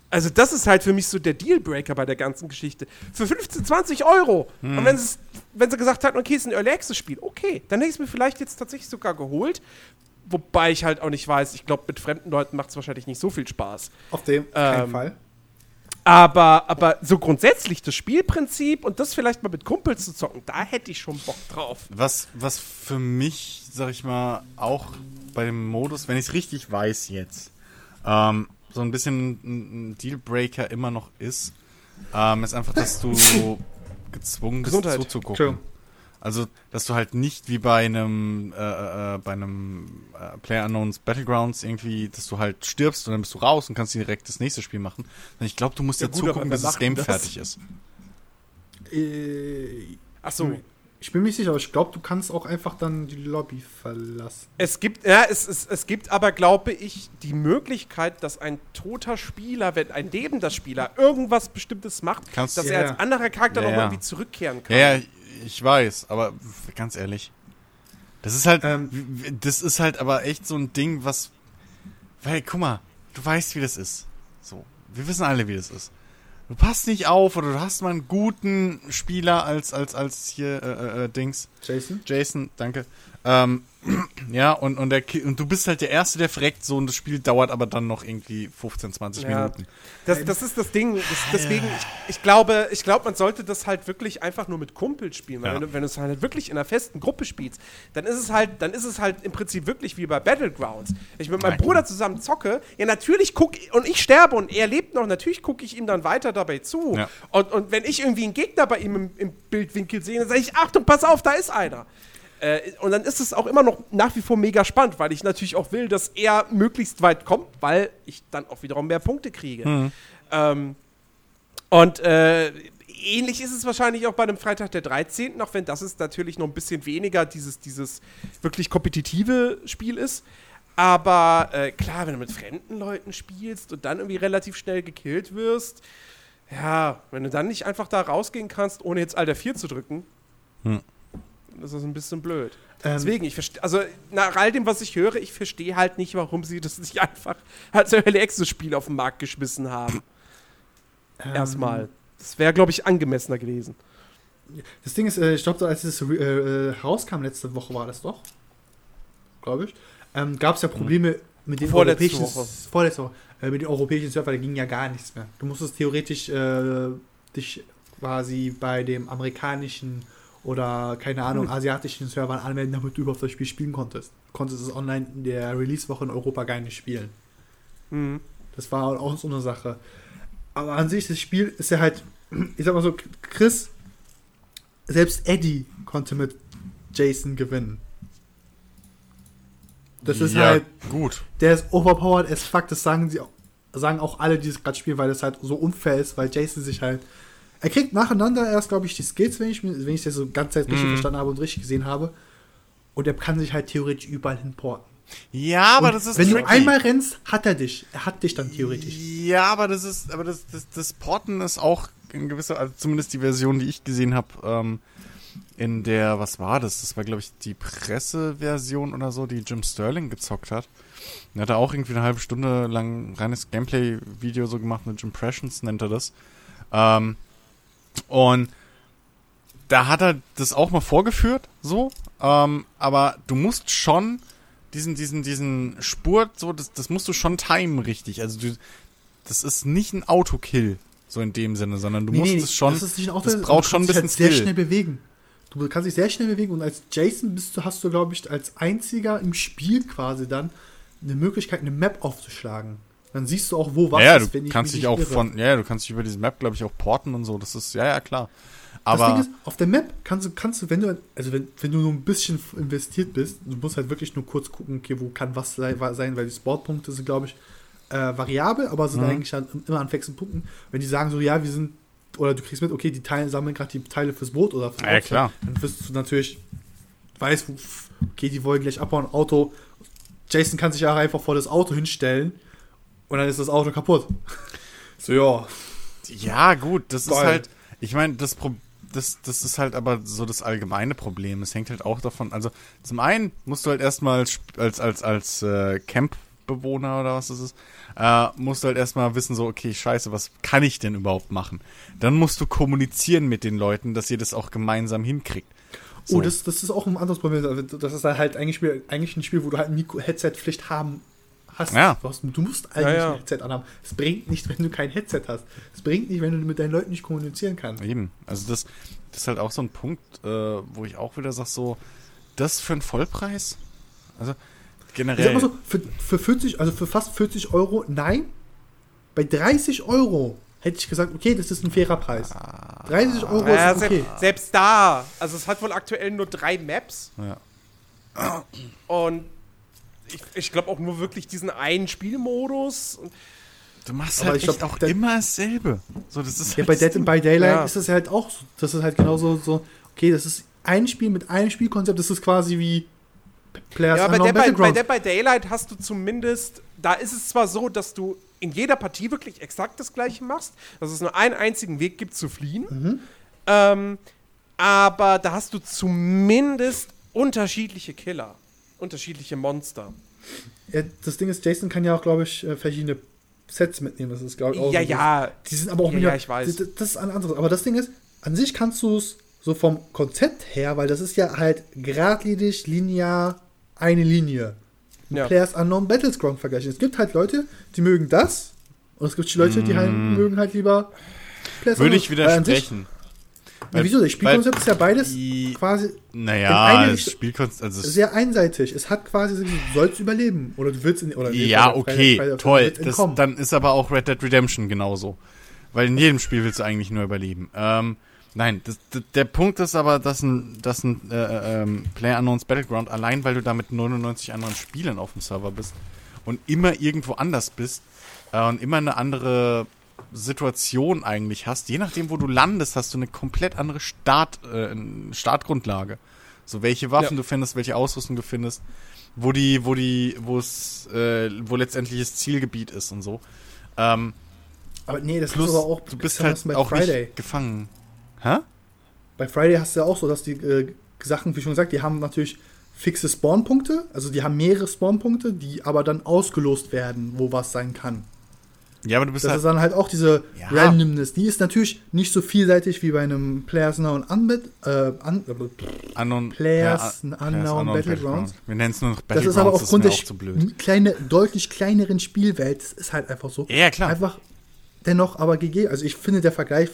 Also das ist halt für mich so der Dealbreaker bei der ganzen Geschichte. Für 15, 20 Euro. Und wenn, es- wenn sie gesagt hätten, okay, es ist ein Early Access Spiel, okay, dann hätte ich es mir vielleicht jetzt tatsächlich sogar geholt. Wobei ich halt auch nicht weiß, ich glaube, mit fremden Leuten macht es wahrscheinlich nicht so viel Spaß. Auf dem keinen Ähm, Fall. Aber, aber so grundsätzlich das Spielprinzip und das vielleicht mal mit Kumpels zu zocken, da hätte ich schon Bock drauf. Was, was für mich, sag ich mal, auch bei dem Modus, wenn ich es richtig weiß jetzt, ähm, so ein bisschen ein ein Dealbreaker immer noch ist, ähm, ist einfach, dass du gezwungen bist Gesundheit. zuzugucken. Entschuldigung. Also, dass du halt nicht wie bei einem, äh, äh, bei einem äh, PlayerUnknown's Battlegrounds irgendwie, dass du halt stirbst und dann bist du raus und kannst direkt das nächste Spiel machen. Ich glaube, du musst Ja ja, gut, zugucken, bis das Game das? fertig ist. Äh, Ach so. Ich bin mir nicht sicher, aber ich glaube, du kannst auch einfach dann die Lobby verlassen. Es gibt, ja, es, es, es gibt aber, glaube ich, die Möglichkeit, dass ein toter Spieler, wenn ein lebender Spieler irgendwas Bestimmtes macht, Kannst- dass Ja. er als anderer Charakter Ja, nochmal ja. irgendwie zurückkehren kann. Ja, ja, ich weiß, aber ganz ehrlich. Das ist halt, Ähm. das ist halt aber echt so ein Ding, was, weil, guck mal, du weißt, wie das ist. So, wir wissen alle, wie das ist. Du passt nicht auf oder du hast mal einen guten Spieler als, als, als hier, äh, äh, Dings. Jason? Jason, danke. Ähm, ja, und, und, der, und du bist halt der Erste, der verreckt, so, und das Spiel dauert aber dann noch irgendwie 15, 20 Ja. Minuten. Das, das ist das Ding. Das, deswegen, ich, ich glaube, ich glaube, man sollte das halt wirklich einfach nur mit Kumpels spielen. Weil Ja. wenn, du, wenn du es halt wirklich in einer festen Gruppe spielst, dann ist es halt, dann ist es halt im Prinzip wirklich wie bei Battlegrounds. Wenn ich mit meinem Nein. Bruder zusammen zocke, ja natürlich gucke und ich sterbe und er lebt noch, natürlich gucke ich ihm dann weiter dabei zu. Ja. Und, und wenn ich irgendwie einen Gegner bei ihm im, im Bildwinkel sehe, dann sage ich, Achtung, pass auf, da ist einer. Äh, und dann ist es auch immer noch nach wie vor mega spannend, weil ich natürlich auch will, dass er möglichst weit kommt, weil ich dann auch wiederum mehr Punkte kriege. Ähm, und äh, ähnlich ist es wahrscheinlich auch bei einem Freitag der 13., auch wenn das ist natürlich noch ein bisschen weniger dieses, dieses wirklich kompetitive Spiel ist. Aber äh, klar, wenn du mit fremden Leuten spielst und dann irgendwie relativ schnell gekillt wirst, ja, wenn du dann nicht einfach da rausgehen kannst, ohne jetzt Alter 4 zu drücken, Hm. Das ist ein bisschen blöd. Ähm, Deswegen, ich verstehe, also nach all dem, was ich höre, ich verstehe halt nicht, warum sie das nicht einfach als Early Access Spiel auf den Markt geschmissen haben. ähm, Erstmal. Das wäre, glaube ich, angemessener gewesen. Das Ding ist, äh, ich glaube, als es äh, äh, rauskam, letzte Woche war das doch, glaube ich, ähm, gab es ja Probleme mit den Vorletzte europäischen Woche. Vorletzte Woche, äh, mit den europäischen Server, da ging ja gar nichts mehr. Du musstest theoretisch äh, dich quasi bei dem amerikanischen oder keine Ahnung, asiatischen Servern anmelden, damit du überhaupt das Spiel spielen konntest. Du konntest es online in der Release-Woche in Europa gar nicht spielen. Mhm. Das war auch so eine Sache. Aber an sich, das Spiel ist ja halt, ich sag mal so, Chris, selbst Eddie konnte mit Jason gewinnen. Das ist ja, halt, gut. der ist overpowered as fuck, das sagen sie, sagen auch alle, die es gerade spielen, weil das halt so unfair ist, weil Jason sich halt, er kriegt nacheinander erst, glaube ich, die Skills, wenn ich, wenn ich das so ganz Zeit richtig Mhm. verstanden habe und richtig gesehen habe. Und er kann sich halt theoretisch überall hinporten. Ja, aber Und das ist wenn tricky. du einmal rennst, hat er dich. Er hat dich dann theoretisch. Ja, aber das ist, aber das, das, das Porten ist auch in gewisser, also zumindest die Version, die ich gesehen habe, ähm, in der, was war das? Das war, glaube ich, die Presseversion oder so, die Jim Sterling gezockt hat. Er hat da auch irgendwie eine halbe Stunde lang reines Gameplay-Video so gemacht mit Impressions, nennt er das. Ähm, und da hat er das auch mal vorgeführt, so. Ähm, aber du musst schon diesen, diesen, diesen Spurt, so, das, das musst du schon timen richtig. Also du, das ist nicht ein Autokill, so in dem Sinne, sondern du musst es schon, Das ist nicht ein Auto, das du braucht schon ein kannst dich bisschen halt sehr Skill. schnell bewegen. Du kannst dich sehr schnell bewegen und als Jason bist du, hast du, glaube ich, als einziger im Spiel quasi dann eine Möglichkeit, eine Map aufzuschlagen. Dann siehst du auch, wo was ja, ja, ist, du wenn ich kannst dich auch irre. von, ja, du kannst dich über diese Map, glaube ich, auch porten und so. Das ist, ja, ja, klar. Aber, ist, auf der Map kannst du, kannst du, wenn du, also wenn, wenn du nur ein bisschen investiert bist, du musst halt wirklich nur kurz gucken, okay, wo kann was sei- sein, weil die Sportpunkte sind, glaube ich, äh, variabel, aber sind Mhm. eigentlich dann immer an fixen Punkten. Wenn die sagen so, ja, wir sind, oder du kriegst mit, okay, die Teile sammeln gerade die Teile fürs Boot oder fürs Ja, Auto, klar. dann wirst du natürlich, weißt, okay, die wollen gleich abbauen, Auto. Jason kann sich ja auch einfach vor das Auto hinstellen und dann ist das Auto kaputt. So, ja. ja, gut, das ist Geil. halt, ich meine, das, das, das ist halt aber so das allgemeine Problem. Es hängt halt auch davon, also zum einen musst du halt erstmal als, als, als, als äh, Campbewohner oder was das ist, äh, musst du halt erstmal wissen, so, okay, scheiße, was kann ich denn überhaupt machen? Dann musst du kommunizieren mit den Leuten, dass ihr das auch gemeinsam hinkriegt. So. Oh, das, das ist auch ein anderes Problem. Also, Das ist halt eigentlich, Spiel, eigentlich ein Spiel, wo du halt eine Headset-Pflicht haben hast. Ja. Du, hast, du musst eigentlich Ja, ja. ein Headset anhaben. Es bringt nicht, wenn du kein Headset hast. Es bringt nicht, wenn du mit deinen Leuten nicht kommunizieren kannst. Eben. Also das, das ist halt auch so ein Punkt, äh, wo ich auch wieder sage, so, das für einen Vollpreis? Also Ich sag generell. mal so, für, für 40, also für fast 40 Euro, nein. Bei 30 Euro hätte ich gesagt, okay, das ist ein fairer Preis. 30 Euro Ja, ist okay. selbst, selbst da, also es hat wohl aktuell nur drei Maps ja. und ich, ich glaube auch nur wirklich diesen einen Spielmodus. Du machst Aber halt ich glaub, echt auch da- immer dasselbe. So, das ist Ja, halt bei Dead Ding. by Daylight Ja. ist das halt auch so. Das ist halt genauso so, okay, das ist ein Spiel mit einem Spielkonzept. Das ist quasi wie Players ja, bei Dead, by, bei Dead by Daylight hast du zumindest, da ist es zwar so, dass du in jeder Partie wirklich exakt das gleiche machst, dass es nur einen einzigen Weg gibt zu fliehen. Mhm. Ähm, aber da hast du zumindest unterschiedliche Killer, unterschiedliche Monster. Ja, das Ding ist, Jason kann ja auch, glaube ich, äh, verschiedene Sets mitnehmen. Das ist, glaube ich, auch Ja, so ja. Die sind aber auch ja, ja, ich weiß. Das, das, ist ein anderes. Aber das Ding ist, an sich kannst du es so vom Konzept her, weil das ist ja halt geradlinig, linear, eine Linie. Ja. Players Unknown Battleground vergleichen. Es gibt halt Leute, die mögen das. Und es gibt Leute, die halt mm. mögen halt lieber Players Würde ich widersprechen. Ja, wieso? Das Spielkonzept ist ja beides quasi. Naja, das Spielkonzept. Also sehr einseitig. Es hat quasi, du sollst überleben. Oder du willst in, oder Ja, okay, Freie, Freie, toll. Das, dann ist aber auch Red Dead Redemption genauso. Weil in jedem Spiel willst du eigentlich nur überleben. Ähm, nein, das, der Punkt ist aber, dass ein, dass ein äh, äh, ähm, Player Unknowns Battleground, allein weil du da mit 99 anderen Spielern auf dem Server bist und immer irgendwo anders bist äh, und immer eine andere Situation eigentlich hast, je nachdem, wo du landest, hast du eine komplett andere Start, äh, Startgrundlage. So welche Waffen ja. du findest, welche Ausrüstung du findest, wo die, wo die, wo es, äh, wo letztendlich das Zielgebiet ist und so. Ähm, aber nee, das plus, ist aber auch, du bist halt bei auch Friday. nicht gefangen. Hä? Bei Friday hast du ja auch so, dass die äh, Sachen, wie schon gesagt, die haben natürlich fixe Spawnpunkte, also die haben mehrere Spawnpunkte, die aber dann ausgelost werden, wo was sein kann. Ja, aber du bist das halt ist dann halt auch diese ja. Randomness. Die ist natürlich nicht so vielseitig wie bei einem Players Now Unbit, äh, un, Unknown, Players ja, Unknown, Unknown Battlegrounds. Wir nennen es nur noch Battlegrounds. Das ist aber aufgrund der kleine, deutlich kleineren Spielwelt. Das ist halt einfach so. Ja, klar. Einfach dennoch aber gegeben. Also ich finde, der Vergleich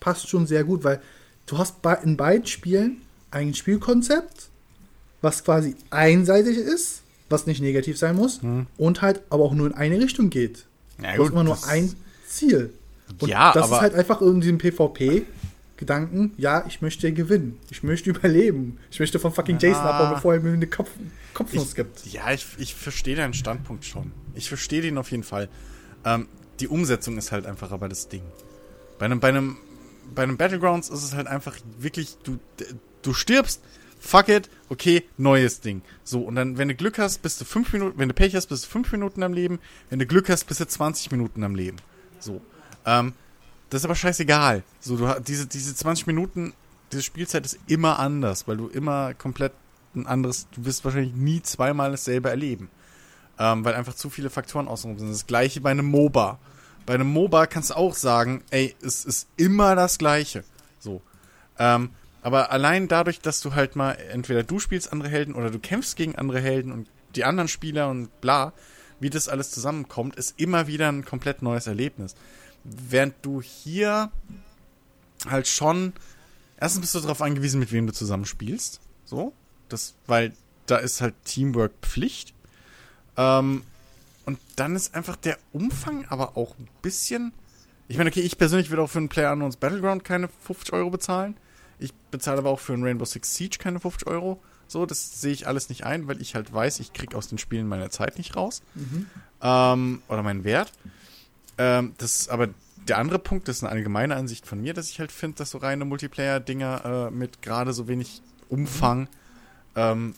passt schon sehr gut, weil du hast in beiden Spielen ein Spielkonzept, was quasi einseitig ist, was nicht negativ sein muss, hm. und halt aber auch nur in eine Richtung geht. Ja, du hast immer nur ein Ziel. Und ja, das ist halt einfach in diesem PvP-Gedanken, ja, ich möchte gewinnen. Ich möchte überleben. Ich möchte von fucking ja. Jason abhauen, bevor er mir eine Kopf, Kopfnuss ich, gibt. Ja, ich, ich verstehe deinen Standpunkt schon. Ich verstehe den auf jeden Fall. Ähm, die Umsetzung ist halt einfach aber das Ding. Bei einem, bei einem, bei einem Battlegrounds ist es halt einfach wirklich, du, du stirbst, fuck it, okay, neues Ding. So, und dann, wenn du Glück hast, bist du fünf Minuten, wenn du Pech hast, bist du fünf Minuten am Leben, wenn du Glück hast, bist du 20 Minuten am Leben. So. Ähm, das ist aber scheißegal. So, du diese, diese 20 Minuten, diese Spielzeit ist immer anders, weil du immer komplett ein anderes, du wirst wahrscheinlich nie zweimal dasselbe erleben. Ähm, weil einfach zu viele Faktoren außenrum sind. Das gleiche bei einem MOBA. Bei einem MOBA kannst du auch sagen, ey, es ist immer das gleiche. So. Ähm, aber allein dadurch, dass du halt mal entweder du spielst andere Helden oder du kämpfst gegen andere Helden und die anderen Spieler und bla, wie das alles zusammenkommt, ist immer wieder ein komplett neues Erlebnis. Während du hier halt schon, erstens bist du darauf angewiesen, mit wem du zusammenspielst. So. Das, weil da ist halt Teamwork Pflicht. Ähm, und dann ist einfach der Umfang aber auch ein bisschen. Ich meine, okay, ich persönlich würde auch für einen Player Unknowns Battleground keine 50 Euro bezahlen. Ich bezahle aber auch für ein Rainbow Six Siege keine 50 Euro. So, das sehe ich alles nicht ein, weil ich halt weiß, ich kriege aus den Spielen meine Zeit nicht raus. Mhm. Ähm, oder meinen Wert. Ähm, das aber der andere Punkt, das ist eine allgemeine Ansicht von mir, dass ich halt finde, dass so reine Multiplayer-Dinger äh, mit gerade so wenig Umfang ähm,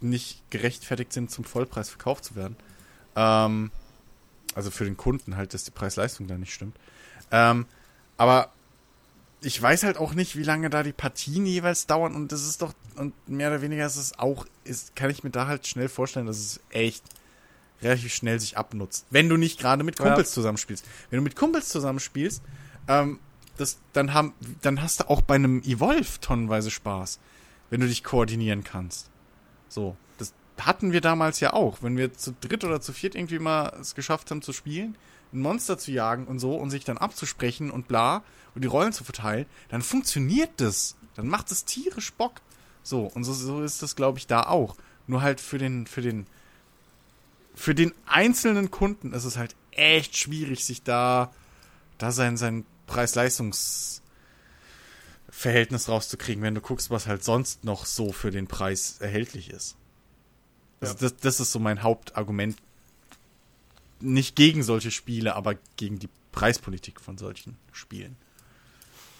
nicht gerechtfertigt sind, zum Vollpreis verkauft zu werden. Ähm, also für den Kunden halt, dass die Preis-Leistung da nicht stimmt. Ähm, aber ich weiß halt auch nicht, wie lange da die Partien jeweils dauern und das ist doch, und mehr oder weniger ist es auch, ist, kann ich mir da halt schnell vorstellen, dass es echt relativ schnell sich abnutzt. Wenn du nicht gerade mit Kumpels ja. zusammenspielst. Wenn du mit Kumpels zusammenspielst, ähm, das, dann, haben, dann hast du auch bei einem Evolve tonnenweise Spaß, wenn du dich koordinieren kannst. So, das hatten wir damals ja auch. Wenn wir zu dritt oder zu viert irgendwie mal es geschafft haben zu spielen, ein Monster zu jagen und so und sich dann abzusprechen und bla und die Rollen zu verteilen, dann funktioniert das. Dann macht es tierisch Bock. So, und so, so ist das, glaube ich, da auch. Nur halt für den, für den, für den einzelnen Kunden ist es halt echt schwierig, sich da, da sein, sein Preis-Leistungs-Verhältnis rauszukriegen, wenn du guckst, was halt sonst noch so für den Preis erhältlich ist. Also ja. das, das ist so mein Hauptargument. Nicht gegen solche Spiele, aber gegen die Preispolitik von solchen Spielen.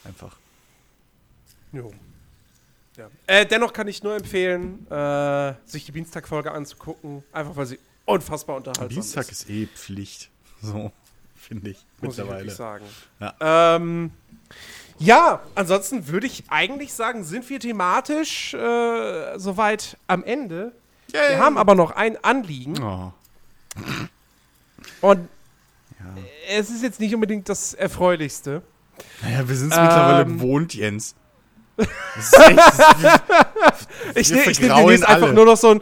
Einfach. Jo. Ja. Äh, dennoch kann ich nur empfehlen, äh, sich die Dienstag-Folge anzugucken, einfach weil sie unfassbar unterhaltsam Dienstag ist. ist eh Pflicht. So, finde ich. muss ich mittlerweile. wirklich sagen. Ja. Ähm, ja, ansonsten würde ich eigentlich sagen, sind wir thematisch äh, soweit am Ende. Wir haben aber noch ein Anliegen Oh, und ja. es ist jetzt nicht unbedingt das Erfreulichste. Naja, wir sind es Ähm. mittlerweile gewohnt, Jens. Das ist echt, das Ich, ne, nehme demnächst einfach nur noch so ein.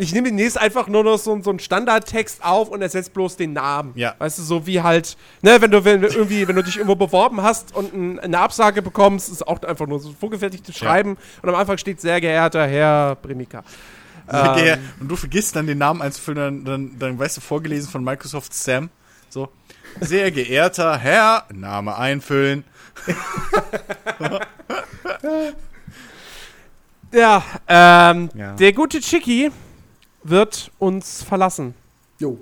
Ich nehme demnächst einfach nur noch so, so einen Standardtext auf und ersetze bloß den Namen. Ja. Weißt du, so wie halt, ne, wenn du wenn, irgendwie, wenn du dich irgendwo beworben hast und ein, eine Absage bekommst, ist auch einfach nur so vorgefertigtes Schreiben und am Anfang steht sehr geehrter Herr Brimika. sehr Ähm. Und du vergisst dann den Namen einzufüllen, dann, dann, dann weißt du, vorgelesen von Microsoft Sam. So, sehr geehrter Herr, Name einfüllen. Ja, ähm, Ja. der gute Chicky wird uns verlassen. Jo.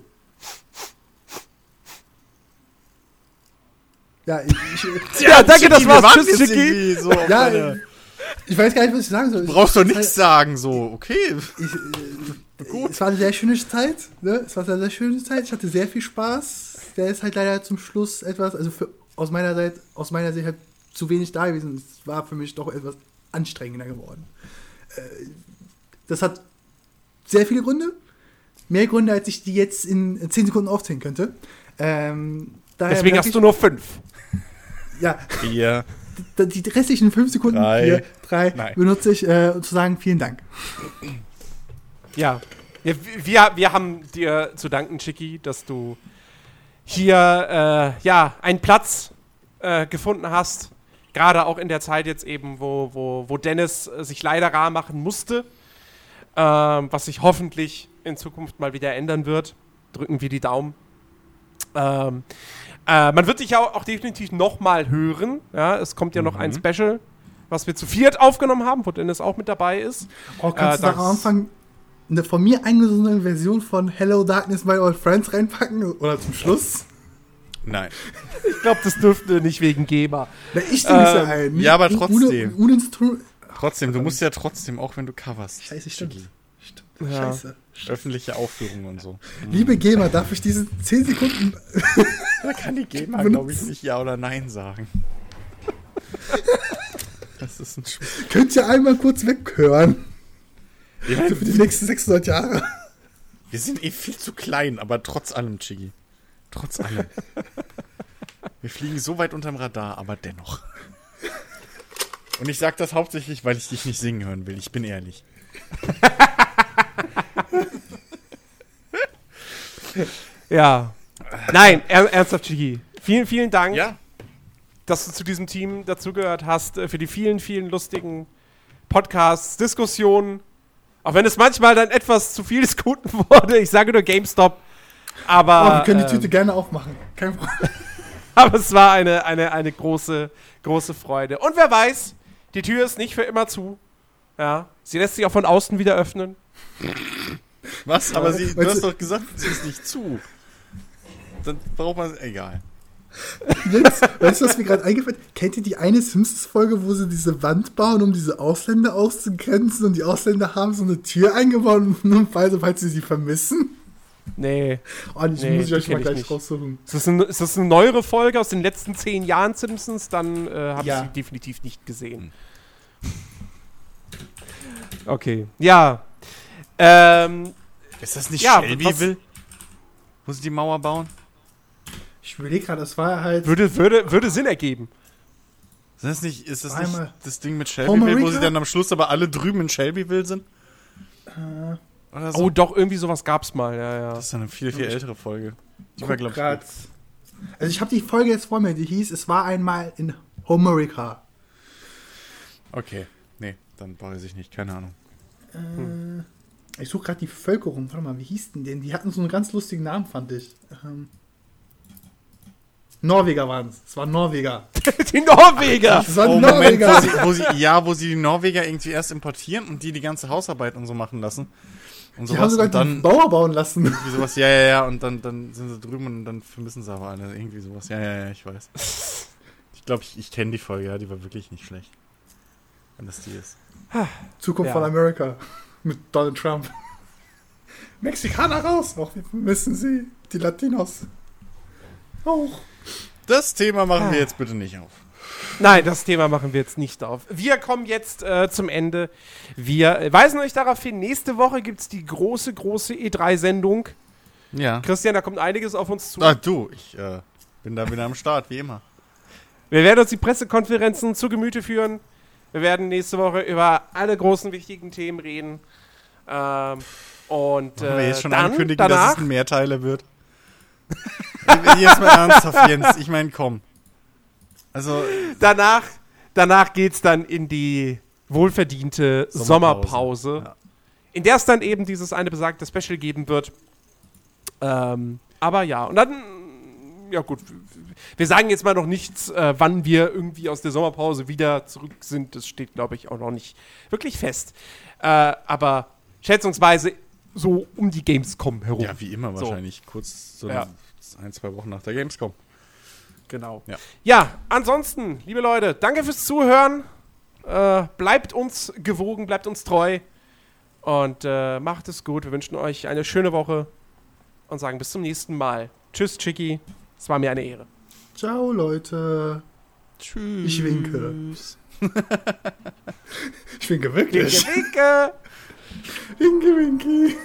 Ja, ich, ich, Ja, danke, das Chicky, war's. wir warten Tschüss, Chicky. So ja, ich weiß gar nicht, was ich sagen soll. Du brauchst doch Ich- nichts sagen, so, okay. Ich, äh, es war eine sehr schöne Zeit. Ne? Es war eine sehr schöne Zeit. Ich hatte sehr viel Spaß. Der ist halt leider zum Schluss etwas, also für, aus meiner Seite, aus meiner Sicht halt zu wenig da gewesen. Es war für mich doch etwas anstrengender geworden. Äh, das hat sehr viele Gründe. Mehr Gründe, als ich die jetzt in 10 Sekunden aufzählen könnte. Ähm, daher Deswegen hast ich- du nur fünf. Ja, Vier. d- die restlichen 5 Sekunden, Drei. vier, drei Nein. benutze ich, äh, um zu sagen, vielen Dank. Ja. ja wir, wir haben dir zu danken, Chicky, dass du hier äh, ja, einen Platz äh, gefunden hast. Gerade auch in der Zeit jetzt eben, wo, wo, wo Dennis äh, sich leider rar machen musste. Ähm, was sich hoffentlich in Zukunft mal wieder ändern wird. Drücken wir die Daumen. Ähm, äh, man wird dich ja auch, definitiv nochmal hören. Ja, es kommt ja noch ein Special, was wir zu viert aufgenommen haben, wo Dennis auch mit dabei ist. Oh, kannst Äh, du da am Anfang eine von mir eingesungene Version von Hello Darkness, My Old Friends reinpacken? Oder zum Schluss? Nein. Ich glaube, das dürfte nicht wegen GEMA. Na, ich stimme es ja Ähm, ein. ja, aber trotzdem. Ohne zu tun. Trotzdem, du musst ja trotzdem, auch wenn du coverst. Scheiße, stimmt. Stimmt. Ja. Scheiße. Öffentliche Aufführungen und so. Liebe Gamer, darf ich diese 10 Sekunden. Da kann die GEMA, glaube ich, nicht Ja oder Nein sagen. Das ist ein Spiel. Könnt ihr einmal kurz weghören? Ja, Für die nächsten 600 Jahre. wir sind eh viel zu klein, aber trotz allem, Chiggy. Trotz allem. Wir fliegen so weit unterm Radar, aber dennoch. Und ich sag das hauptsächlich, weil ich dich nicht singen hören will. Ich bin ehrlich. Ja. Nein, er, ernsthaft, Chigi. Vielen, vielen Dank, Ja, dass du zu diesem Team dazugehört hast, äh, für die vielen, vielen lustigen Podcasts, Diskussionen. Auch wenn es manchmal dann etwas zu viel des Guten wurde. Ich sage nur GameStop. Aber, Oh, wir können die ähm, Tüte gerne aufmachen. Kein Problem. aber es war eine, eine, eine große, große Freude. Und wer weiß, die Tür ist nicht für immer zu. Ja, sie lässt sich auch von außen wieder öffnen. was? Aber sie, du hast doch gesagt, sie ist nicht zu. Dann braucht man. Egal. Jetzt, weißt du, was mir gerade eingefallen ist? Kennt ihr die eine Simpsons-Folge, wo sie diese Wand bauen, um diese Ausländer auszugrenzen und die Ausländer haben so eine Tür eingebaut, nur falls, falls sie sie vermissen? Nee. Oh, die Nee, muss ich euch mal ich gleich nicht. raussuchen. Ist das, eine, ist das eine neuere Folge aus den letzten zehn Jahren Simpsons? Dann äh, habe Ja. ich sie definitiv nicht gesehen. Okay. Ja. Ähm, Ist das nicht Ja, Shelbyville? Wo sie die Mauer bauen? Ich überlege gerade, das war halt. würde, würde, würde Sinn ergeben. Ist das nicht, ist das Einmal. nicht das Ding mit Shelbyville, wo sie dann am Schluss aber alle drüben in Shelbyville sind? Oder so? Oh, doch, irgendwie sowas gab's mal. Ja, ja. das ist eine viel, viel ältere Folge. Die war, guck glaube ich, grad. Also ich habe die Folge jetzt vor mir, die hieß, es war einmal in Homerica. Okay. Nee, dann weiß ich nicht. Keine Ahnung. Äh, ich suche gerade die Bevölkerung. Warte mal, wie hieß denn denn? Die hatten so einen ganz lustigen Namen, fand ich. Ähm, Norweger waren es. Es waren Norweger. Die Norweger! Es waren Oh, Moment, Norweger. wo sie, wo sie, ja, wo sie die Norweger irgendwie erst importieren und die die ganze Hausarbeit und so machen lassen. Und Die haben sowas. sogar Und den dann, Bauer bauen lassen. irgendwie sowas, ja, ja, ja, und dann, dann sind sie drüben und dann vermissen sie aber alle. Irgendwie sowas. Ja, ja, ja, ich weiß. Ich glaube, ich, ich kenne die Folge, ja, die war wirklich nicht schlecht. wenn das die ist. Zukunft Ja. von Amerika mit Donald Trump. Mexikaner raus, auch wir vermissen sie. Die Latinos. Auch. Das Thema machen wir Ah. jetzt bitte nicht auf. Nein, das Thema machen wir jetzt nicht auf. Wir kommen jetzt äh, zum Ende. Wir weisen euch darauf hin, nächste Woche gibt es die große, große E3-Sendung. Ja. Christian, da kommt einiges auf uns zu. Ah, du, ich äh, bin da wieder am Start, wie immer. Wir werden uns die Pressekonferenzen zu Gemüte führen. Wir werden nächste Woche über alle großen, wichtigen Themen reden. Ähm, und Wollen wir äh, jetzt schon dann, ankündigen, danach, dass es ein Mehrteiler wird? jetzt mal ernsthaft, Jens. Ich meine, komm. Also, danach, danach geht es dann in die wohlverdiente Sommerpause. Sommerpause, Ja. in der es dann eben dieses eine besagte Special geben wird. Ähm, aber ja, und dann, ja gut, wir sagen jetzt mal noch nichts, äh, wann wir irgendwie aus der Sommerpause wieder zurück sind. Das steht, glaube ich, auch noch nicht wirklich fest. Äh, aber schätzungsweise so um die Gamescom herum. ja, wie immer So. wahrscheinlich. Kurz so Ja. Ein, zwei Wochen nach der Gamescom. Genau. Ja. Ja, ansonsten, liebe Leute, danke fürs Zuhören. Äh, bleibt uns gewogen, bleibt uns treu. Und äh, macht es gut. Wir wünschen euch eine schöne Woche und sagen bis zum nächsten Mal. Tschüss, Chicky. Es war mir eine Ehre. Ciao, Leute. Tschüss. Ich winke. Ich winke Winke, wirklich. winke. Winke, winke.